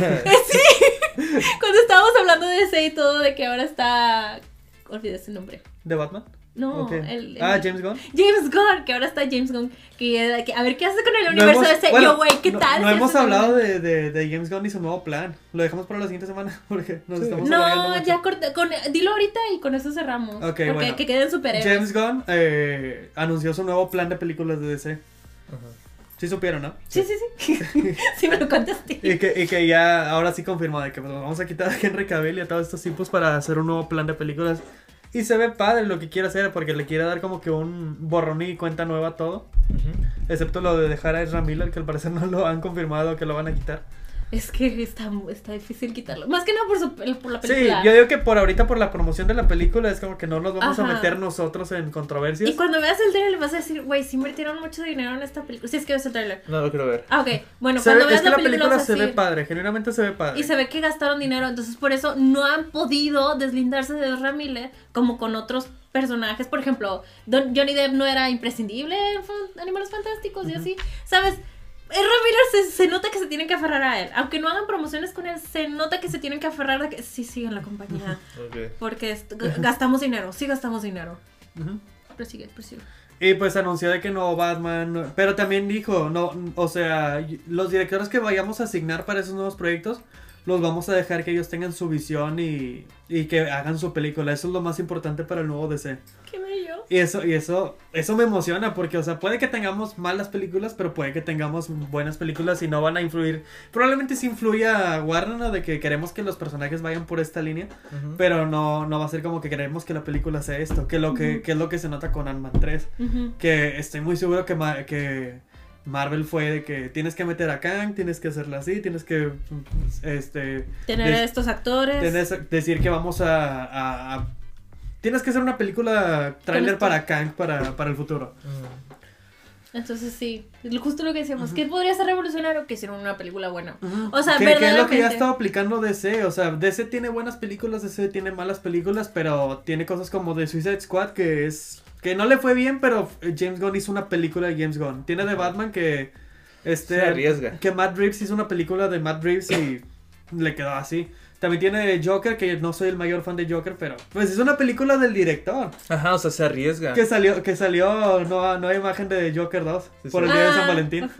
Cuando estábamos hablando de ese y todo, de que ahora está... Olvidé su nombre. ¿De Batman? No, el, el- Ah, James Gunn. James Gunn, que ahora está James Gunn. Que, que a ver qué hace con el universo hemos- ese. bueno, Yo, güey, ¿qué no- tal? No si hemos hablado de, de, de James Gunn y su nuevo plan. Lo dejamos para la siguiente semana porque nos Sí. estamos No, ya corté. Con, dilo ahorita y con eso cerramos. Ok, porque bueno. que queden superhéroes. James Gunn eh, anunció su nuevo plan de películas de DC. Ajá. Sí supieron, ¿no? Sí, sí, sí. sí me lo contaste. Y que, y que ya ahora sí confirmó de que pues, vamos a quitar a Henry Cavill y a todos estos tipos para hacer un nuevo plan de películas. Y se ve padre lo que quiere hacer porque le quiere dar como que un borrón y cuenta nueva a todo. Excepto lo de dejar a Ezra Miller, que al parecer no lo han confirmado que lo van a quitar. Es que está, está difícil quitarlo. Más que nada por, su, por la Sí, película. yo digo que por ahorita, por la promoción de la película, es como que no nos vamos a meter nosotros en controversias. Y cuando veas el trailer vas a decir, güey, sí invirtieron mucho dinero en esta película. Si es que ves el trailer. No lo quiero ver. Ah, ok. Bueno, Se cuando ve- veas es que la película, se ve padre, genuinamente se ve padre. Y se ve que gastaron dinero, entonces por eso no han podido deslindarse de Ezra Miller como con otros personajes. Por ejemplo, Don- Johnny Depp no era imprescindible en Animales Fantásticos y así. ¿Sabes? Miller se, se nota que se tienen que aferrar a él. Aunque no hagan promociones con él, se nota que se tienen que aferrar a que sí sigan la compañía. Ok. Porque gastamos dinero, sí gastamos dinero. Ujú. Prosigue, prosigue. Y pues anunció de que no Batman, no- pero también dijo, no, o sea, los directores que vayamos a asignar para esos nuevos proyectos, los vamos a dejar que ellos tengan su visión y, y que hagan su película. Eso es lo más importante para el nuevo DC. Qué bello. Y eso, y eso, eso me emociona porque, o sea, puede que tengamos malas películas, pero puede que tengamos buenas películas y no van a influir. Probablemente sí influya a Warner, ¿no? De que queremos que los personajes vayan por esta línea, pero no, no va a ser como que queremos que la película sea esto, que lo que, que es lo que se nota con Ant-Man 3. Ujú. Que estoy muy seguro que, Ma- que Marvel fue de que tienes que meter a Kang, tienes que hacerla así, tienes que este Tener a estos actores. decir que vamos a, a- a- tienes que hacer una película trailer para Kang para, para el futuro. Mm. Entonces sí, justo lo que decíamos, ¿qué podría ser revolucionario? Que hicieron una película buena. O sea, que, que es lo que ya verdaderamente. estado aplicando DC, o sea, DC tiene buenas películas, DC tiene malas películas, pero tiene cosas como The Suicide Squad que es que no le fue bien, pero James Gunn hizo una película de James Gunn. Tiene de Batman que este Se arriesga. que Matt Reeves hizo una película de Matt Reeves y le quedó así. También tiene de Joker, que no soy el mayor fan de Joker, pero pues es una película del director. Ajá, o sea, se arriesga. Que salió, que salió no, no hay imagen de Joker 2 Sí, por sí. el día de San Ah, Valentín.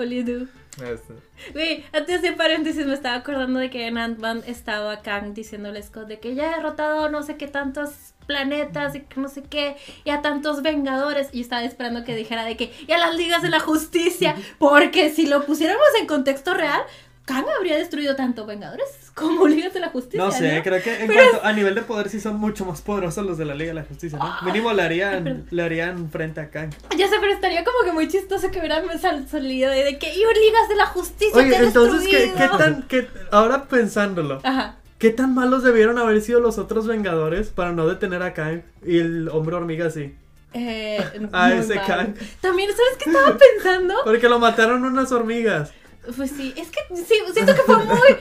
Este. Güey, antes de paréntesis me estaba acordando de que en Ant-Man estaba Kang diciéndole a Scott de que ya he derrotado no sé qué tantos planetas y que no sé qué y a tantos vengadores y estaba esperando que dijera de que y a las ligas de la justicia porque si lo pusiéramos en contexto real Kang habría destruido tanto vengadores como ligas de la justicia No sé, ¿no? creo que en Pero cuanto a nivel de poder sí son mucho más poderosos los de la Liga de la Justicia, ¿no? Ah, Mínimo le harían, le harían frente a Kang. ya sé pero estaría como que muy chistoso que hubieran sal- salido de, que y ligas de la justicia Oye, entonces, ¿qué, destruido". qué tan, qué, ahora pensándolo, ajá ¿qué tan malos debieron haber sido los otros Vengadores para no detener a Kang y el hombre hormiga así? Eh, muy ese mal. Kang. También, ¿sabes qué estaba pensando? Porque lo mataron unas hormigas. Pues sí, es que sí, siento que fue muy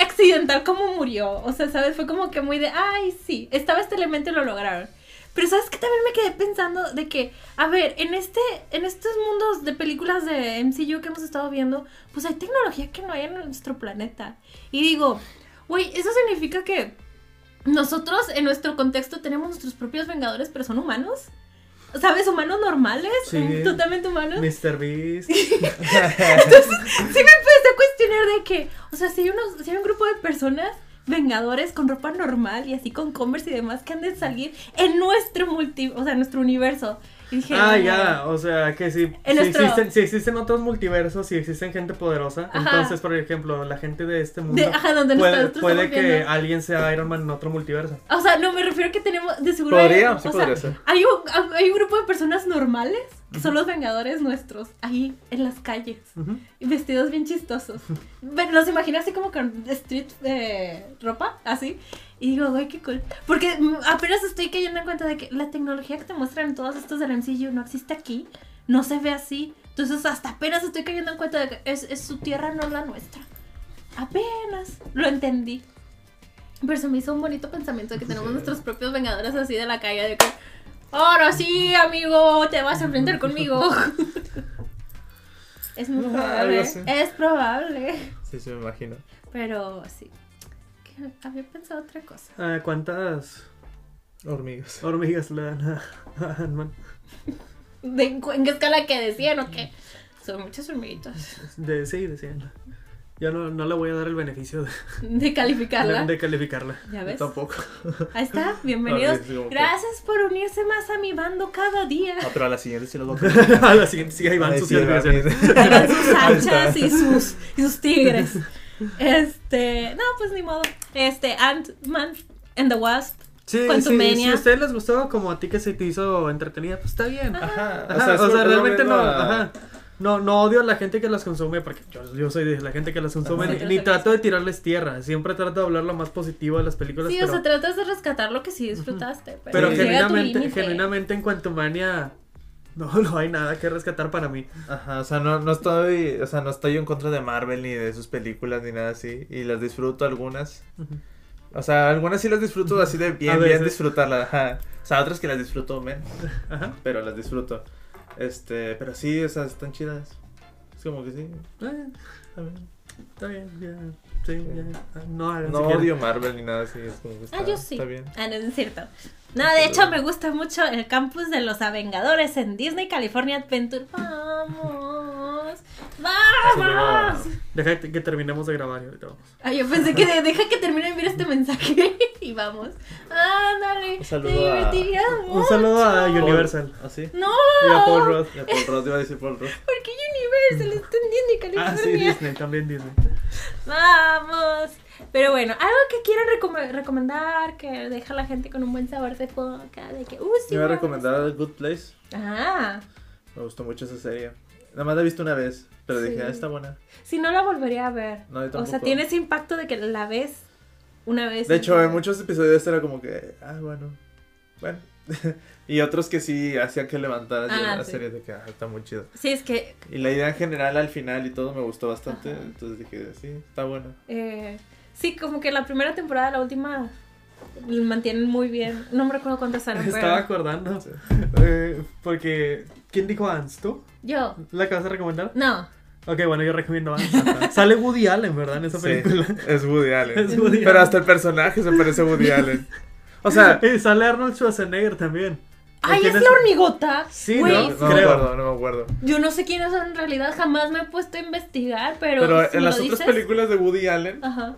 accidental como murió. O sea, ¿sabes? Fue como que muy de, ay, sí, estaba este elemento y lo lograron. Pero ¿sabes qué? También me quedé pensando de que, a ver, en este, en estos mundos de películas de MCU que hemos estado viendo, pues hay tecnología que no hay en nuestro planeta. Y digo, güey, eso significa que nosotros en nuestro contexto tenemos nuestros propios vengadores, pero son humanos. ¿Sabes? Humanos normales, Sí. totalmente humanos. Mr. Beast. Entonces, sí me empecé a cuestionar de que, o sea, si hay, unos, si hay un grupo de personas, vengadores con ropa normal y así con Converse y demás, que han de salir en nuestro multi, o sea, en nuestro universo. Dije, Ah, "No". ya, o sea, que si, si, nuestro- existen, si existen otros multiversos, si existen gente poderosa, Ajá. entonces, por ejemplo, la gente de este mundo De- ajá, donde puede, puede que viendo. alguien sea Iron Man en otro multiverso. O sea, no, me refiero a que tenemos, de seguro. Podría, hay, sí o podría sea, ser. Hay un, hay un grupo de personas normales que son los vengadores nuestros, ahí en las calles. Vestidos bien chistosos. Bueno, los imagino así como con street eh, ropa, así. Y digo, güey, qué cool. Porque mm, apenas estoy cayendo en cuenta de que la tecnología que te muestran en todos estos del MCU no existe aquí. No se ve así. Entonces hasta apenas estoy cayendo en cuenta de que es, es su tierra, no la nuestra. Apenas lo entendí. Pero se me hizo un bonito pensamiento de que tenemos Sí. nuestros propios vengadores así de la calle. De que, ahora sí, amigo, te vas a enfrentar conmigo. es muy Ah, probable. Es probable. Sí, sí, me imagino. Pero sí. Había pensado otra cosa. Ah, ¿Cuántas Hormigas. hormigas le dan a, a Ant-Man? ¿De, cu- ¿En qué escala que decían o qué? Son muchas hormiguitas. De, sí, decían. Ya no, no le voy a dar el beneficio de, De calificarla. de calificarla. ¿Ya Yo ves? tampoco. Ahí está, bienvenidos. Sí, como que- Gracias por unirse más a mi bando cada día. No, pero a la siguiente sí los voy a poner. a la siguiente, sí, ahí van Ay, sus sí, calificaciones. Ahí está. anchas y sus, y sus tigres. Este, no, pues ni modo. Este, Ant-Man and the Wasp. Sí, sí, si a ustedes les gustó como a ti que se te hizo entretenida, pues está bien. Ajá, o sea, realmente no, a- ajá. No, no odio a la gente que las consume porque yo, yo soy de la gente que las consume ni, ni trato de tirarles tierra, siempre trato de hablar lo más positivo de las películas, Sí, pero, o sea, tratas de rescatar lo que sí disfrutaste. Pero, pero Sí. genuinamente, genuinamente en Quantumania no, no hay nada que rescatar para mí. Ajá, o sea, no, no estoy, o sea, no estoy en contra de Marvel ni de sus películas ni nada así. Y las disfruto algunas. O sea, algunas sí las disfruto así de bien, bien disfrutarlas. Ajá. O sea, otras que las disfruto menos, Ajá. pero las disfruto. Este, pero sí, o sea, están chidas. Es como que sí. Eh, está bien. está bien, ya. Sí, ya. Ah, No, No odio Marvel ni nada así. Es como que está, Ah, yo sí. está bien. Ah, no, es cierto. No, de hecho me gusta mucho el campus de los Avengadores en Disney California Adventure. Vamos, vamos. Deja que que terminemos de grabar y ahorita vamos. Ah, yo pensé que de- deja que termine de ver este mensaje y vamos. Ándale. Un saludo a-. Un saludo a Paul- Universal ¿Ah, sí? No, y a Paul Rudd. Ya, Paul Rudd, iba a decir Paul Rudd. porque Universal está en Disney Ah, sí, California. Disney, también Disney. Vamos. Pero bueno, algo que quieran recome- recomendar, que deja a la gente con un buen sabor de boca, de que, uh, sí. Me iba a recomendar The Good Place. Ah, Me gustó mucho esa serie. Nada más la he visto una vez, pero dije, ah, está buena. si no la volvería a ver. No, yo o sea, tiene ese impacto de que la ves una vez. De hecho, en muchos episodios era como que, ah, bueno, bueno. y otros que sí hacían que levantaras Ah, la sí. serie de que, ah, está muy chido. Sí, es que Y la idea en general al final y todo me gustó bastante, Ajá. entonces dije, sí, está bueno. Eh, sí, como que la primera temporada, la última, mantienen muy bien. No me recuerdo cuántas Me eran, estaba pero acordando. Sí. eh, porque. ¿Quién dijo Ants? ¿Tú? yo, ¿La que vas a recomendar? no. Ok, bueno, yo recomiendo. Ajá. Sale Woody Allen, ¿verdad? En esa Sí, película. es Woody Allen. Es Woody Pero hasta el personaje se parece a Woody Allen. O sea, Y sale Arnold Schwarzenegger también. ¡Ay, ¿Quién es la hormigota! Sí, Güey, ¿no? no, me acuerdo, no me acuerdo. Yo no sé quiénes son en realidad, jamás me he puesto a investigar, pero. Pero si en las otras dices- películas de Woody Allen, Ajá.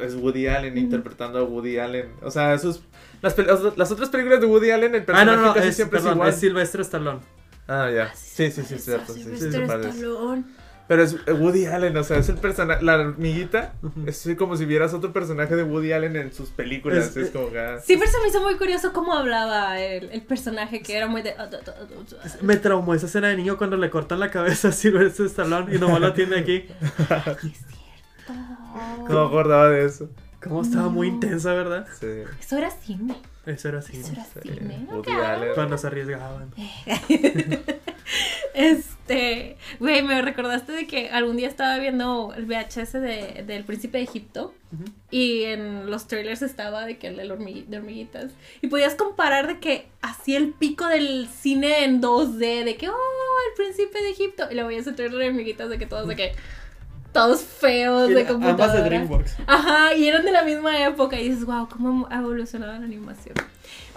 es Woody Allen interpretando a Woody Allen. O sea, esos, las, las otras películas de Woody Allen, el Ah, personaje no, no, casi es, siempre perdón, es igual. es Silvestre Stallone. Ah, ya. Ah, Sí, sí, sí, cierto. Sí, se parece. Stallone. Pero es eh, Woody Allen, o sea, es el personaje, la hormiguita, Ujú. es como si vieras otro personaje de Woody Allen en sus películas. Es- Es, como que. ah, Siempre se me hizo muy curioso cómo hablaba el, el personaje, que era muy de. ah, Me traumó esa escena de niño cuando le cortan la cabeza a Silvestre Stallone y nomás la tiene aquí. Es cierto. No me acordaba de eso. Como estaba muy intensa, ¿verdad? Sí. Eso era cine. Eso era así. Eso era cine. Cuando se arriesgaban. Este, güey, me recordaste de que algún día estaba viendo el VHS de, del Príncipe de Egipto y en los trailers estaba de que el de, de hormiguitas y podías comparar de que hacía el pico del cine en 2D, de que, oh, el Príncipe de Egipto y luego veías el trailer de hormiguitas de que todos de que, todos feos de Ambas de computadora. DreamWorks. Ajá, y eran de la misma época. Y dices, wow, cómo ha evolucionado la animación.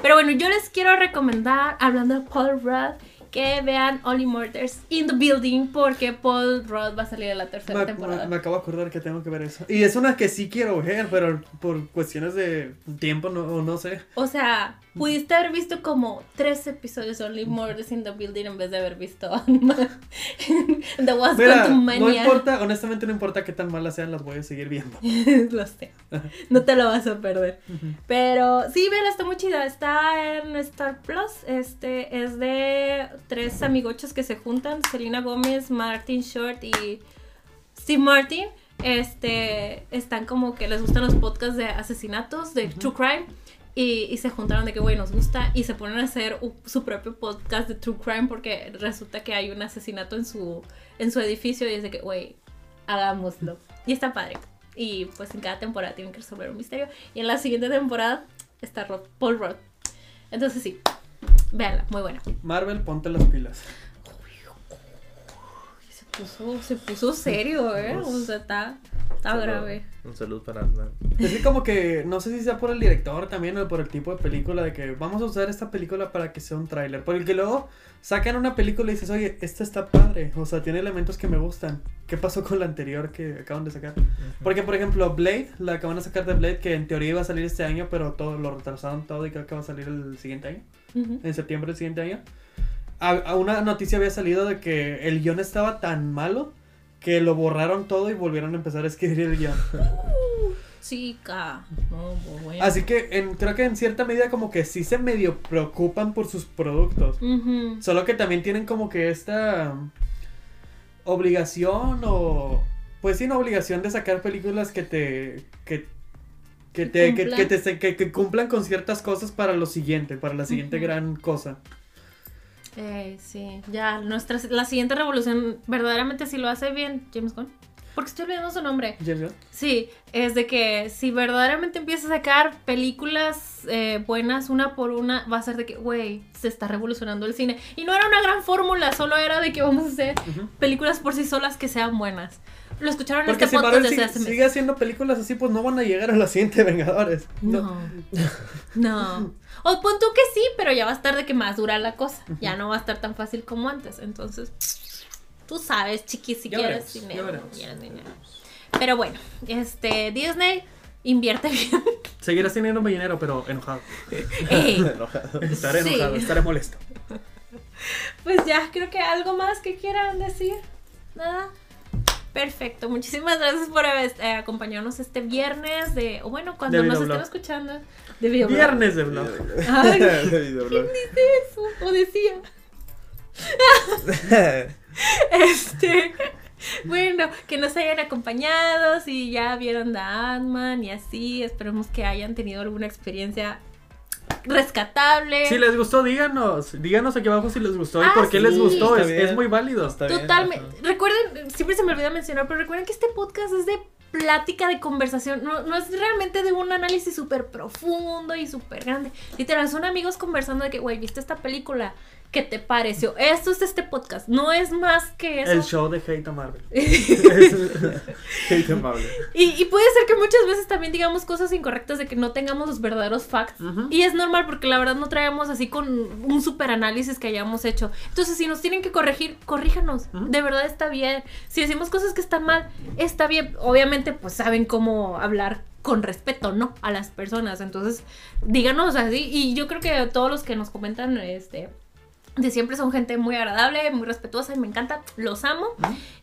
Pero bueno, yo les quiero recomendar, hablando de Paul Rudd, que vean Only Murders in the Building, porque Paul Rudd va a salir en la tercera Me, temporada. me- me acabo de acordar que tengo que ver eso. Y es una que sí quiero ver, pero por cuestiones de tiempo no, o no sé. O sea, pudiste haber visto como tres episodios de Only Murders in the Building en vez de haber visto The Was Mira, no importa, honestamente no importa qué tan malas sean, las voy a seguir viendo. Lo sé. No te lo vas a perder. Pero sí, vela, está muy chida. Está en Star Plus. Este es de tres amigochos que se juntan: Selena Gómez, Martin Short y Steve Martin. Este están como que les gustan los podcasts de asesinatos, de True Crime. Y, y se juntaron de que, güey, nos gusta. Y se ponen a hacer su propio podcast de True Crime porque resulta que hay un asesinato en su, en su edificio. Y es de que, güey, hagámoslo. Y está padre. Y pues en cada temporada tienen que resolver un misterio. Y en la siguiente temporada está Rod, Paul Rudd. Entonces sí, véanla, muy buena. Marvel, ponte las pilas. puso, se puso serio, ¿eh? O sea, está, está Salud. grave. Un saludo para Ant-Man. Es que como que, no sé si sea por el director también o por el tipo de película, de que vamos a usar esta película para que sea un tráiler. Porque luego sacan una película y dices, oye, esta está padre, o sea, tiene elementos que me gustan. ¿Qué pasó con la anterior que acaban de sacar? Porque, por ejemplo, Blade, la acaban de sacar de Blade, que en teoría iba a salir este año, pero todo lo retrasaron todo y creo que va a salir el siguiente año, En septiembre del siguiente año. A, a una noticia había salido de que el guion estaba tan malo que lo borraron todo y volvieron a empezar a escribir el guion. Chica. No, bueno. Así que en, creo que en cierta medida como que sí se medio preocupan por sus productos. Solo que también tienen como que esta obligación o... Pues sí, una obligación de sacar películas que te... Que, que te, que, te- que- que cumplan con ciertas cosas para lo siguiente, para la siguiente gran cosa. Eh, sí, ya, nuestra, la siguiente revolución, verdaderamente si lo hace bien James Gunn. Porque estoy olvidando su nombre. James Gunn. Sí, es de que si verdaderamente empieza a sacar películas eh, buenas una por una, va a ser de que, güey, se está revolucionando el cine. Y no era una gran fórmula, solo era de que vamos a hacer películas por sí solas que sean buenas. Lo escucharon en Porque este si podcast Marvel desde sigue, hace meses. sigue haciendo películas así, pues no van a llegar a la siguiente Vengadores. No. No. O pon tú que sí, pero ya va a estar de que más dura la cosa. Ya no va a estar tan fácil como antes. Entonces, tú sabes, chiqui, si Ya quieres veremos, ya dinero. quieres dinero. Pero bueno, este, Disney invierte bien. Seguirás teniendo mi dinero, pero enojado. Ey, Enojado. Estaré Sí. enojado, estaré molesto. pues ya, creo que algo más que quieran decir. Nada. Perfecto, muchísimas gracias por eh, acompañarnos este viernes de, o bueno, cuando De nos estén escuchando. De videoblog. Viernes de blog. Ay, De videoblog. eso, o decía. Este, bueno, que nos hayan acompañado, si ya vieron The Ant-Man y así, esperemos que hayan tenido alguna experiencia rescatable. Si les gustó, díganos. Díganos aquí abajo si les gustó y Ah, por qué les gustó. Es, muy válido. Totalmente. Recuerden, siempre se me olvida mencionar, pero recuerden que este podcast es de plática, de conversación. No, no es realmente de un análisis súper profundo y súper grande. Literal, son amigos conversando de que, güey, ¿viste esta película? ¿Qué te pareció? Esto es este podcast. No es más que eso. El show de Hate a Marvel. Qué amable. Y, y puede ser que muchas veces también digamos cosas incorrectas de que no tengamos los verdaderos facts. Y es normal porque la verdad no traemos así con un super análisis que hayamos hecho. Entonces, si nos tienen que corregir, corríjanos. De verdad está bien. Si decimos cosas que están mal, está bien. Obviamente, pues saben cómo hablar con respeto, ¿no? A las personas. Entonces, díganos así. Y yo creo que todos los que nos comentan, este. De siempre son gente muy agradable, muy respetuosa y me encanta, los amo.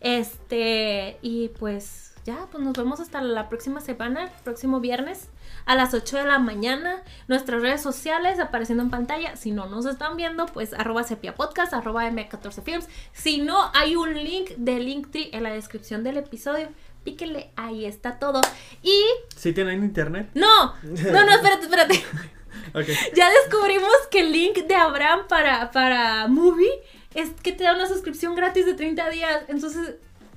Este, y pues ya, pues nos vemos hasta la próxima semana, próximo viernes a las 8 de la mañana. Nuestras redes sociales apareciendo en pantalla. Si no nos están viendo, pues arroba sepia podcast, arroba m14films. Si no, hay un link de Linktree en la descripción del episodio. Píquenle, ahí está todo. Y Si tienen internet. no, no, no, espérate, espérate. Ya descubrimos que el link de Abraham para, para Movie es que te da una suscripción gratis de 30 días. Entonces,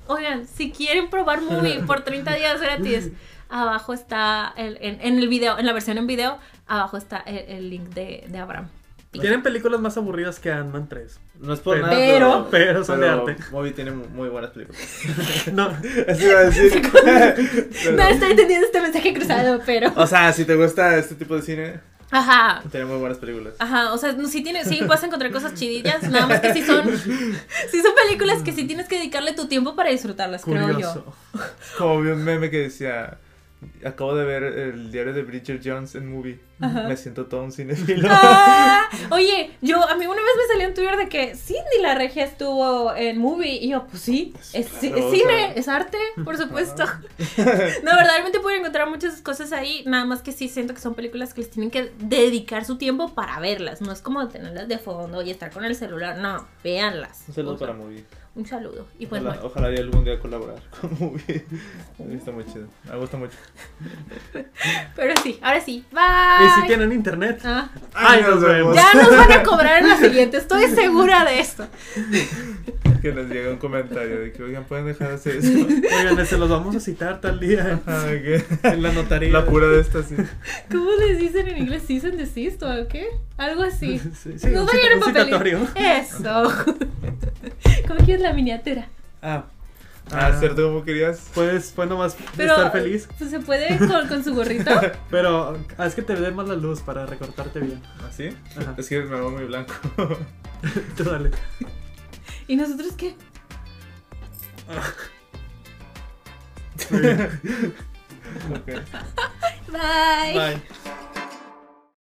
oigan, si quieren probar Movie por 30 días gratis, abajo está, el, en, en el video, en la versión en video, abajo está el, el link de, de Abraham. Tienen películas más aburridas que Ant-Man 3. No es por Pero- nada, Pero- pero son de arte. Movie tiene mu- muy buenas películas. No. Eso iba a decir. Pero- No estoy entendiendo este mensaje cruzado, pero... O sea, si te gusta este tipo de cine, Ajá. tiene muy buenas películas. Ajá, o sea, no, sí, tiene, sí puedes encontrar cosas chidillas, nada más que sí son, sí son películas que sí tienes que dedicarle tu tiempo para disfrutarlas, creo yo. Curioso. Como vi un meme que decía, acabo de ver el diario de Bridget Jones en movie. Ajá. Me siento todo un cinefilo. Ah, oye, yo, a mí una vez me salió en Twitter de que Cindy la regia estuvo en movie. Y yo, pues sí, es, ci- claro, es o cine, sea. es arte, por supuesto. no, verdaderamente pueden encontrar muchas cosas ahí. Nada más que sí siento que son películas que les tienen que dedicar su tiempo para verlas. No es como tenerlas de fondo y estar con el celular. No, véanlas. Un saludo para movie. Un saludo. Y pues Ojalá, bueno. ojalá y algún día colaborar con movie. Gusta muy chido. Me gusta mucho. Pero sí, ahora sí. Y Bye. si tienen internet. Ah, Ay, nos vemos. ya nos van a cobrar en la siguiente. Estoy segura de esto. Que nos llegue un comentario de que, oigan, pueden dejar de hacer eso. Oigan, se los vamos a citar tal día en la notaría. La pura de esta, sí. ¿Cómo les dicen en inglés? ¿Cease and desist o qué? Algo así. Sí, sí, un, vayan en papelito. Eso. ¿Cómo quieres la miniatura? Ah. Ah, ¿cierto como querías? Pues fue nomás Pero, estar feliz. pues, ¿se puede con, con su gorrito? Pero haz que te dé más la luz para recortarte bien. ¿Así? Ajá. Es que me veo muy blanco. Tú dale. ¿Y nosotros qué? Bye. Bye.